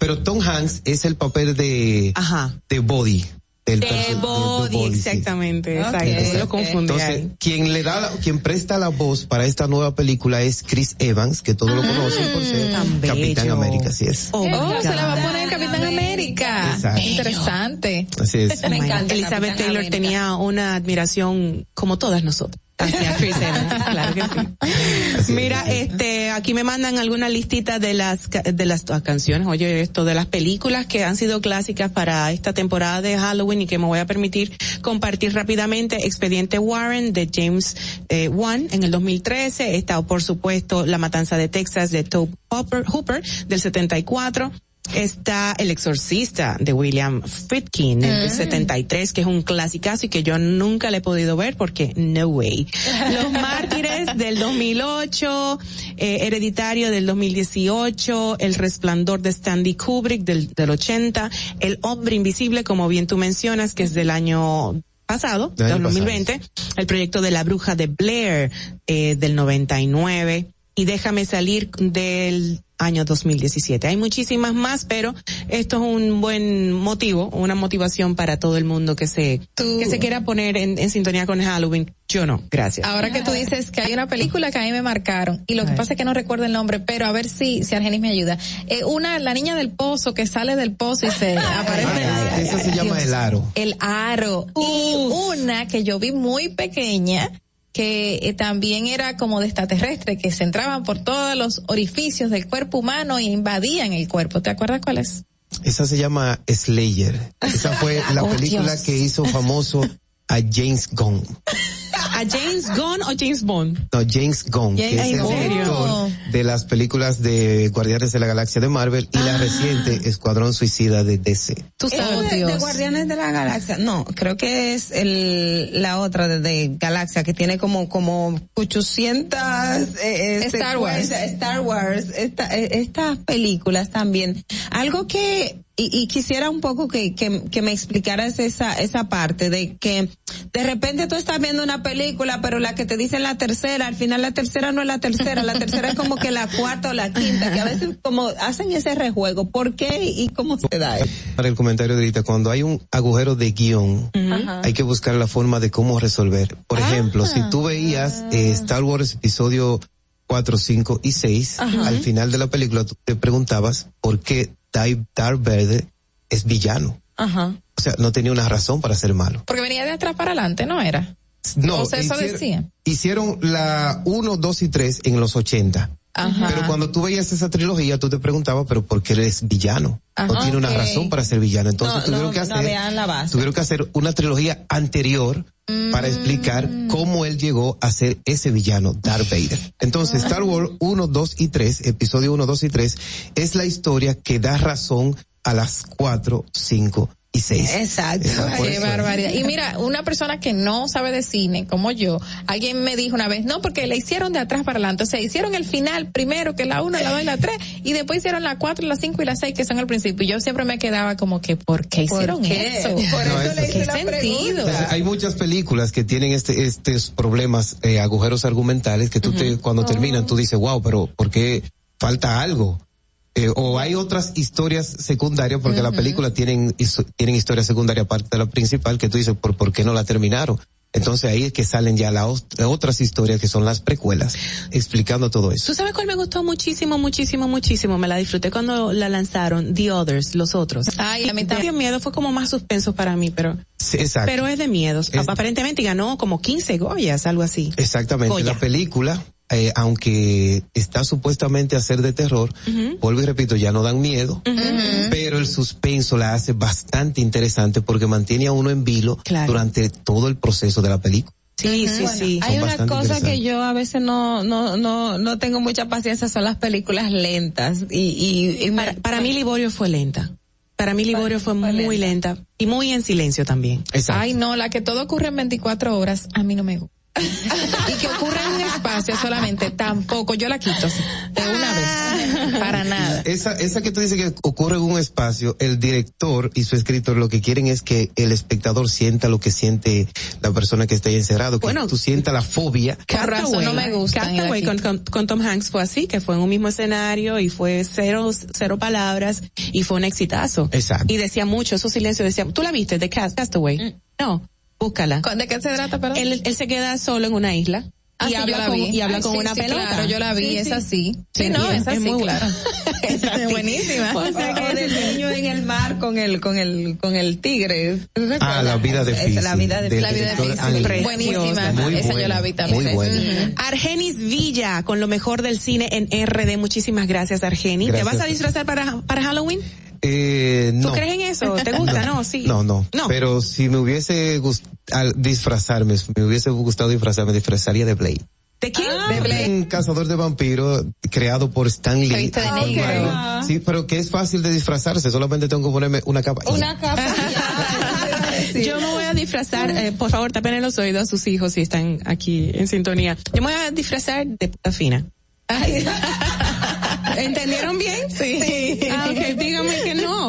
pero Tom Hanks es el papel de, Ajá. de Body. Del De perso- Body, exactamente, Ok, exacto. Se lo confundí Entonces, ahí. quien le da, la- quien presta la voz para esta nueva película es Chris Evans, que todos lo conocen por ser Capitán bello. América, así es. Oh, Oh, se la va a poner Capitán América. Exacto. Interesante. Así es. Me encanta. Elizabeth Capitán Taylor América. tenía una admiración como todas nosotras. Hacia Chris Evans, claro que sí. Mira, este, aquí me mandan alguna listita de las de las ah, canciones, oye esto, de las películas que han sido clásicas para esta temporada de Halloween y que me voy a permitir compartir rápidamente. Expediente Warren de James eh, Wan en el 2013. Está, por supuesto, La Matanza de Texas de Tobe Hooper, Hooper del 74. Está El Exorcista de William Friedkin del 73, que es un clasicazo y que yo nunca le he podido ver porque no way. Los Mártires del 2008, eh, Hereditario del 2018, El Resplandor de Stanley Kubrick del, del 80, El Hombre Invisible, como bien tú mencionas, que es del año pasado, Del del año 2020, el proyecto de la bruja de Blair eh, del 99 y déjame salir del año 2017. Hay muchísimas más, pero esto es un buen motivo, una motivación para todo el mundo que se que se quiera poner en, en sintonía con Halloween. Yo no, gracias. Ahora que tú dices que hay una película que a mí me marcaron y lo que pasa es que no recuerdo el nombre, pero a ver si si Argenis me ayuda. Eh, una la niña del pozo que sale del pozo y se aparece. Ah, Eso se llama El Aro. El aro. Y una que yo vi muy pequeña que eh, también era como de extraterrestre, que se entraban por todos los orificios del cuerpo humano e invadían el cuerpo. ¿Te acuerdas cuál es? Esa se llama Slayer. Esa fue la Oh, película Dios. que hizo famoso a James Gunn. ¿A James Gunn o James Bond? No, James Gunn, que James- es el director de las películas de Guardianes de la Galaxia de Marvel y Ah. la reciente Escuadrón Suicida de DC. Tú sabes. de. Guardianes de la Galaxia. No, creo que es el la otra de, de Galaxia que tiene como como 800 eh, eh, Star Wars. secuencias, Star Wars, esta, eh, estas películas también. Algo que y, y quisiera un poco que, que, que me explicaras esa esa parte de que de repente tú estás viendo una película, pero la que te dicen la tercera, al final la tercera no es la tercera, la tercera es como que la cuarta o la quinta, que a veces como hacen ese rejuego. ¿Por qué y cómo se da eso? Para el comentario de ahorita, cuando hay un agujero de guion, Ajá. hay que buscar la forma de cómo resolver. Por ejemplo, si tú veías eh, Star Wars episodio 4, 5 y 6, Ajá. al final de la película tú te preguntabas por qué Darth Vader es villano. Ajá. O sea, no tenía una razón para ser malo. Porque venía de atrás para adelante, ¿no era? No, o sea, eso hicieron- decía. Hicieron la 1, 2 y 3 en los 80. Ajá. Pero cuando tú veías esa trilogía, tú te preguntabas, pero ¿por qué él es villano? Ajá. no tiene una razón para ser villano. Entonces No, tuvieron no, que no hacer, habían la base. tuvieron que hacer una trilogía anterior para explicar cómo él llegó a ser ese villano, Darth Vader. Entonces, Star Wars 1, 2 y 3, episodio 1, 2 y 3, es la historia que da razón a las 4, 5 y 6. Exacto. Qué barbaridad. Y mira, una persona que no sabe de cine, como yo, alguien me dijo una vez, no, porque le hicieron de atrás para adelante. O sea, hicieron el final primero que la 1, la 2 y la 3, y después hicieron la 4, la 5 y la 6, que son el principio. Y yo siempre me quedaba como que, ¿por qué ¿Por hicieron qué? eso? Por No, eso eso- le hice ¿Qué la sentido? pregunta. Hay muchas películas que tienen este, estos problemas, eh, agujeros argumentales, que tú te, cuando terminan, tú dices, wow, pero ¿por qué falta algo? Eh, o hay otras historias secundarias, porque la película tienen, tienen historia secundaria aparte de la principal, que tú dices, ¿por, por qué no la terminaron? Entonces ahí es que salen ya las otras historias que son las precuelas, explicando todo eso. ¿Tú sabes cuál me gustó muchísimo, muchísimo, muchísimo? Me la disfruté cuando la lanzaron, The Others, los otros. Ay, la mitad. Me dio miedo, fue como más suspenso para mí, pero, Sí, exacto. pero es de miedos. Es- Aparentemente ganó como 15 Goyas, algo así. Exactamente. Goya. La película, eh, aunque está supuestamente a ser de terror, vuelvo y repito, ya no dan miedo, pero el suspenso la hace bastante interesante porque mantiene a uno en vilo Claro. durante todo el proceso de la película. Sí, sí, sí. Hay una cosa que yo a veces no, no, no, no tengo mucha paciencia, son las películas lentas y, y, Para, para mí Liborio fue lenta. Para mí Liborio fue muy lenta. y muy en silencio también. Ay, no, la que todo ocurre en 24 horas, a mí no me gusta. y que ocurre en un espacio solamente, tampoco, yo la quito de una vez, para nada. Esa, esa que tú dices que ocurre en un espacio, el director y su escritor lo que quieren es que el espectador sienta lo que siente la persona que está ahí encerrado, que tú sientas la fobia. Razón no me gusta. Castaway con, con, con Tom Hanks fue así, que fue en un mismo escenario y fue cero, cero palabras y fue un exitazo. Exacto. Y decía mucho, esos silencios decía, ¿tú la viste de Cast- Castaway? No, búscala. ¿De qué se trata, perdón? Él, él se queda solo en una isla. Ah, y, sí, yo habla la con, y habla Ay, con sí, una sí, pelota. claro, yo la vi, es así. Sí, no, es así, muy claro. Es Es así. buenísima. O sea que o del niño en el mar con el, con el, con el tigre. Ah, la vida de Pisi. La vida de La vida de. Buenísima. Muy Esa yo buena, la vi también. Muy buena. Argenis Villa, con lo mejor del cine en RD. Muchísimas gracias, Argenis. ¿Te Gracias. vas a disfrazar para, para Halloween? Eh, no. ¿Tú crees en eso? ¿Te gusta? No, sí. No, no. No. Pero si me hubiese gustado disfrazarme, si me hubiese gustado disfrazarme, disfrazaría de Blade. ¿De quién? De Blade. Un cazador de vampiros creado por Stan Lee. De Ah, negro. ok. Sí, pero que es fácil de disfrazarse, solamente tengo que ponerme una capa. Una capa. Yo me voy a disfrazar, eh, por favor, tapen los oídos a sus hijos si están aquí en sintonía. Yo me voy a disfrazar de puta fina. ¿Entendieron bien? Sí. Ah, dígame que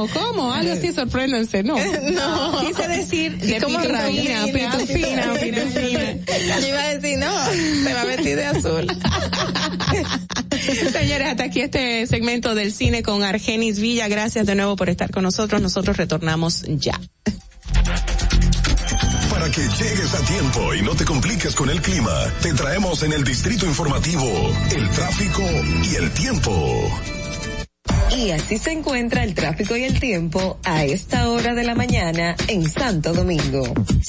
no. ¿Cómo? Algo así, sorpréndanse. No. No. Quise decir de ¿Cómo pitufina, pitufina, pitufina. Yo iba a decir, no, se va a vestir de azul. Señores, hasta aquí este segmento del cine con Argenis Villa. Gracias de nuevo por estar con nosotros. Nosotros retornamos ya. Para que llegues a tiempo y no te compliques con el clima, te traemos en el distrito informativo el tráfico y el tiempo. Y así se encuentra el tráfico y el tiempo a esta hora de la mañana en Santo Domingo.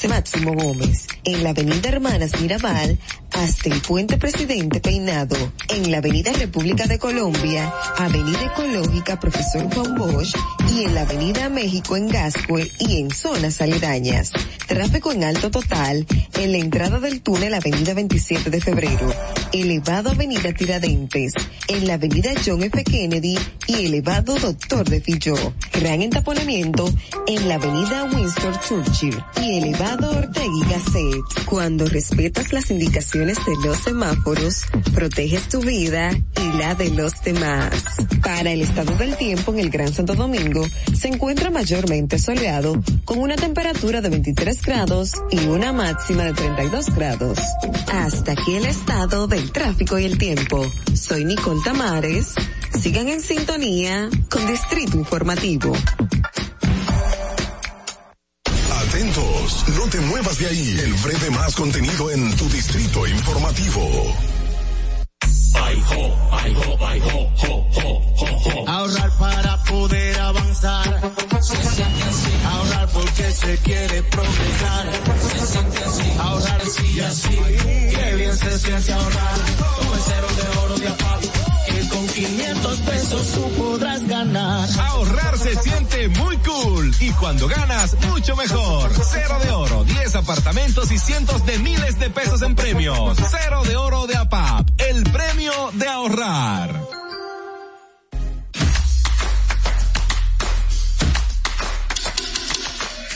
Máximo Gómez, en la avenida Hermanas Mirabal, hasta el puente Presidente Peinado, en la avenida República de Colombia, avenida Ecológica Profesor Juan Bosch y en la avenida México en Gascue y en zonas aledañas. Tráfico en alto total en la entrada del túnel avenida 27 de febrero, elevado avenida Tiradentes, en la avenida John F. Kennedy y elevado Doctor de Filló. Gran entaponamiento en la avenida Winston Churchill y elevado Ortega y Gasset. Cuando respetas las indicaciones de los semáforos, proteges tu vida y la de los demás. Para el estado del tiempo en el Gran Santo Domingo, se encuentra mayormente soleado con una temperatura de 23 grados y una máxima de 32 grados. Hasta aquí el estado del tráfico y el tiempo. Soy Nicole Tamares. Sigan en sintonía con Distrito Informativo. Atentos, no te muevas de ahí. El breve más contenido en tu distrito informativo. Ahorrar para poder avanzar. Se siente así. Ahorrar porque se quiere progresar. Se siente así. Ahorrar sí y así. Qué bien se siente ahorrar. Como el cero de oro de APAP. Que con 500 pesos tú podrás ganar. Ahorrar se siente muy cool y cuando ganas, mucho mejor. Cero de oro, 10 apartamentos y cientos de miles de pesos en premios. Cero de oro de APAP, el premio de ahorrar.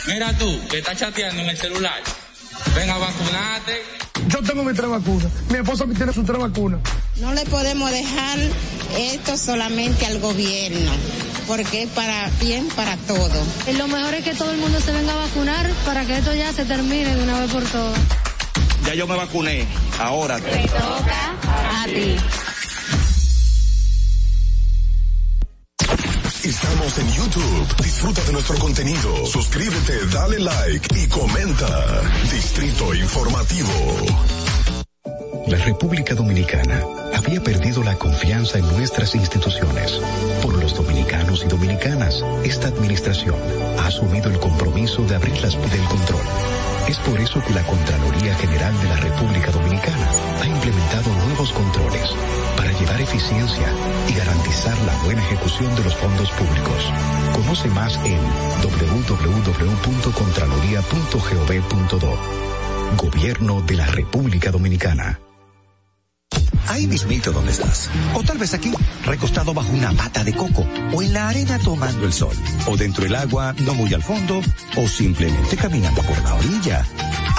Mira tú, que estás chateando en el celular. Ven a vacunarte. Yo tengo mi tres vacunas. Mi esposa tiene su tres vacunas. No le podemos dejar esto solamente al gobierno, porque es para bien para todo. Y lo mejor es que todo el mundo se venga a vacunar para que esto ya se termine de una vez por todas. Ya yo me vacuné. Ahora. Te toca a ti. Estamos en YouTube. Disfruta de nuestro contenido. Suscríbete, dale like y comenta. Distrito Informativo. La República Dominicana había perdido la confianza en nuestras instituciones. Por los dominicanos y dominicanas, esta administración ha asumido el compromiso de abrir las del control. Es por eso que la Contraloría General de la República Dominicana ha implementado nuevos controles para llevar eficiencia y garantizar la buena ejecución de los fondos públicos. Conoce más en www.contraloría.gov.do. Gobierno de la República Dominicana. Ahí mismito donde estás. O tal vez aquí, recostado bajo una mata de coco. O en la arena tomando el sol. O dentro del agua, no muy al fondo. O simplemente caminando por la orilla.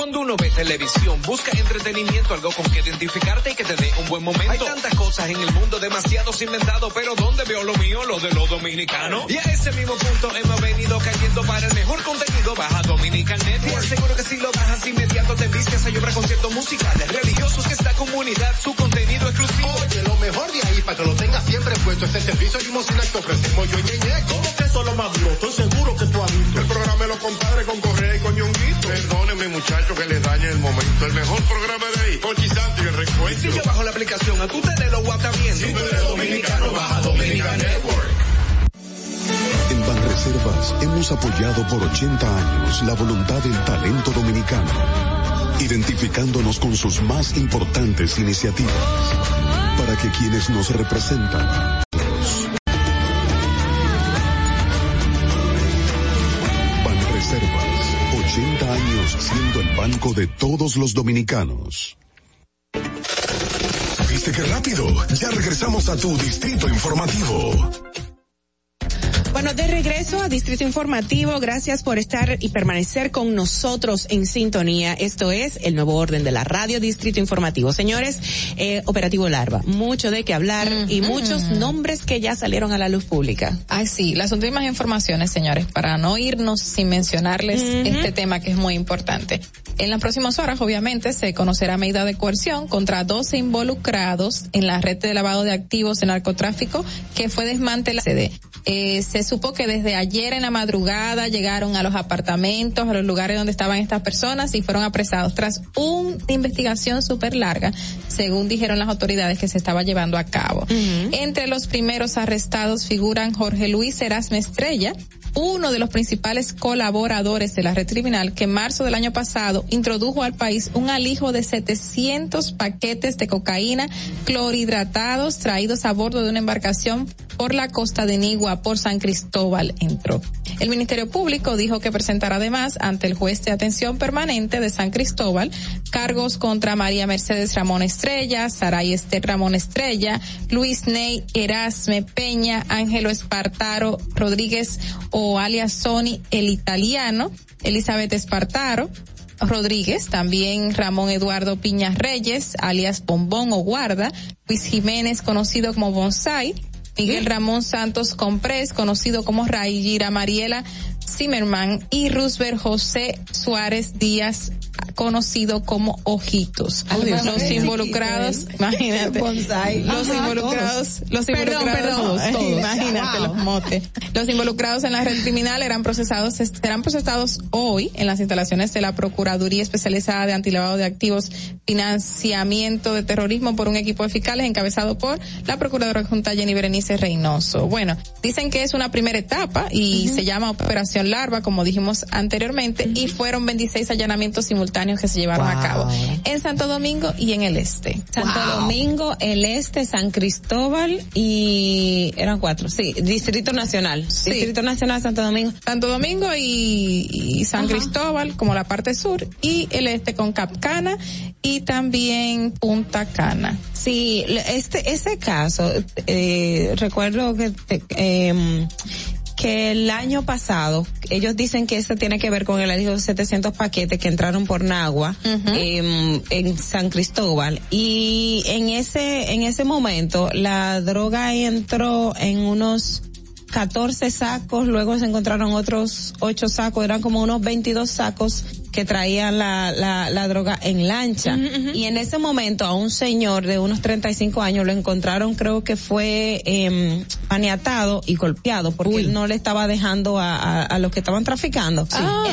Cuando uno ve televisión, busca entretenimiento, algo con que identificarte y que te dé un buen momento. Hay tantas cosas en el mundo, demasiados inventados, pero ¿dónde veo lo mío? Lo de los dominicanos. Y a ese mismo punto hemos venido cayendo para el mejor contenido. Baja Dominican Network. Te aseguro que si lo bajas inmediato te vistes hay obra conciertos musicales, religiosos que esta comunidad, su contenido exclusivo. Oye, lo mejor de ahí, para que lo tengas siempre puesto, es el servicio limosina que ofrecemos yo y Ñeñe. ¿Cómo que eso es lo más duro? Estoy seguro que. El programa de los compadres con Correa y con Ñonguito. Perdónenme, muchachos, que les dañe el momento. El mejor programa de ahí, Santo y el recuento. Si yo bajo la aplicación, a tú te de lo WhatsApp viendo. Si tú eres dominicano, baja Dominican Network. En Banreservas hemos apoyado por 80 años la voluntad del talento dominicano, identificándonos con sus más importantes iniciativas, para que quienes nos representan de todos los dominicanos. ¿Viste qué rápido? Ya regresamos a tu distrito informativo. Bueno, de regreso a Distrito Informativo, gracias por estar y permanecer con nosotros en sintonía. Esto es el nuevo orden de la radio Distrito Informativo. Señores, eh, Operativo Larva, mucho de qué hablar y muchos nombres que ya salieron a la luz pública. Ay, sí, las últimas informaciones, señores, para no irnos sin mencionarles este tema que es muy importante. En las próximas horas, obviamente, se conocerá medida de coerción contra 12 involucrados en la red de lavado de activos de narcotráfico que fue desmantelada. Eh, se supo que desde ayer en la madrugada llegaron a los apartamentos, a los lugares donde estaban estas personas y fueron apresados tras una investigación súper larga, según dijeron las autoridades que se estaba llevando a cabo. Entre los primeros arrestados figuran Jorge Luis Erasme Estrella, uno de los principales colaboradores de la red criminal que en marzo del año pasado introdujo al país un alijo de 700 paquetes de cocaína clorhidratados traídos a bordo de una embarcación por la costa de Nigua por San Cristóbal entró. El Ministerio Público dijo que presentará además ante el juez de atención permanente de San Cristóbal cargos contra María Mercedes Ramón Estrella, Saray Esther Ramón Estrella, Luis Ney Erasme Peña, Ángelo Espartaro Rodríguez o alias Sony el italiano, Elizabeth Espartaro, Rodríguez, también Ramón Eduardo Piñas Reyes, alias Bombón o Guarda, Luis Jiménez, conocido como Bonsai, Miguel Ramón Santos Comprés, conocido como Rayira Mariela Zimmerman y Roosevelt José Suárez Díaz conocido como Ojitos. los involucrados, imagínate, los involucrados, los involucrados, imagínate los motes. Los involucrados en la red criminal eran procesados, serán procesados hoy en las instalaciones de la Procuraduría Especializada de Antilavado de Activos, Financiamiento de Terrorismo por un equipo de fiscales encabezado por la Procuradora Junta Jenny Berenice Reynoso. Bueno, dicen que es una primera etapa y se llama Operación Larva, como dijimos anteriormente, y fueron 26 allanamientos simultáneos que se llevaron a cabo en Santo Domingo y en el este. Santo Domingo, el este, San Cristóbal y eran cuatro, sí, Distrito Nacional. Distrito Nacional, Santo Domingo. Santo Domingo y, y San Cristóbal como la parte sur y el este con Capcana y también Punta Cana. Sí, este ese caso eh, recuerdo que eh, que el año pasado, ellos dicen que esto tiene que ver con el alijo de 700 paquetes que entraron por Nagua eh, en San Cristóbal. Y en ese en ese momento la droga entró en unos 14 sacos, luego se encontraron otros 8 sacos, eran como unos 22 sacos que traían la, la, la droga en lancha. Y en ese momento a un señor de unos 35 años lo encontraron, creo que fue eh, maniatado y golpeado porque él no le estaba dejando a, a, a los que estaban traficando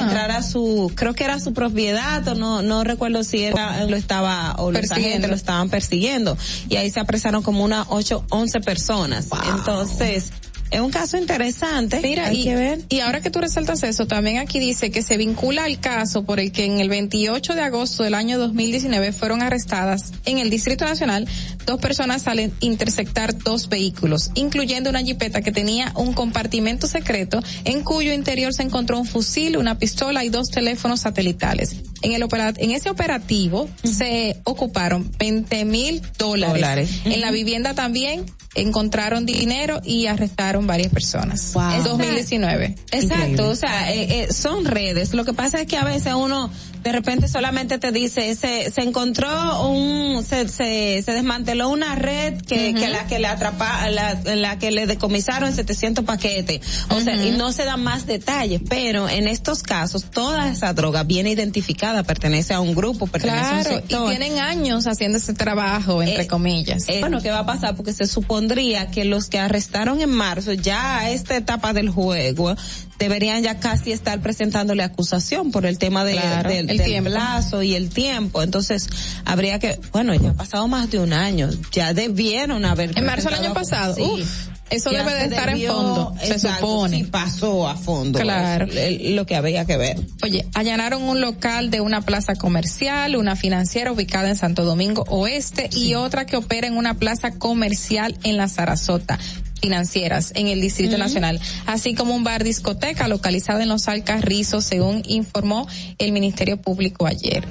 entrar a su, creo que era su propiedad o no, no recuerdo si era, lo estaba, o los agentes lo estaban persiguiendo. Y ahí se apresaron como unas 8, 11 personas. Entonces, es un caso interesante. Mira, hay y, que ver. y ahora que tú resaltas eso, también aquí dice que se vincula al caso por el que en el 28 de agosto del año 2019 fueron arrestadas en el Distrito Nacional dos personas al intersectar dos vehículos, incluyendo una jipeta que tenía un compartimento secreto en cuyo interior se encontró un fusil, una pistola y dos teléfonos satelitales. En el en ese operativo se ocuparon 20 mil dólares. Dólares. En la vivienda también encontraron dinero y arrestaron varias personas. Wow. En 2019. Exacto, o sea, eh, eh, son redes. Lo que pasa es que a veces uno de repente solamente te dice, se, se encontró un, se, se, se desmanteló una red que, que la que le atrapa, la, la que le decomisaron 700 paquetes. O sea, y no se dan más detalles, pero en estos casos toda esa droga viene identificada, pertenece a un grupo, pertenece a un Claro, y sector. tienen años haciendo ese trabajo, entre Eh, comillas. Eh, bueno, ¿qué va a pasar? Porque se supondría que los que arrestaron en marzo, ya a esta etapa del juego, deberían ya casi estar presentándole acusación por el tema de, Claro, el del plazo y el tiempo. Entonces, habría que, bueno, ya ha pasado más de un año, ya debieron haber. En marzo del año pasado, uf, eso debe de estar en fondo, se supone. sí pasó a fondo. Claro. lo que había que ver. Oye, allanaron un local de una plaza comercial, una financiera ubicada en Santo Domingo Oeste y otra que opera en una plaza comercial en la Sarasota financieras en el Distrito Nacional, así como un bar discoteca localizado en Los Alcarrizos, según informó el Ministerio Público ayer.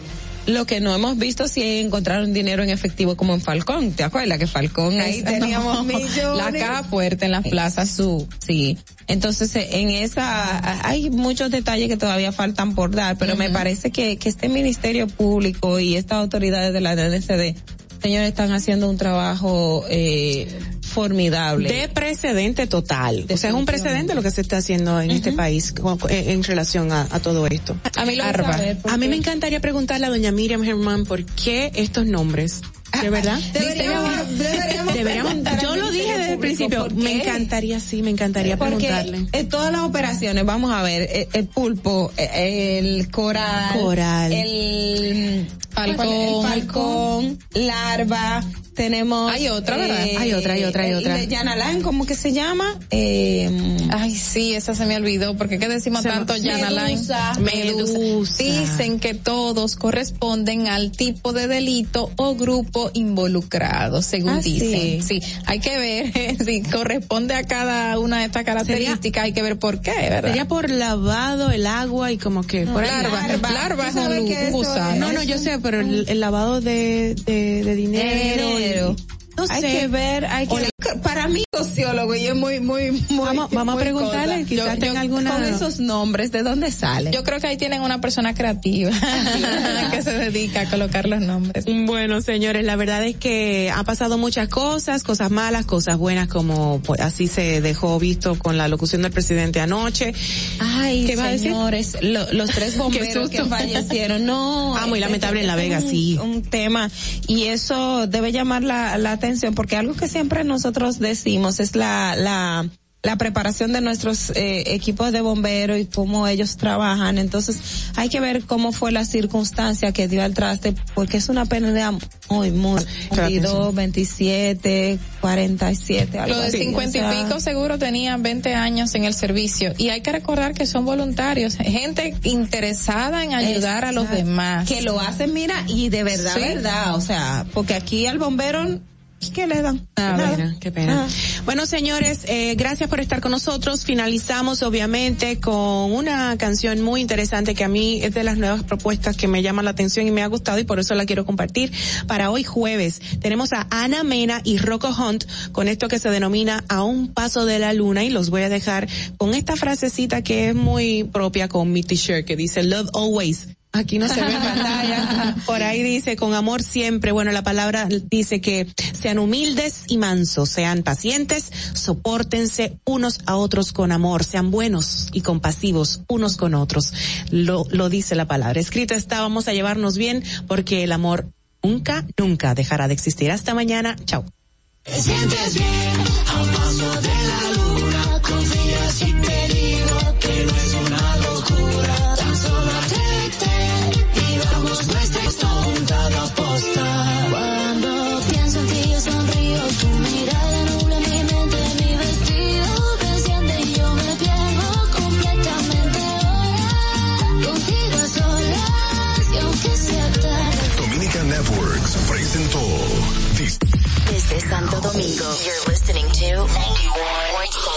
Lo que no hemos visto si encontraron dinero en efectivo como en Falcón. ¿Te acuerdas que Falcón ahí teníamos no, millones? La caja fuerte en las plazas. Su, sí. Entonces, eh, en esa, hay muchos detalles que todavía faltan por dar, pero me parece que, que este Ministerio Público y estas autoridades de la DNCD, señores, están haciendo un trabajo, eh, formidable. De precedente total. O sea, es un precedente lo que se está haciendo en este país con- en, en relación a, a todo esto. A mí lo Arba. saber, A mí me encantaría preguntarle a doña Miriam Germán por qué estos nombres. ¿De verdad? Deberíamos- deberíamos yo lo dije desde el principio. Público, ¿por Me encantaría, sí, me encantaría Porque preguntarle. en todas las operaciones, vamos a ver, eh, el, pulpo, eh, el coral, Coral. el Falcón. el falcón, larva, tenemos. Hay otra, ¿verdad? eh, Hay otra, hay otra, hay eh, otra. de Jan Alain, ¿cómo que se llama? Eh, Ay, sí, esa se me olvidó, porque qué decimos tanto Jan Alain? Medusa. Medusa. Dicen que todos corresponden al tipo de delito o grupo involucrado, según Ah, dicen. sí. Sí. hay que ver si corresponde a cada una de estas características, hay que ver por qué, ¿verdad? Sería por lavado el agua y como que por ahí. larva, larva, larva ¿Tú es un gusano. No, no, yo sé, pero el, el lavado de, de, de dinero. y- dinero. no hay sé. que ver, hay que para mí sociólogo y es muy muy muy Vamos- vamos a preguntarle, cosa. quizás tenga alguna- con esos nombres de dónde salen. Yo creo que ahí tienen una persona creativa que se dedica a colocar los nombres. Bueno, señores, la verdad es que ha pasado muchas cosas, cosas malas, cosas buenas, como pues, así se dejó visto con la locución del presidente anoche. Ay, ¿Qué va a decir? señores, lo- los tres bomberos que fallecieron, no. Ah, muy lamentable en La Vega, un- sí. Un tema y eso debe llamar la, la atención porque algo que siempre nosotros decimos es la la la preparación de nuestros eh, equipos de bomberos y cómo ellos trabajan. Entonces, hay que ver cómo fue la circunstancia que dio al traste, porque es una pérdida muy, muy, 22, 27, 47, algo Lo de así. 50 O sea, y pico seguro tenían 20 años en el servicio y hay que recordar que son voluntarios, gente interesada en ayudar a los demás. Que lo hacen, mira, y de verdad, Sí. verdad, o sea, porque aquí al bombero, ¿qué le dan? Ah, pena, qué pena. Ah. Bueno, señores, eh, gracias por estar con nosotros. Finalizamos, obviamente, con una canción muy interesante que a mí es de las nuevas propuestas que me llama la atención y me ha gustado y por eso la quiero compartir para hoy jueves. Tenemos a Ana Mena y Rocco Hunt con esto que se denomina A un paso de la luna y los voy a dejar con esta frasecita que es muy propia con mi t-shirt que dice Love Always. Aquí no se ve en pantalla. Por ahí dice, con amor siempre. Bueno, la palabra dice que sean humildes y mansos, sean pacientes, soportense unos a otros con amor, sean buenos y compasivos unos con otros. Lo, lo dice la palabra. Escrita está, vamos a llevarnos bien porque el amor nunca, nunca dejará de existir. Hasta mañana. Chao. Te sientes bien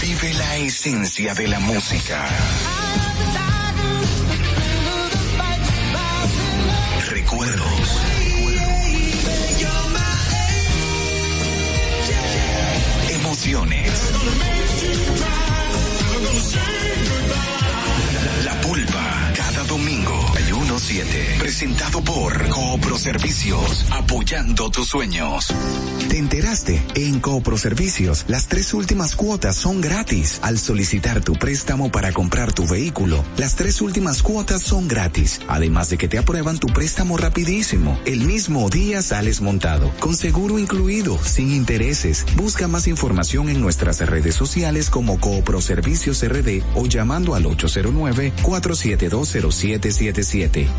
Vive la esencia de la música. Recuerdos. Emociones. La pulpa. Cada domingo. Hay 1-7. Presentado por Coopro Servicios. Apoyando tus sueños. ¿Te enteraste? En Coopro Servicios, las tres últimas cuotas son gratis. Al solicitar tu préstamo para comprar tu vehículo, las tres últimas cuotas son gratis. Además de que te aprueban tu préstamo rapidísimo. El mismo día sales montado, con seguro incluido, sin intereses. Busca más información en nuestras redes sociales como Coopro Servicios RD o llamando al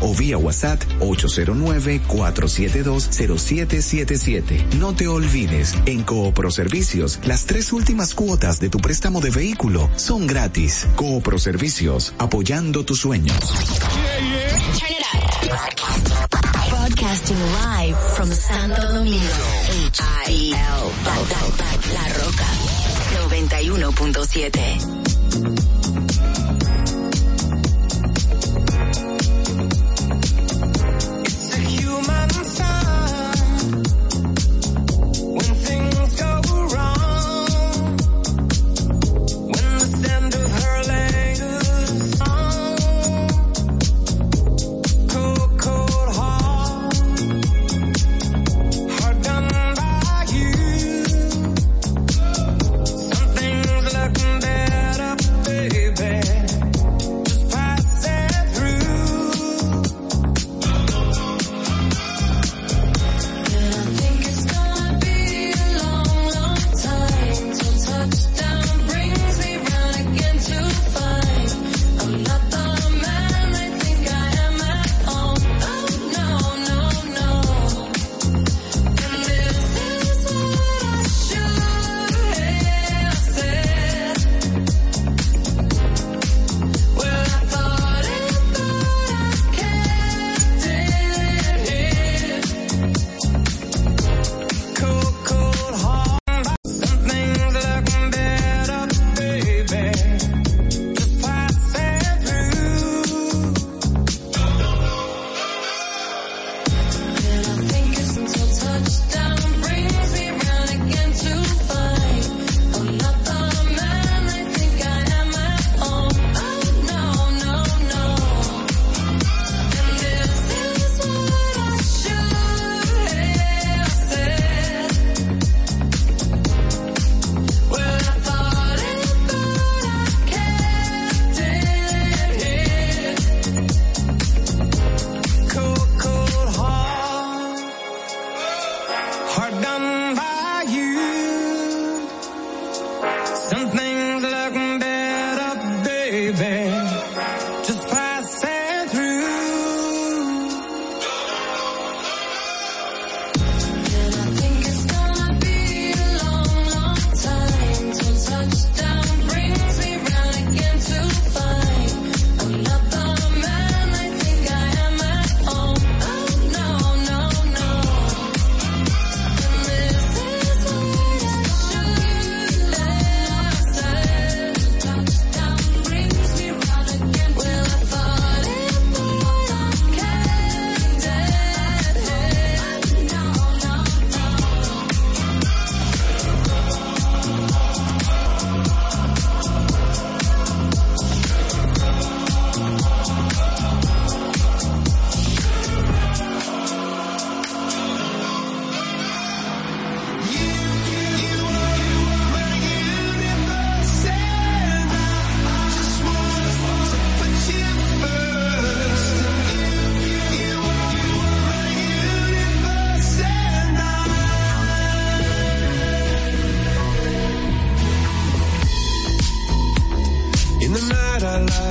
809-4720777 o vía WhatsApp 809-4720777. No te olvides, en Coopro Servicios, las tres últimas cuotas de tu préstamo de vehículo son gratis. Coopro Servicios, apoyando tus sueños. Turn it up. Broadcasting live from Santo Domingo. H-I-L. La Roca. 91.7.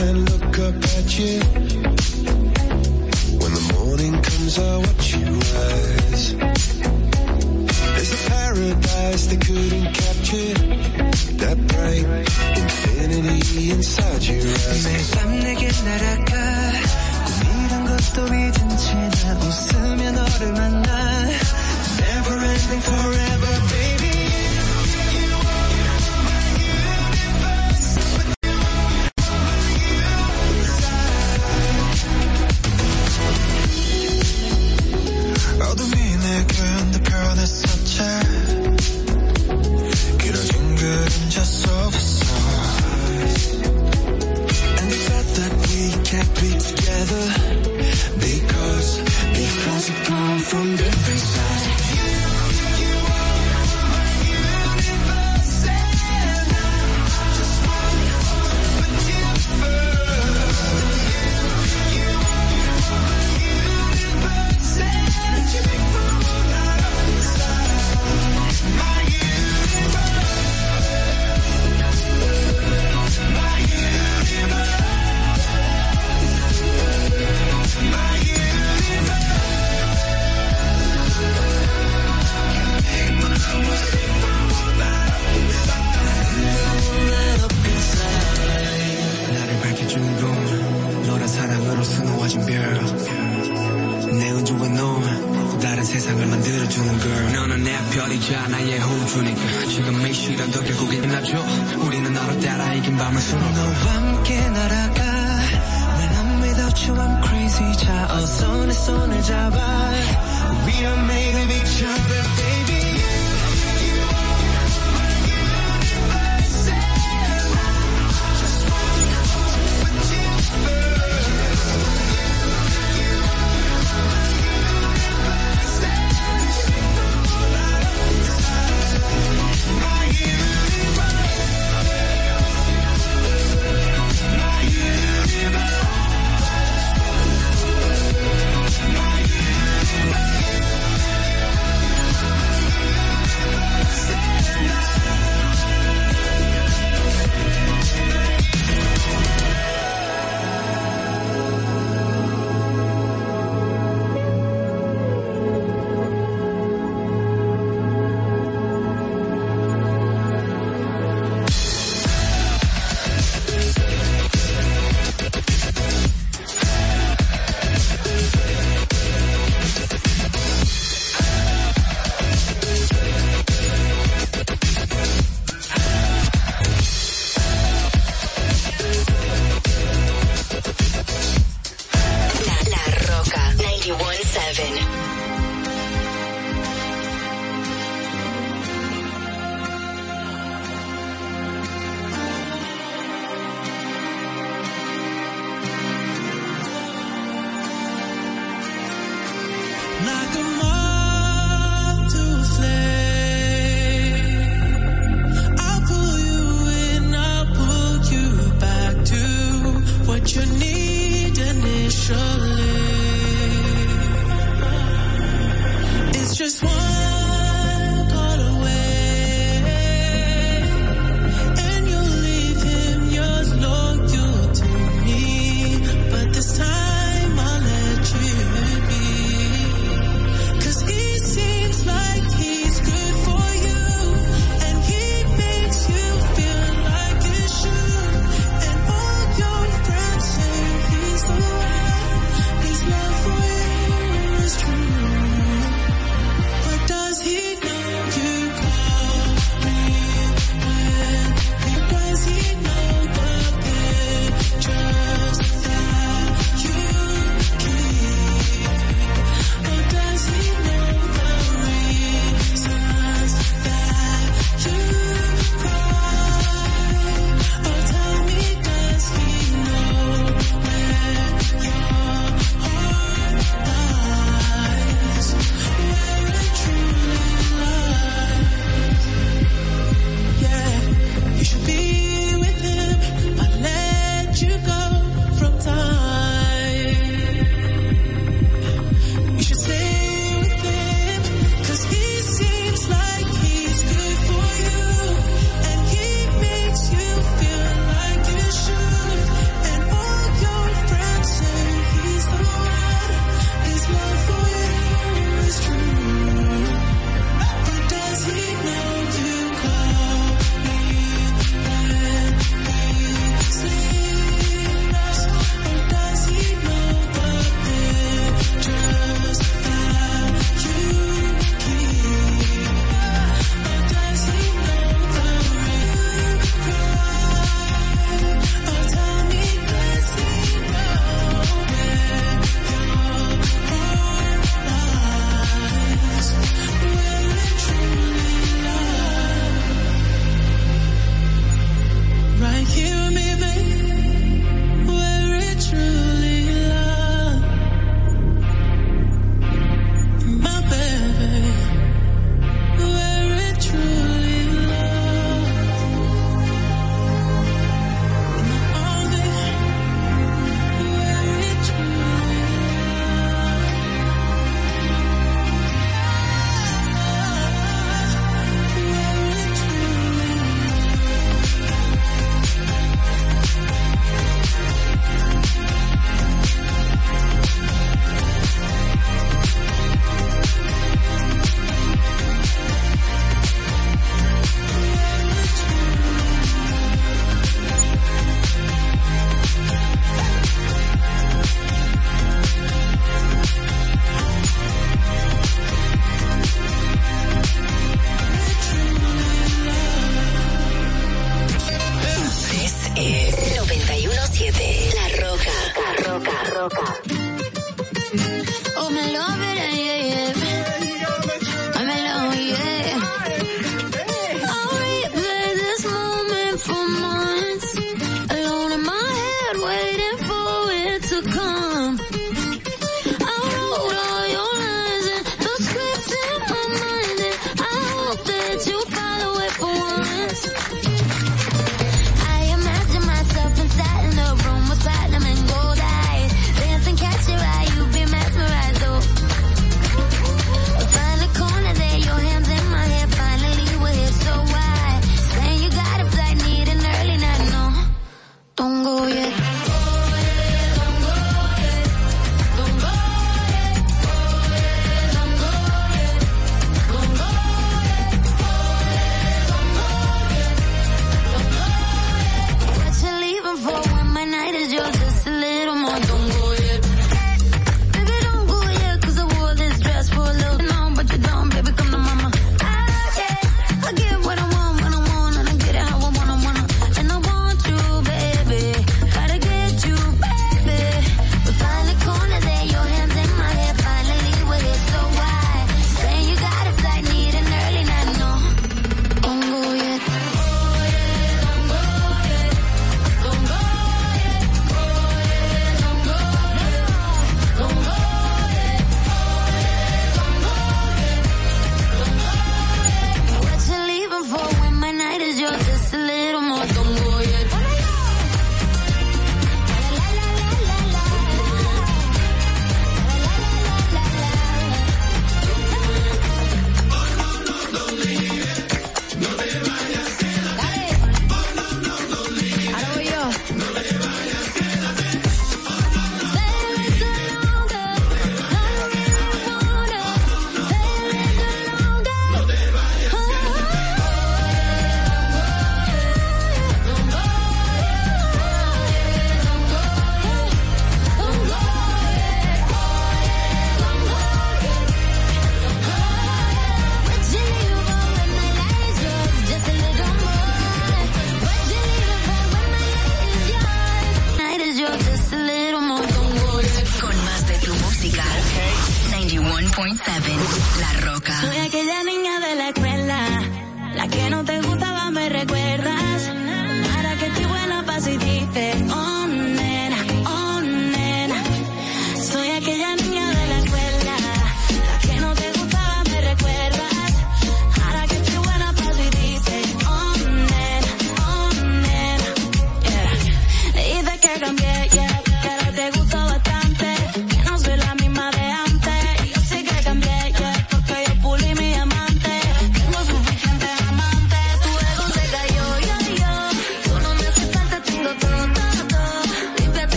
and look up at you. When the morning comes, I watch you rise. There's a paradise they couldn't capture. That bright infinity inside your eyes. 날아가. 꿈이란 것도 잊은 채나 웃으며 너를 만